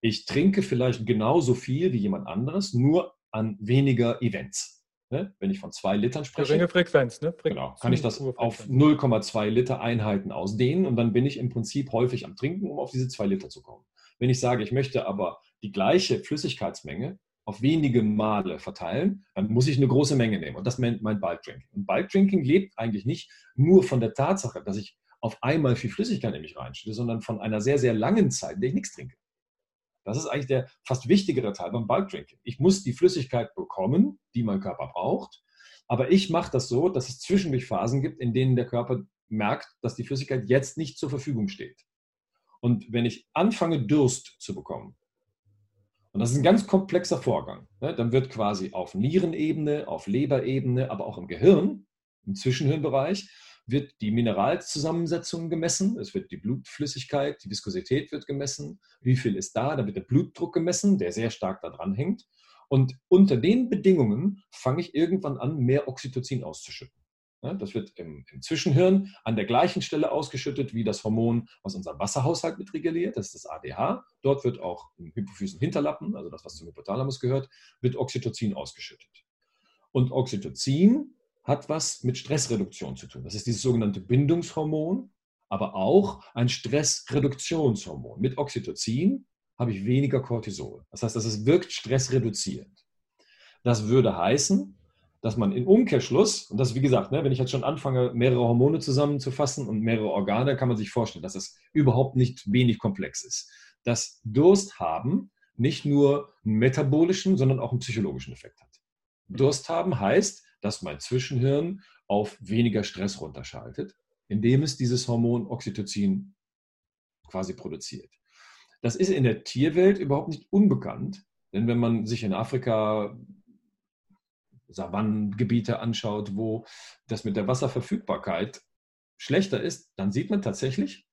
ich trinke vielleicht genauso viel wie jemand anderes, nur an weniger Events. Ne? Wenn ich von zwei Litern spreche. Geringe Frequenz, ne? Fre genau, kann ich das auf 0,2 Liter Einheiten ausdehnen und dann bin ich im Prinzip häufig am Trinken, um auf diese zwei Liter zu kommen. Wenn ich sage, ich möchte aber die gleiche Flüssigkeitsmenge auf wenige Male verteilen, dann muss ich eine große Menge nehmen. Und das nennt mein Bulk Drinking. Und Bulk Drinking lebt eigentlich nicht nur von der Tatsache, dass ich auf einmal viel Flüssigkeit in mich reinstelle, sondern von einer sehr, sehr langen Zeit, in der ich nichts trinke. Das ist eigentlich der fast wichtigere Teil beim Bulk Drinking. Ich muss die Flüssigkeit bekommen, die mein Körper braucht, aber ich mache das so, dass es zwischendurch Phasen gibt, in denen der Körper merkt, dass die Flüssigkeit jetzt nicht zur Verfügung steht. Und wenn ich anfange, Durst zu bekommen, und das ist ein ganz komplexer Vorgang, ne, dann wird quasi auf Nierenebene, auf Leberebene, aber auch im Gehirn, im Zwischenhirnbereich, wird die Mineralzusammensetzung gemessen, es wird die Blutflüssigkeit, die Viskosität wird gemessen, wie viel ist da, da wird der Blutdruck gemessen, der sehr stark daran hängt. Und unter den Bedingungen fange ich irgendwann an, mehr Oxytocin auszuschütten. Das wird im, im, Zwischenhirn an der gleichen Stelle ausgeschüttet wie das Hormon, was unseren Wasserhaushalt mit reguliert. Das ist das ADH. Dort wird auch im Hypophysen-Hinterlappen, also das, was zum Hypothalamus gehört, wird Oxytocin ausgeschüttet. Und Oxytocin hat was mit Stressreduktion zu tun. Das ist dieses sogenannte Bindungshormon, aber auch ein Stressreduktionshormon. Mit Oxytocin habe ich weniger Cortisol. Das heißt, das wirkt stressreduzierend. Das würde heißen, dass man im Umkehrschluss, und das wie gesagt, ne, wenn ich jetzt schon anfange, mehrere Hormone zusammenzufassen und mehrere Organe, kann man sich vorstellen, dass das überhaupt nicht wenig komplex ist. Dass Durst haben nicht nur einen metabolischen, sondern auch einen psychologischen Effekt hat. Durst haben heißt, dass mein Zwischenhirn auf weniger Stress runterschaltet, indem es dieses Hormon Oxytocin quasi produziert. Das ist in der Tierwelt überhaupt nicht unbekannt, denn wenn man sich in Afrika Savannengebiete anschaut, wo das mit der Wasserverfügbarkeit schlechter ist, dann sieht man tatsächlich,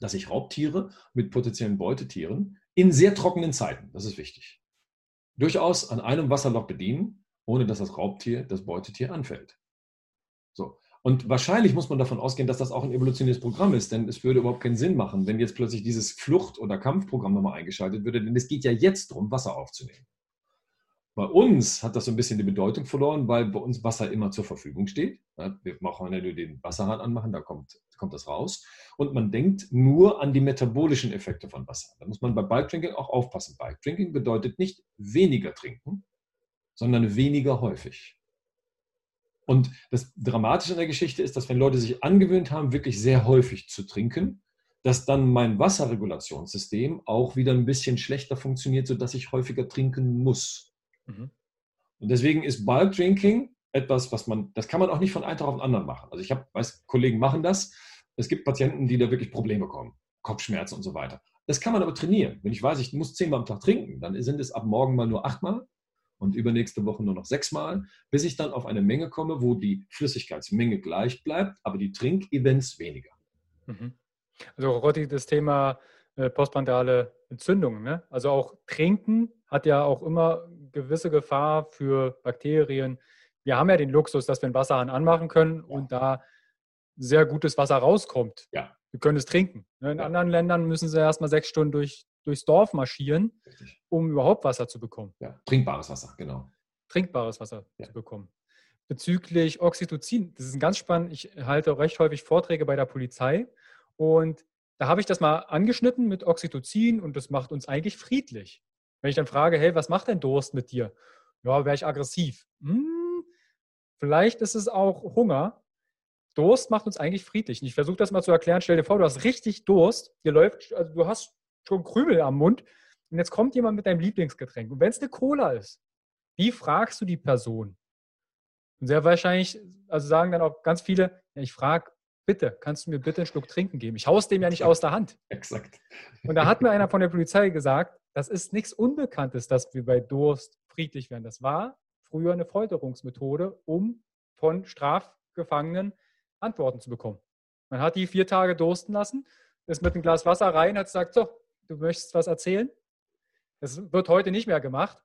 dass sich Raubtiere mit potenziellen Beutetieren in sehr trockenen Zeiten, das ist wichtig, durchaus an einem Wasserloch bedienen ohne dass das Raubtier das Beutetier anfällt. So. Und wahrscheinlich muss man davon ausgehen, dass das auch ein evolutionäres Programm ist, denn es würde überhaupt keinen Sinn machen, wenn jetzt plötzlich dieses Flucht- oder Kampfprogramm nochmal eingeschaltet würde, denn es geht ja jetzt darum, Wasser aufzunehmen. Bei uns hat das so ein bisschen die Bedeutung verloren, weil bei uns Wasser immer zur Verfügung steht. Wir machen ja nur den Wasserhahn anmachen, da kommt, kommt das raus. Und man denkt nur an die metabolischen Effekte von Wasser. Da muss man bei Bike Drinking auch aufpassen. Bike Drinking bedeutet nicht weniger trinken, sondern weniger häufig. Und das Dramatische in der Geschichte ist, dass wenn Leute sich angewöhnt haben, wirklich sehr häufig zu trinken, dass dann mein Wasserregulationssystem auch wieder ein bisschen schlechter funktioniert, sodass ich häufiger trinken muss. Mhm. Und deswegen ist Bulk Drinking etwas, was man, das kann man auch nicht von einem Tag auf den anderen machen. Also ich habe, weiß, Kollegen machen das. Es gibt Patienten, die da wirklich Probleme bekommen, Kopfschmerzen und so weiter. Das kann man aber trainieren. Wenn ich weiß, ich muss zehnmal am Tag trinken, dann sind es ab morgen mal nur achtmal und übernächste Woche nur noch sechsmal, bis ich dann auf eine Menge komme, wo die Flüssigkeitsmenge gleich bleibt, aber die Trinkevents weniger. Mhm. Also Rotti, das Thema äh, Entzündungen. Ne? Also auch Trinken hat ja auch immer gewisse Gefahr für Bakterien. Wir haben ja den Luxus, dass wir einen Wasserhahn anmachen können und da sehr gutes Wasser rauskommt. Ja. Wir können es trinken. Ne? In ja. anderen Ländern müssen sie erstmal sechs Stunden durch, durchs Dorf marschieren, Richtig. um überhaupt Wasser zu bekommen. Ja, trinkbares Wasser, genau. Trinkbares Wasser ja. zu bekommen. Bezüglich Oxytocin, das ist ganz spannend. Ich halte recht häufig Vorträge bei der Polizei und da habe ich das mal angeschnitten mit Oxytocin und das macht uns eigentlich friedlich. Wenn ich dann frage, hey, was macht denn Durst mit dir? Ja, wäre ich aggressiv. Hm, vielleicht ist es auch Hunger. Durst macht uns eigentlich friedlich. Und ich versuche das mal zu erklären. Stell dir vor, du hast richtig Durst. Dir läuft, also du hast schon Krümel am Mund. Und jetzt kommt jemand mit deinem Lieblingsgetränk. Und wenn es eine Cola ist, wie fragst du die Person? Und sehr wahrscheinlich, also sagen dann auch ganz viele, ja, ich frage, bitte, kannst du mir bitte einen Schluck trinken geben? Ich haus dem ja nicht aus der Hand. Exakt. Und da hat mir einer von der Polizei gesagt, das ist nichts Unbekanntes, dass wir bei Durst friedlich werden. Das war früher eine Folterungsmethode, um von Strafgefangenen Antworten zu bekommen. Man hat die vier Tage dursten lassen, ist mit einem Glas Wasser rein, hat gesagt, so, du möchtest was erzählen? Das wird heute nicht mehr gemacht.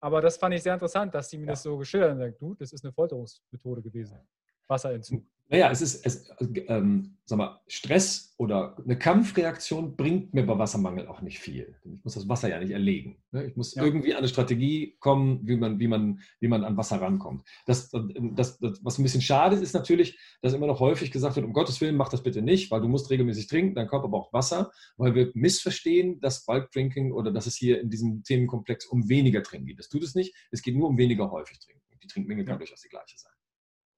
Aber das fand ich sehr interessant, dass sie mir ja. das so geschildert haben. Du, das ist eine Folterungsmethode gewesen. Wasserentzug. Naja, es ist, es, ähm, sag mal, Stress oder eine Kampfreaktion bringt mir bei Wassermangel auch nicht viel. Ich muss das Wasser ja nicht erlegen. Ne? Ich muss ja. irgendwie an eine Strategie kommen, wie man, wie, man, wie man an Wasser rankommt. Das, das, das, was ein bisschen schade ist, ist natürlich, dass immer noch häufig gesagt wird, um Gottes Willen, mach das bitte nicht, weil du musst regelmäßig trinken, dein Körper braucht Wasser, weil wir missverstehen, dass Bulk Drinking oder dass es hier in diesem Themenkomplex um weniger Trinken geht. Das tut es nicht. Es geht nur um weniger häufig trinken. Die Trinkmenge kann ja. durchaus die gleiche sein.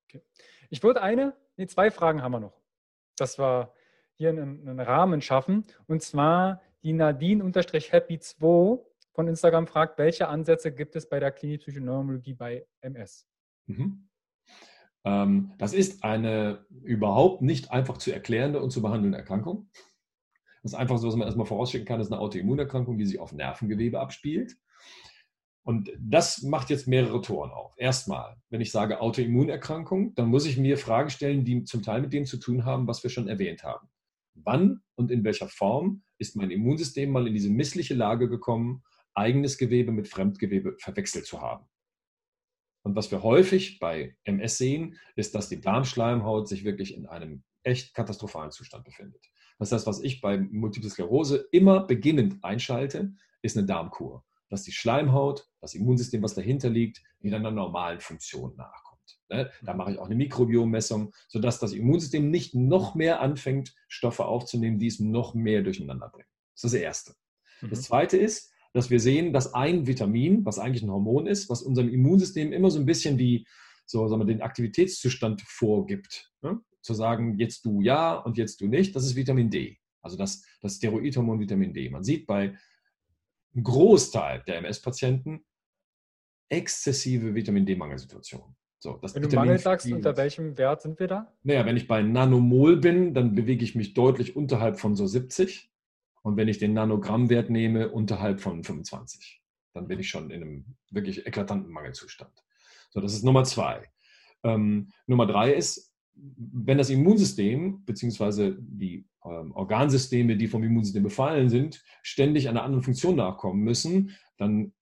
Okay. Ich würde eine, nee, zwei Fragen haben wir noch. Das war hier einen, einen Rahmen schaffen. Und zwar die Nadine-Happy2 von Instagram fragt, welche Ansätze gibt es bei der klinischen Neurologie bei MS? Mhm. Ähm, das ist eine überhaupt nicht einfach zu erklärende und zu behandelnde Erkrankung. Das ist einfach so, was man erstmal vorausschicken kann, ist eine Autoimmunerkrankung, die sich auf Nervengewebe abspielt. Und das macht jetzt mehrere Toren auf. Erstmal, wenn ich sage Autoimmunerkrankung, dann muss ich mir Fragen stellen, die zum Teil mit dem zu tun haben, was wir schon erwähnt haben. Wann und in welcher Form ist mein Immunsystem mal in diese missliche Lage gekommen, eigenes Gewebe mit Fremdgewebe verwechselt zu haben? Und was wir häufig bei MS sehen, ist, dass die Darmschleimhaut sich wirklich in einem echt katastrophalen Zustand befindet. Das heißt, was ich bei Multiple Sklerose immer beginnend einschalte, ist eine Darmkur dass die Schleimhaut, das Immunsystem, was dahinter liegt, wieder einer normalen Funktion nachkommt. Ne? Da mache ich auch eine Mikrobiommessung, sodass das Immunsystem nicht noch mehr anfängt, Stoffe aufzunehmen, die es noch mehr durcheinander bringen. Das ist das Erste. Mhm. Das Zweite ist, dass wir sehen, dass ein Vitamin, was eigentlich ein Hormon ist, was unserem Immunsystem immer so ein bisschen die, so sagen wir, den Aktivitätszustand vorgibt. Ne? Zu sagen, jetzt du ja und jetzt du nicht, das ist Vitamin D. Also das, das Steroidhormon Vitamin D. Man sieht bei Großteil der MS-Patienten exzessive Vitamin D-Mangelsituationen. So, wenn du Mangel sagst, unter welchem Wert sind wir da? Naja, wenn ich bei Nanomol bin, dann bewege ich mich deutlich unterhalb von so 70. Und wenn ich den Nanogrammwert nehme, unterhalb von 25. Dann bin ich schon in einem wirklich eklatanten Mangelzustand. So, das ist Nummer zwei. Ähm, Nummer drei ist, wenn das Immunsystem bzw. die ähm, Organsysteme, die vom Immunsystem befallen sind, ständig einer anderen Funktion nachkommen müssen, dann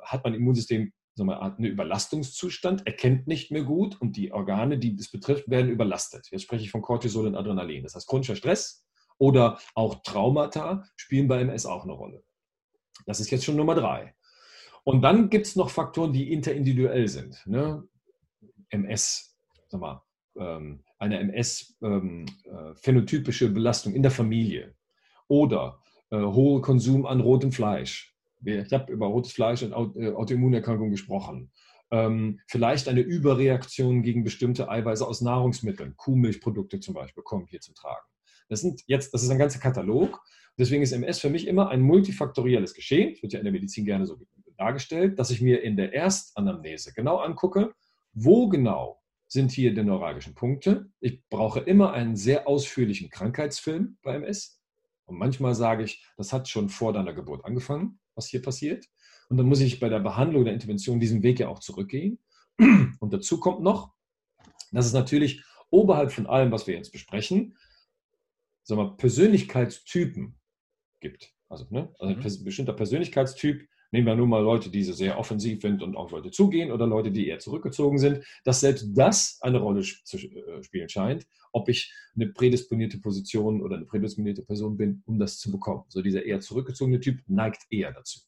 hat mein Immunsystem sagen wir, einen Überlastungszustand, erkennt nicht mehr gut und die Organe, die das betrifft, werden überlastet. Jetzt spreche ich von Cortisol und Adrenalin. Das heißt, chronischer Stress oder auch Traumata spielen bei MS auch eine Rolle. Das ist jetzt schon Nummer drei. Und dann gibt es noch Faktoren, die interindividuell sind. Ne? MS, sag mal, ähm, eine MS-phänotypische ähm, äh, Belastung in der Familie oder äh, hoher Konsum an rotem Fleisch. Ich habe über rotes Fleisch und äh, Autoimmunerkrankungen gesprochen. Ähm, vielleicht eine Überreaktion gegen bestimmte Eiweiße aus Nahrungsmitteln, Kuhmilchprodukte zum Beispiel, kommen hier zum Tragen. Das, sind jetzt, das ist ein ganzer Katalog. Deswegen ist MS für mich immer ein multifaktorielles Geschehen. Das wird ja in der Medizin gerne so dargestellt, dass ich mir in der Erstanamnese genau angucke, wo genau sind hier die neuralgischen Punkte. Ich brauche immer einen sehr ausführlichen Krankheitsfilm bei MS. Und manchmal sage ich, das hat schon vor deiner Geburt angefangen, was hier passiert. Und dann muss ich bei der Behandlung der Intervention diesen Weg ja auch zurückgehen. Und dazu kommt noch, dass es natürlich oberhalb von allem, was wir jetzt besprechen, sagen wir, Persönlichkeitstypen gibt. Also, ne? also ein mhm. bestimmter Persönlichkeitstyp Nehmen wir nur mal Leute, die sehr offensiv sind und auf Leute zugehen oder Leute, die eher zurückgezogen sind, dass selbst das eine Rolle zu äh, spielen scheint, ob ich eine prädisponierte Position oder eine prädisponierte Person bin, um das zu bekommen. So dieser eher zurückgezogene Typ neigt eher dazu.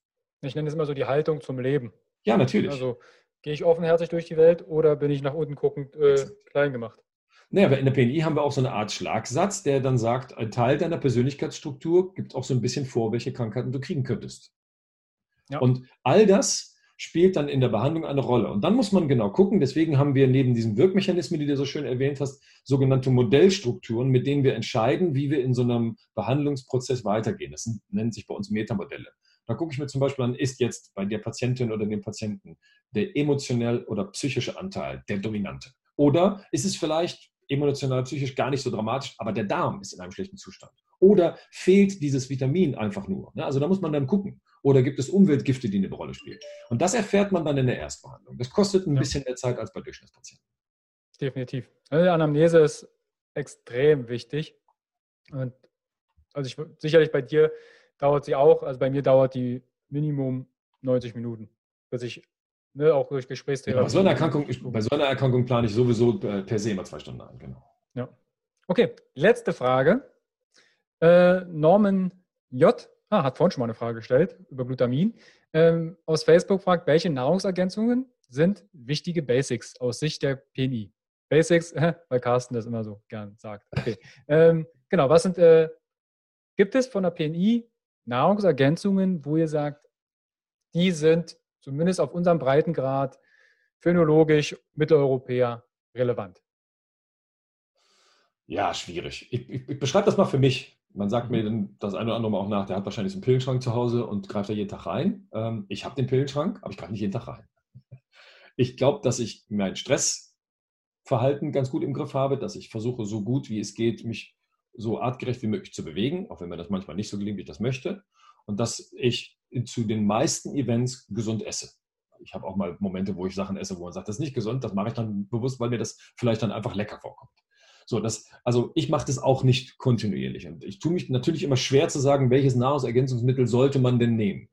Ich nenne es immer so die Haltung zum Leben. Ja, natürlich. Also gehe ich offenherzig durch die Welt oder bin ich nach unten guckend äh, klein gemacht? Naja, in der PNI haben wir auch so eine Art Schlagsatz, der dann sagt, ein Teil deiner Persönlichkeitsstruktur gibt auch so ein bisschen vor, welche Krankheiten du kriegen könntest. Ja. Und all das spielt dann in der Behandlung eine Rolle. Und dann muss man genau gucken, deswegen haben wir neben diesen Wirkmechanismen, die du so schön erwähnt hast, sogenannte Modellstrukturen, mit denen wir entscheiden, wie wir in so einem Behandlungsprozess weitergehen. Das nennt sich bei uns Metamodelle. Da gucke ich mir zum Beispiel an, ist jetzt bei der Patientin oder dem Patienten der emotionell oder psychische Anteil der dominante? Oder ist es vielleicht emotional, psychisch gar nicht so dramatisch, aber der Darm ist in einem schlechten Zustand? Oder fehlt dieses Vitamin einfach nur? Also da muss man dann gucken. Oder gibt es Umweltgifte, die eine Rolle spielen? Und das erfährt man dann in der Erstbehandlung. Das kostet ein ja. bisschen mehr Zeit als bei Durchschnittspatienten. Definitiv. Also die Anamnese ist extrem wichtig. Und also ich, sicherlich bei dir dauert sie auch, also bei mir dauert die Minimum 90 Minuten, bis ich ne, auch durch Gesprächstherapie. Ja, bei, so einer Erkrankung, bei so einer Erkrankung plane ich sowieso äh, per se immer zwei Stunden ein, genau. Ja. Okay, letzte Frage. Äh, Norman J. Ah, hat vorhin schon mal eine Frage gestellt über Glutamin. Ähm, aus Facebook fragt, welche Nahrungsergänzungen sind wichtige Basics aus Sicht der PNI? Basics, weil Carsten das immer so gern sagt. Okay. Ähm, genau, was sind, äh, gibt es von der PNI Nahrungsergänzungen, wo ihr sagt, die sind zumindest auf unserem Breitengrad phänologisch Mitteleuropäer relevant? Ja, schwierig. Ich, ich, ich beschreibe das mal für mich. Man sagt mir mhm. das eine oder andere Mal auch nach, der hat wahrscheinlich so einen Pillenschrank zu Hause und greift da jeden Tag rein. Ähm, ich habe den Pillenschrank, aber ich greife nicht jeden Tag rein. Ich glaube, dass ich mein Stressverhalten ganz gut im Griff habe, dass ich versuche, so gut wie es geht, mich so artgerecht wie möglich zu bewegen, auch wenn mir das manchmal nicht so gelingt, wie ich das möchte. Und dass ich zu den meisten Events gesund esse. Ich habe auch mal Momente, wo ich Sachen esse, wo man sagt, das ist nicht gesund. Das mache ich dann bewusst, weil mir das vielleicht dann einfach lecker vorkommt. So, das, also ich mache das auch nicht kontinuierlich. Und ich tue mich natürlich immer schwer zu sagen, welches Nahrungsergänzungsmittel sollte man denn nehmen.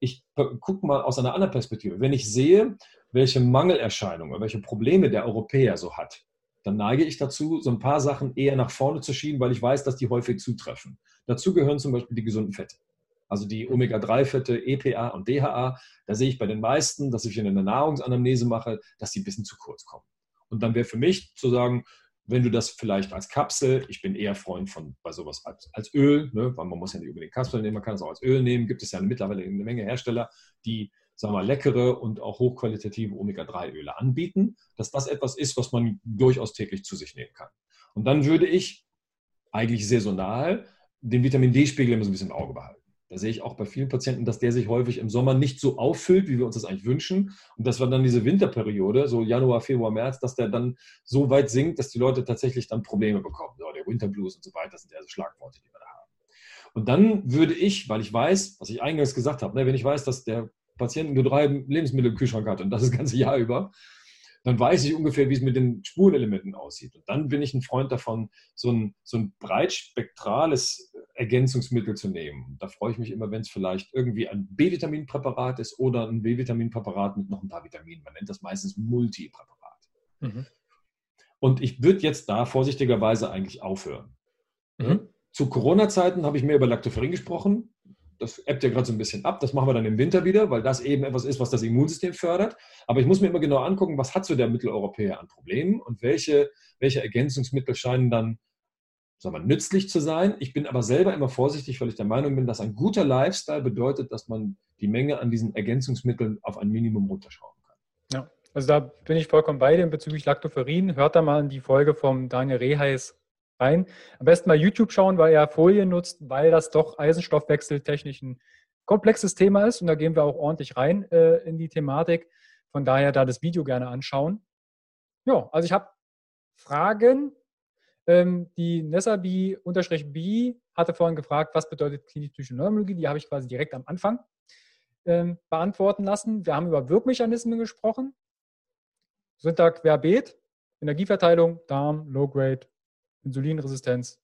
Ich gucke mal aus einer anderen Perspektive. Wenn ich sehe, welche Mangelerscheinungen oder welche Probleme der Europäer so hat, dann neige ich dazu, so ein paar Sachen eher nach vorne zu schieben, weil ich weiß, dass die häufig zutreffen. Dazu gehören zum Beispiel die gesunden Fette. Also die Omega-3-Fette, EPA und DHA. Da sehe ich bei den meisten, dass ich in der Nahrungsanamnese mache, dass die ein bisschen zu kurz kommen. Und dann wäre für mich zu sagen, wenn du das vielleicht als Kapsel, ich bin eher Freund von bei sowas als, als Öl, ne, weil man muss ja nicht unbedingt Kapseln nehmen, man kann es auch als Öl nehmen, gibt es ja mittlerweile eine Menge Hersteller, die sagen wir, leckere und auch hochqualitative Omega-3-Öle anbieten, dass das etwas ist, was man durchaus täglich zu sich nehmen kann. Und dann würde ich eigentlich saisonal den Vitamin D-Spiegel immer so ein bisschen im Auge behalten. Da sehe ich auch bei vielen Patienten, dass der sich häufig im Sommer nicht so auffüllt, wie wir uns das eigentlich wünschen. Und das war dann diese Winterperiode, so Januar, Februar, März, dass der dann so weit sinkt, dass die Leute tatsächlich dann Probleme bekommen. So, der Winterblues und so weiter sind ja so Schlagworte, die wir da haben. Und dann würde ich, weil ich weiß, was ich eingangs gesagt habe, ne, wenn ich weiß, dass der Patient nur drei Lebensmittel im Kühlschrank hat und das das ganze Jahr über, dann weiß ich ungefähr, wie es mit den Spurenelementen aussieht. Und dann bin ich ein Freund davon, so ein, so ein breitspektrales Ergänzungsmittel zu nehmen. Da freue ich mich immer, wenn es vielleicht irgendwie ein B-Vitaminpräparat ist oder ein B-Vitaminpräparat mit noch ein paar Vitaminen. Man nennt das meistens Multipräparat. Mhm. Und ich würde jetzt da vorsichtigerweise eigentlich aufhören. Mhm. Zu Corona-Zeiten habe ich mehr über Lactoferrin gesprochen das ebbt ja gerade so ein bisschen ab. Das machen wir dann im Winter wieder, weil das eben etwas ist, was das Immunsystem fördert. Aber ich muss mir immer genau angucken, was hat so der Mitteleuropäer an Problemen und welche, welche Ergänzungsmittel scheinen dann sagen wir, nützlich zu sein. Ich bin aber selber immer vorsichtig, weil ich der Meinung bin, dass ein guter Lifestyle bedeutet, dass man die Menge an diesen Ergänzungsmitteln auf ein Minimum runterschrauben kann. Ja, also da bin ich vollkommen bei dir bezüglich Lactoferrin. Hört da mal in die Folge vom Daniel Reheis rein. Am besten mal YouTube schauen, weil er Folien nutzt, weil das doch Eisenstoffwechseltechnisch ein komplexes Thema ist und da gehen wir auch ordentlich rein äh, in die Thematik. Von daher da das Video gerne anschauen. Ja, also ich habe Fragen. Ähm, die Nessabi-B hatte vorhin gefragt, was bedeutet klinisch-psychische Neurologie? Die habe ich quasi direkt am Anfang ähm, beantworten lassen. Wir haben über Wirkmechanismen gesprochen. Sind da querbeet, Energieverteilung, Darm, Low-Grade, Insulinresistenz,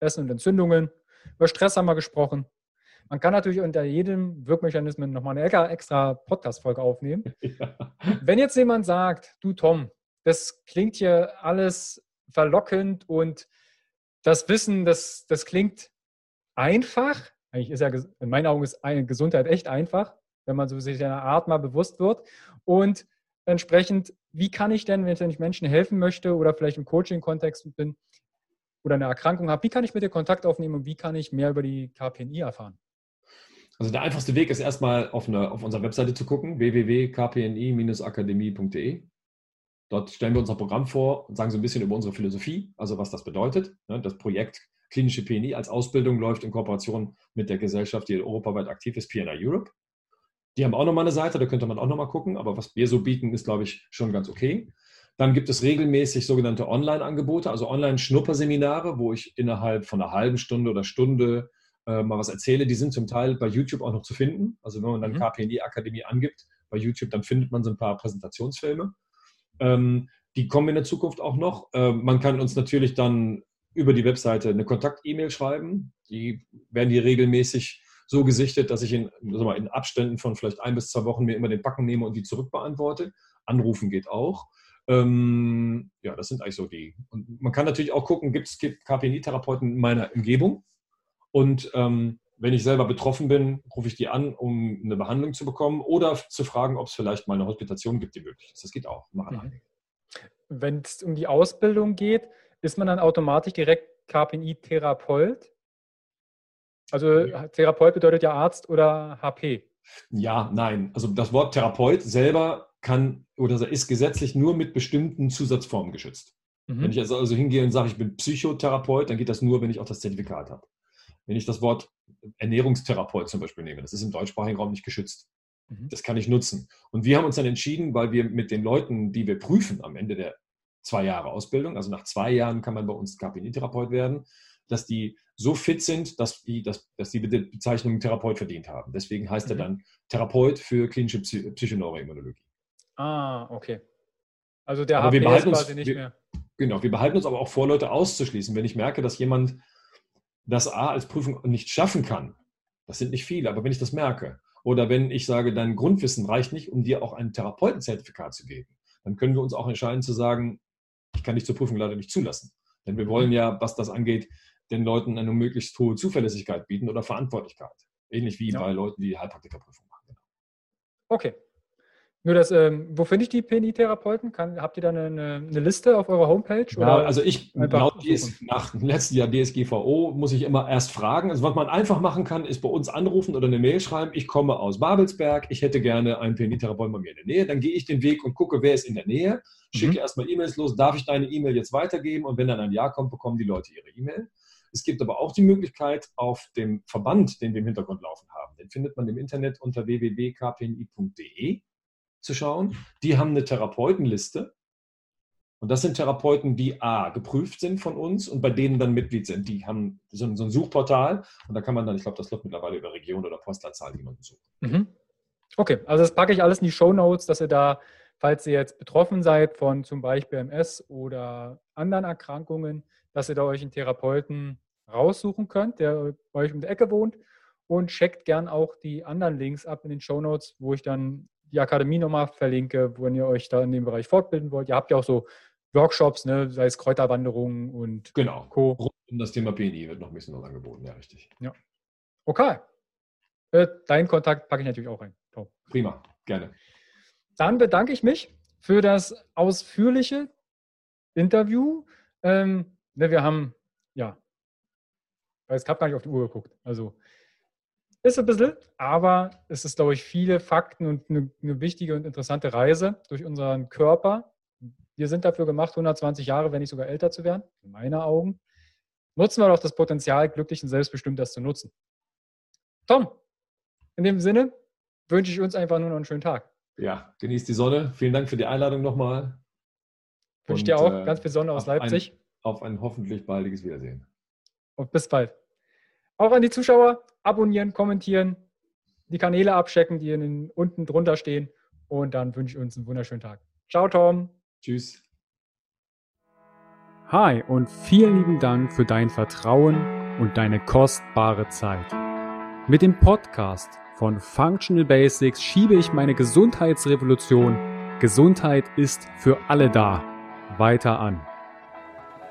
Essen und Entzündungen. Über Stress haben wir gesprochen. Man kann natürlich unter jedem Wirkmechanismen nochmal eine extra Podcast-Folge aufnehmen. Ja. Wenn jetzt jemand sagt, du Tom, das klingt hier alles verlockend und das Wissen, das, das klingt einfach. Eigentlich ist ja in meinen Augen ist eine Gesundheit echt einfach, wenn man so sich einer Art mal bewusst wird. Und entsprechend, wie kann ich denn, wenn ich Menschen helfen möchte oder vielleicht im Coaching-Kontext bin, oder eine Erkrankung habe, wie kann ich mit dir Kontakt aufnehmen und wie kann ich mehr über die KPNI erfahren? Also der einfachste Weg ist erstmal auf, eine, auf unserer Webseite zu gucken, www.kpni-akademie.de. Dort stellen wir unser Programm vor und sagen so ein bisschen über unsere Philosophie, also was das bedeutet. Ne, das Projekt klinische PNI als Ausbildung läuft in Kooperation mit der Gesellschaft, die europaweit aktiv ist, PNI Europe. Die haben auch nochmal eine Seite, da könnte man auch nochmal gucken, aber was wir so bieten, ist, glaube ich, schon ganz okay. Dann gibt es regelmäßig sogenannte Online-Angebote, also Online-Schnupperseminare, wo ich innerhalb von einer halben Stunde oder Stunde äh, mal was erzähle. Die sind zum Teil bei YouTube auch noch zu finden. Also wenn man dann mhm. KPNI Akademie angibt bei YouTube, dann findet man so ein paar Präsentationsfilme. Ähm, die kommen in der Zukunft auch noch. Äh, man kann uns natürlich dann über die Webseite eine Kontakt-E-Mail schreiben. Die werden die regelmäßig so gesichtet, dass ich in, mal, in Abständen von vielleicht ein bis zwei Wochen mir immer den Backen nehme und die zurückbeantworte. Anrufen geht auch. Ähm, ja, das sind eigentlich so die. Und man kann natürlich auch gucken, gibt es KPNI-Therapeuten in meiner Umgebung? Und ähm, wenn ich selber betroffen bin, rufe ich die an, um eine Behandlung zu bekommen oder zu fragen, ob es vielleicht mal eine Hospitation gibt, die möglich ist. Das geht auch. Mhm. Wenn es um die Ausbildung geht, ist man dann automatisch direkt KPI-Therapeut? Also ja. Therapeut bedeutet ja Arzt oder HP. Ja, nein. Also das Wort Therapeut selber kann oder ist gesetzlich nur mit bestimmten Zusatzformen geschützt. Mhm. Wenn ich also hingehe und sage, ich bin Psychotherapeut, dann geht das nur, wenn ich auch das Zertifikat habe. Wenn ich das Wort Ernährungstherapeut zum Beispiel nehme, das ist im deutschsprachigen Raum nicht geschützt. Mhm. Das kann ich nutzen. Und wir haben uns dann entschieden, weil wir mit den Leuten, die wir prüfen am Ende der zwei Jahre Ausbildung, also nach zwei Jahren kann man bei uns KPNI-Therapeut werden, dass die so fit sind, dass die, dass, dass die Bezeichnung Therapeut verdient haben. Deswegen heißt mhm. er dann Therapeut für klinische Psy Psychoneuroimmunologie. Ah, okay. Also der aber HPS quasi uns, nicht wir, mehr. Genau, wir behalten uns aber auch vor, Leute auszuschließen. Wenn ich merke, dass jemand das A als Prüfung nicht schaffen kann, das sind nicht viele, aber wenn ich das merke, oder wenn ich sage, dein Grundwissen reicht nicht, um dir auch ein Therapeutenzertifikat zu geben, dann können wir uns auch entscheiden zu sagen, ich kann dich zur Prüfung leider nicht zulassen. Denn wir wollen ja, was das angeht, den Leuten eine möglichst hohe Zuverlässigkeit bieten oder Verantwortlichkeit. Ähnlich wie ja. bei Leuten, die Heilpraktikerprüfung machen. Okay, nur das, ähm, wo finde ich die PNI-Therapeuten? Habt ihr da eine, eine, Liste auf eurer Homepage? Ja, also ich, laut DS, nach dem letzten Jahr DSGVO muss ich immer erst fragen. Also was man einfach machen kann, ist bei uns anrufen oder eine Mail schreiben. Ich komme aus Babelsberg, ich hätte gerne einen PNI-Therapeuten bei mir in der Nähe. Dann gehe ich den Weg und gucke, wer ist in der Nähe. Schicke mhm. erstmal E-Mails los, darf ich deine E-Mail jetzt weitergeben? Und wenn dann ein Ja kommt, bekommen die Leute ihre E-Mail. Es gibt aber auch die Möglichkeit, auf dem Verband, den wir im Hintergrund laufen haben, den findet man im Internet unter www.kpni.de zu schauen. Die haben eine Therapeutenliste. Und das sind Therapeuten, die A, geprüft sind von uns und bei denen dann Mitglied sind. Die haben so ein, so ein Suchportal und da kann man dann, ich glaube, das läuft mittlerweile über Region oder Postleitzahl jemanden suchen. Mhm. Okay, also das packe ich alles in die Show Notes, dass ihr da, falls ihr jetzt betroffen seid von zum Beispiel MS oder anderen Erkrankungen, dass ihr da euch einen Therapeuten raussuchen könnt, der bei euch um die Ecke wohnt und checkt gern auch die anderen Links ab in den Show Notes, wo ich dann die Akademie nochmal verlinke, wenn ihr euch da in dem Bereich fortbilden wollt. Ihr habt ja auch so Workshops, ne, sei es Kräuterwanderungen und genau. Co. Rund um das Thema PNI wird noch ein bisschen was angeboten, ja, richtig. Ja. Okay. Äh, deinen Kontakt packe ich natürlich auch rein. Top. Prima, gerne. Dann bedanke ich mich für das ausführliche Interview. Ähm, ne, wir haben, ja, ich habe gar nicht auf die Uhr geguckt. Also ist ein bisschen, aber es ist, glaube ich, viele Fakten und eine, eine wichtige und interessante Reise durch unseren Körper. Wir sind dafür gemacht, 120 Jahre, wenn nicht sogar älter zu werden, in meinen Augen. Nutzen wir doch das Potenzial, glücklich und selbstbestimmt das zu nutzen. Tom, in dem Sinne wünsche ich uns einfach nur noch einen schönen Tag. Ja, genießt die Sonne. Vielen Dank für die Einladung nochmal. Wünsche dir auch äh, ganz viel Sonne aus Leipzig. Ein, auf ein hoffentlich baldiges Wiedersehen. Und bis bald. Auch an die Zuschauer, abonnieren, kommentieren, die Kanäle abchecken, die in, unten drunter stehen. Und dann wünsche ich uns einen wunderschönen Tag. Ciao, Tom. Tschüss. Hi und vielen lieben Dank für dein Vertrauen und deine kostbare Zeit. Mit dem Podcast von Functional Basics schiebe ich meine Gesundheitsrevolution Gesundheit ist für alle da weiter an.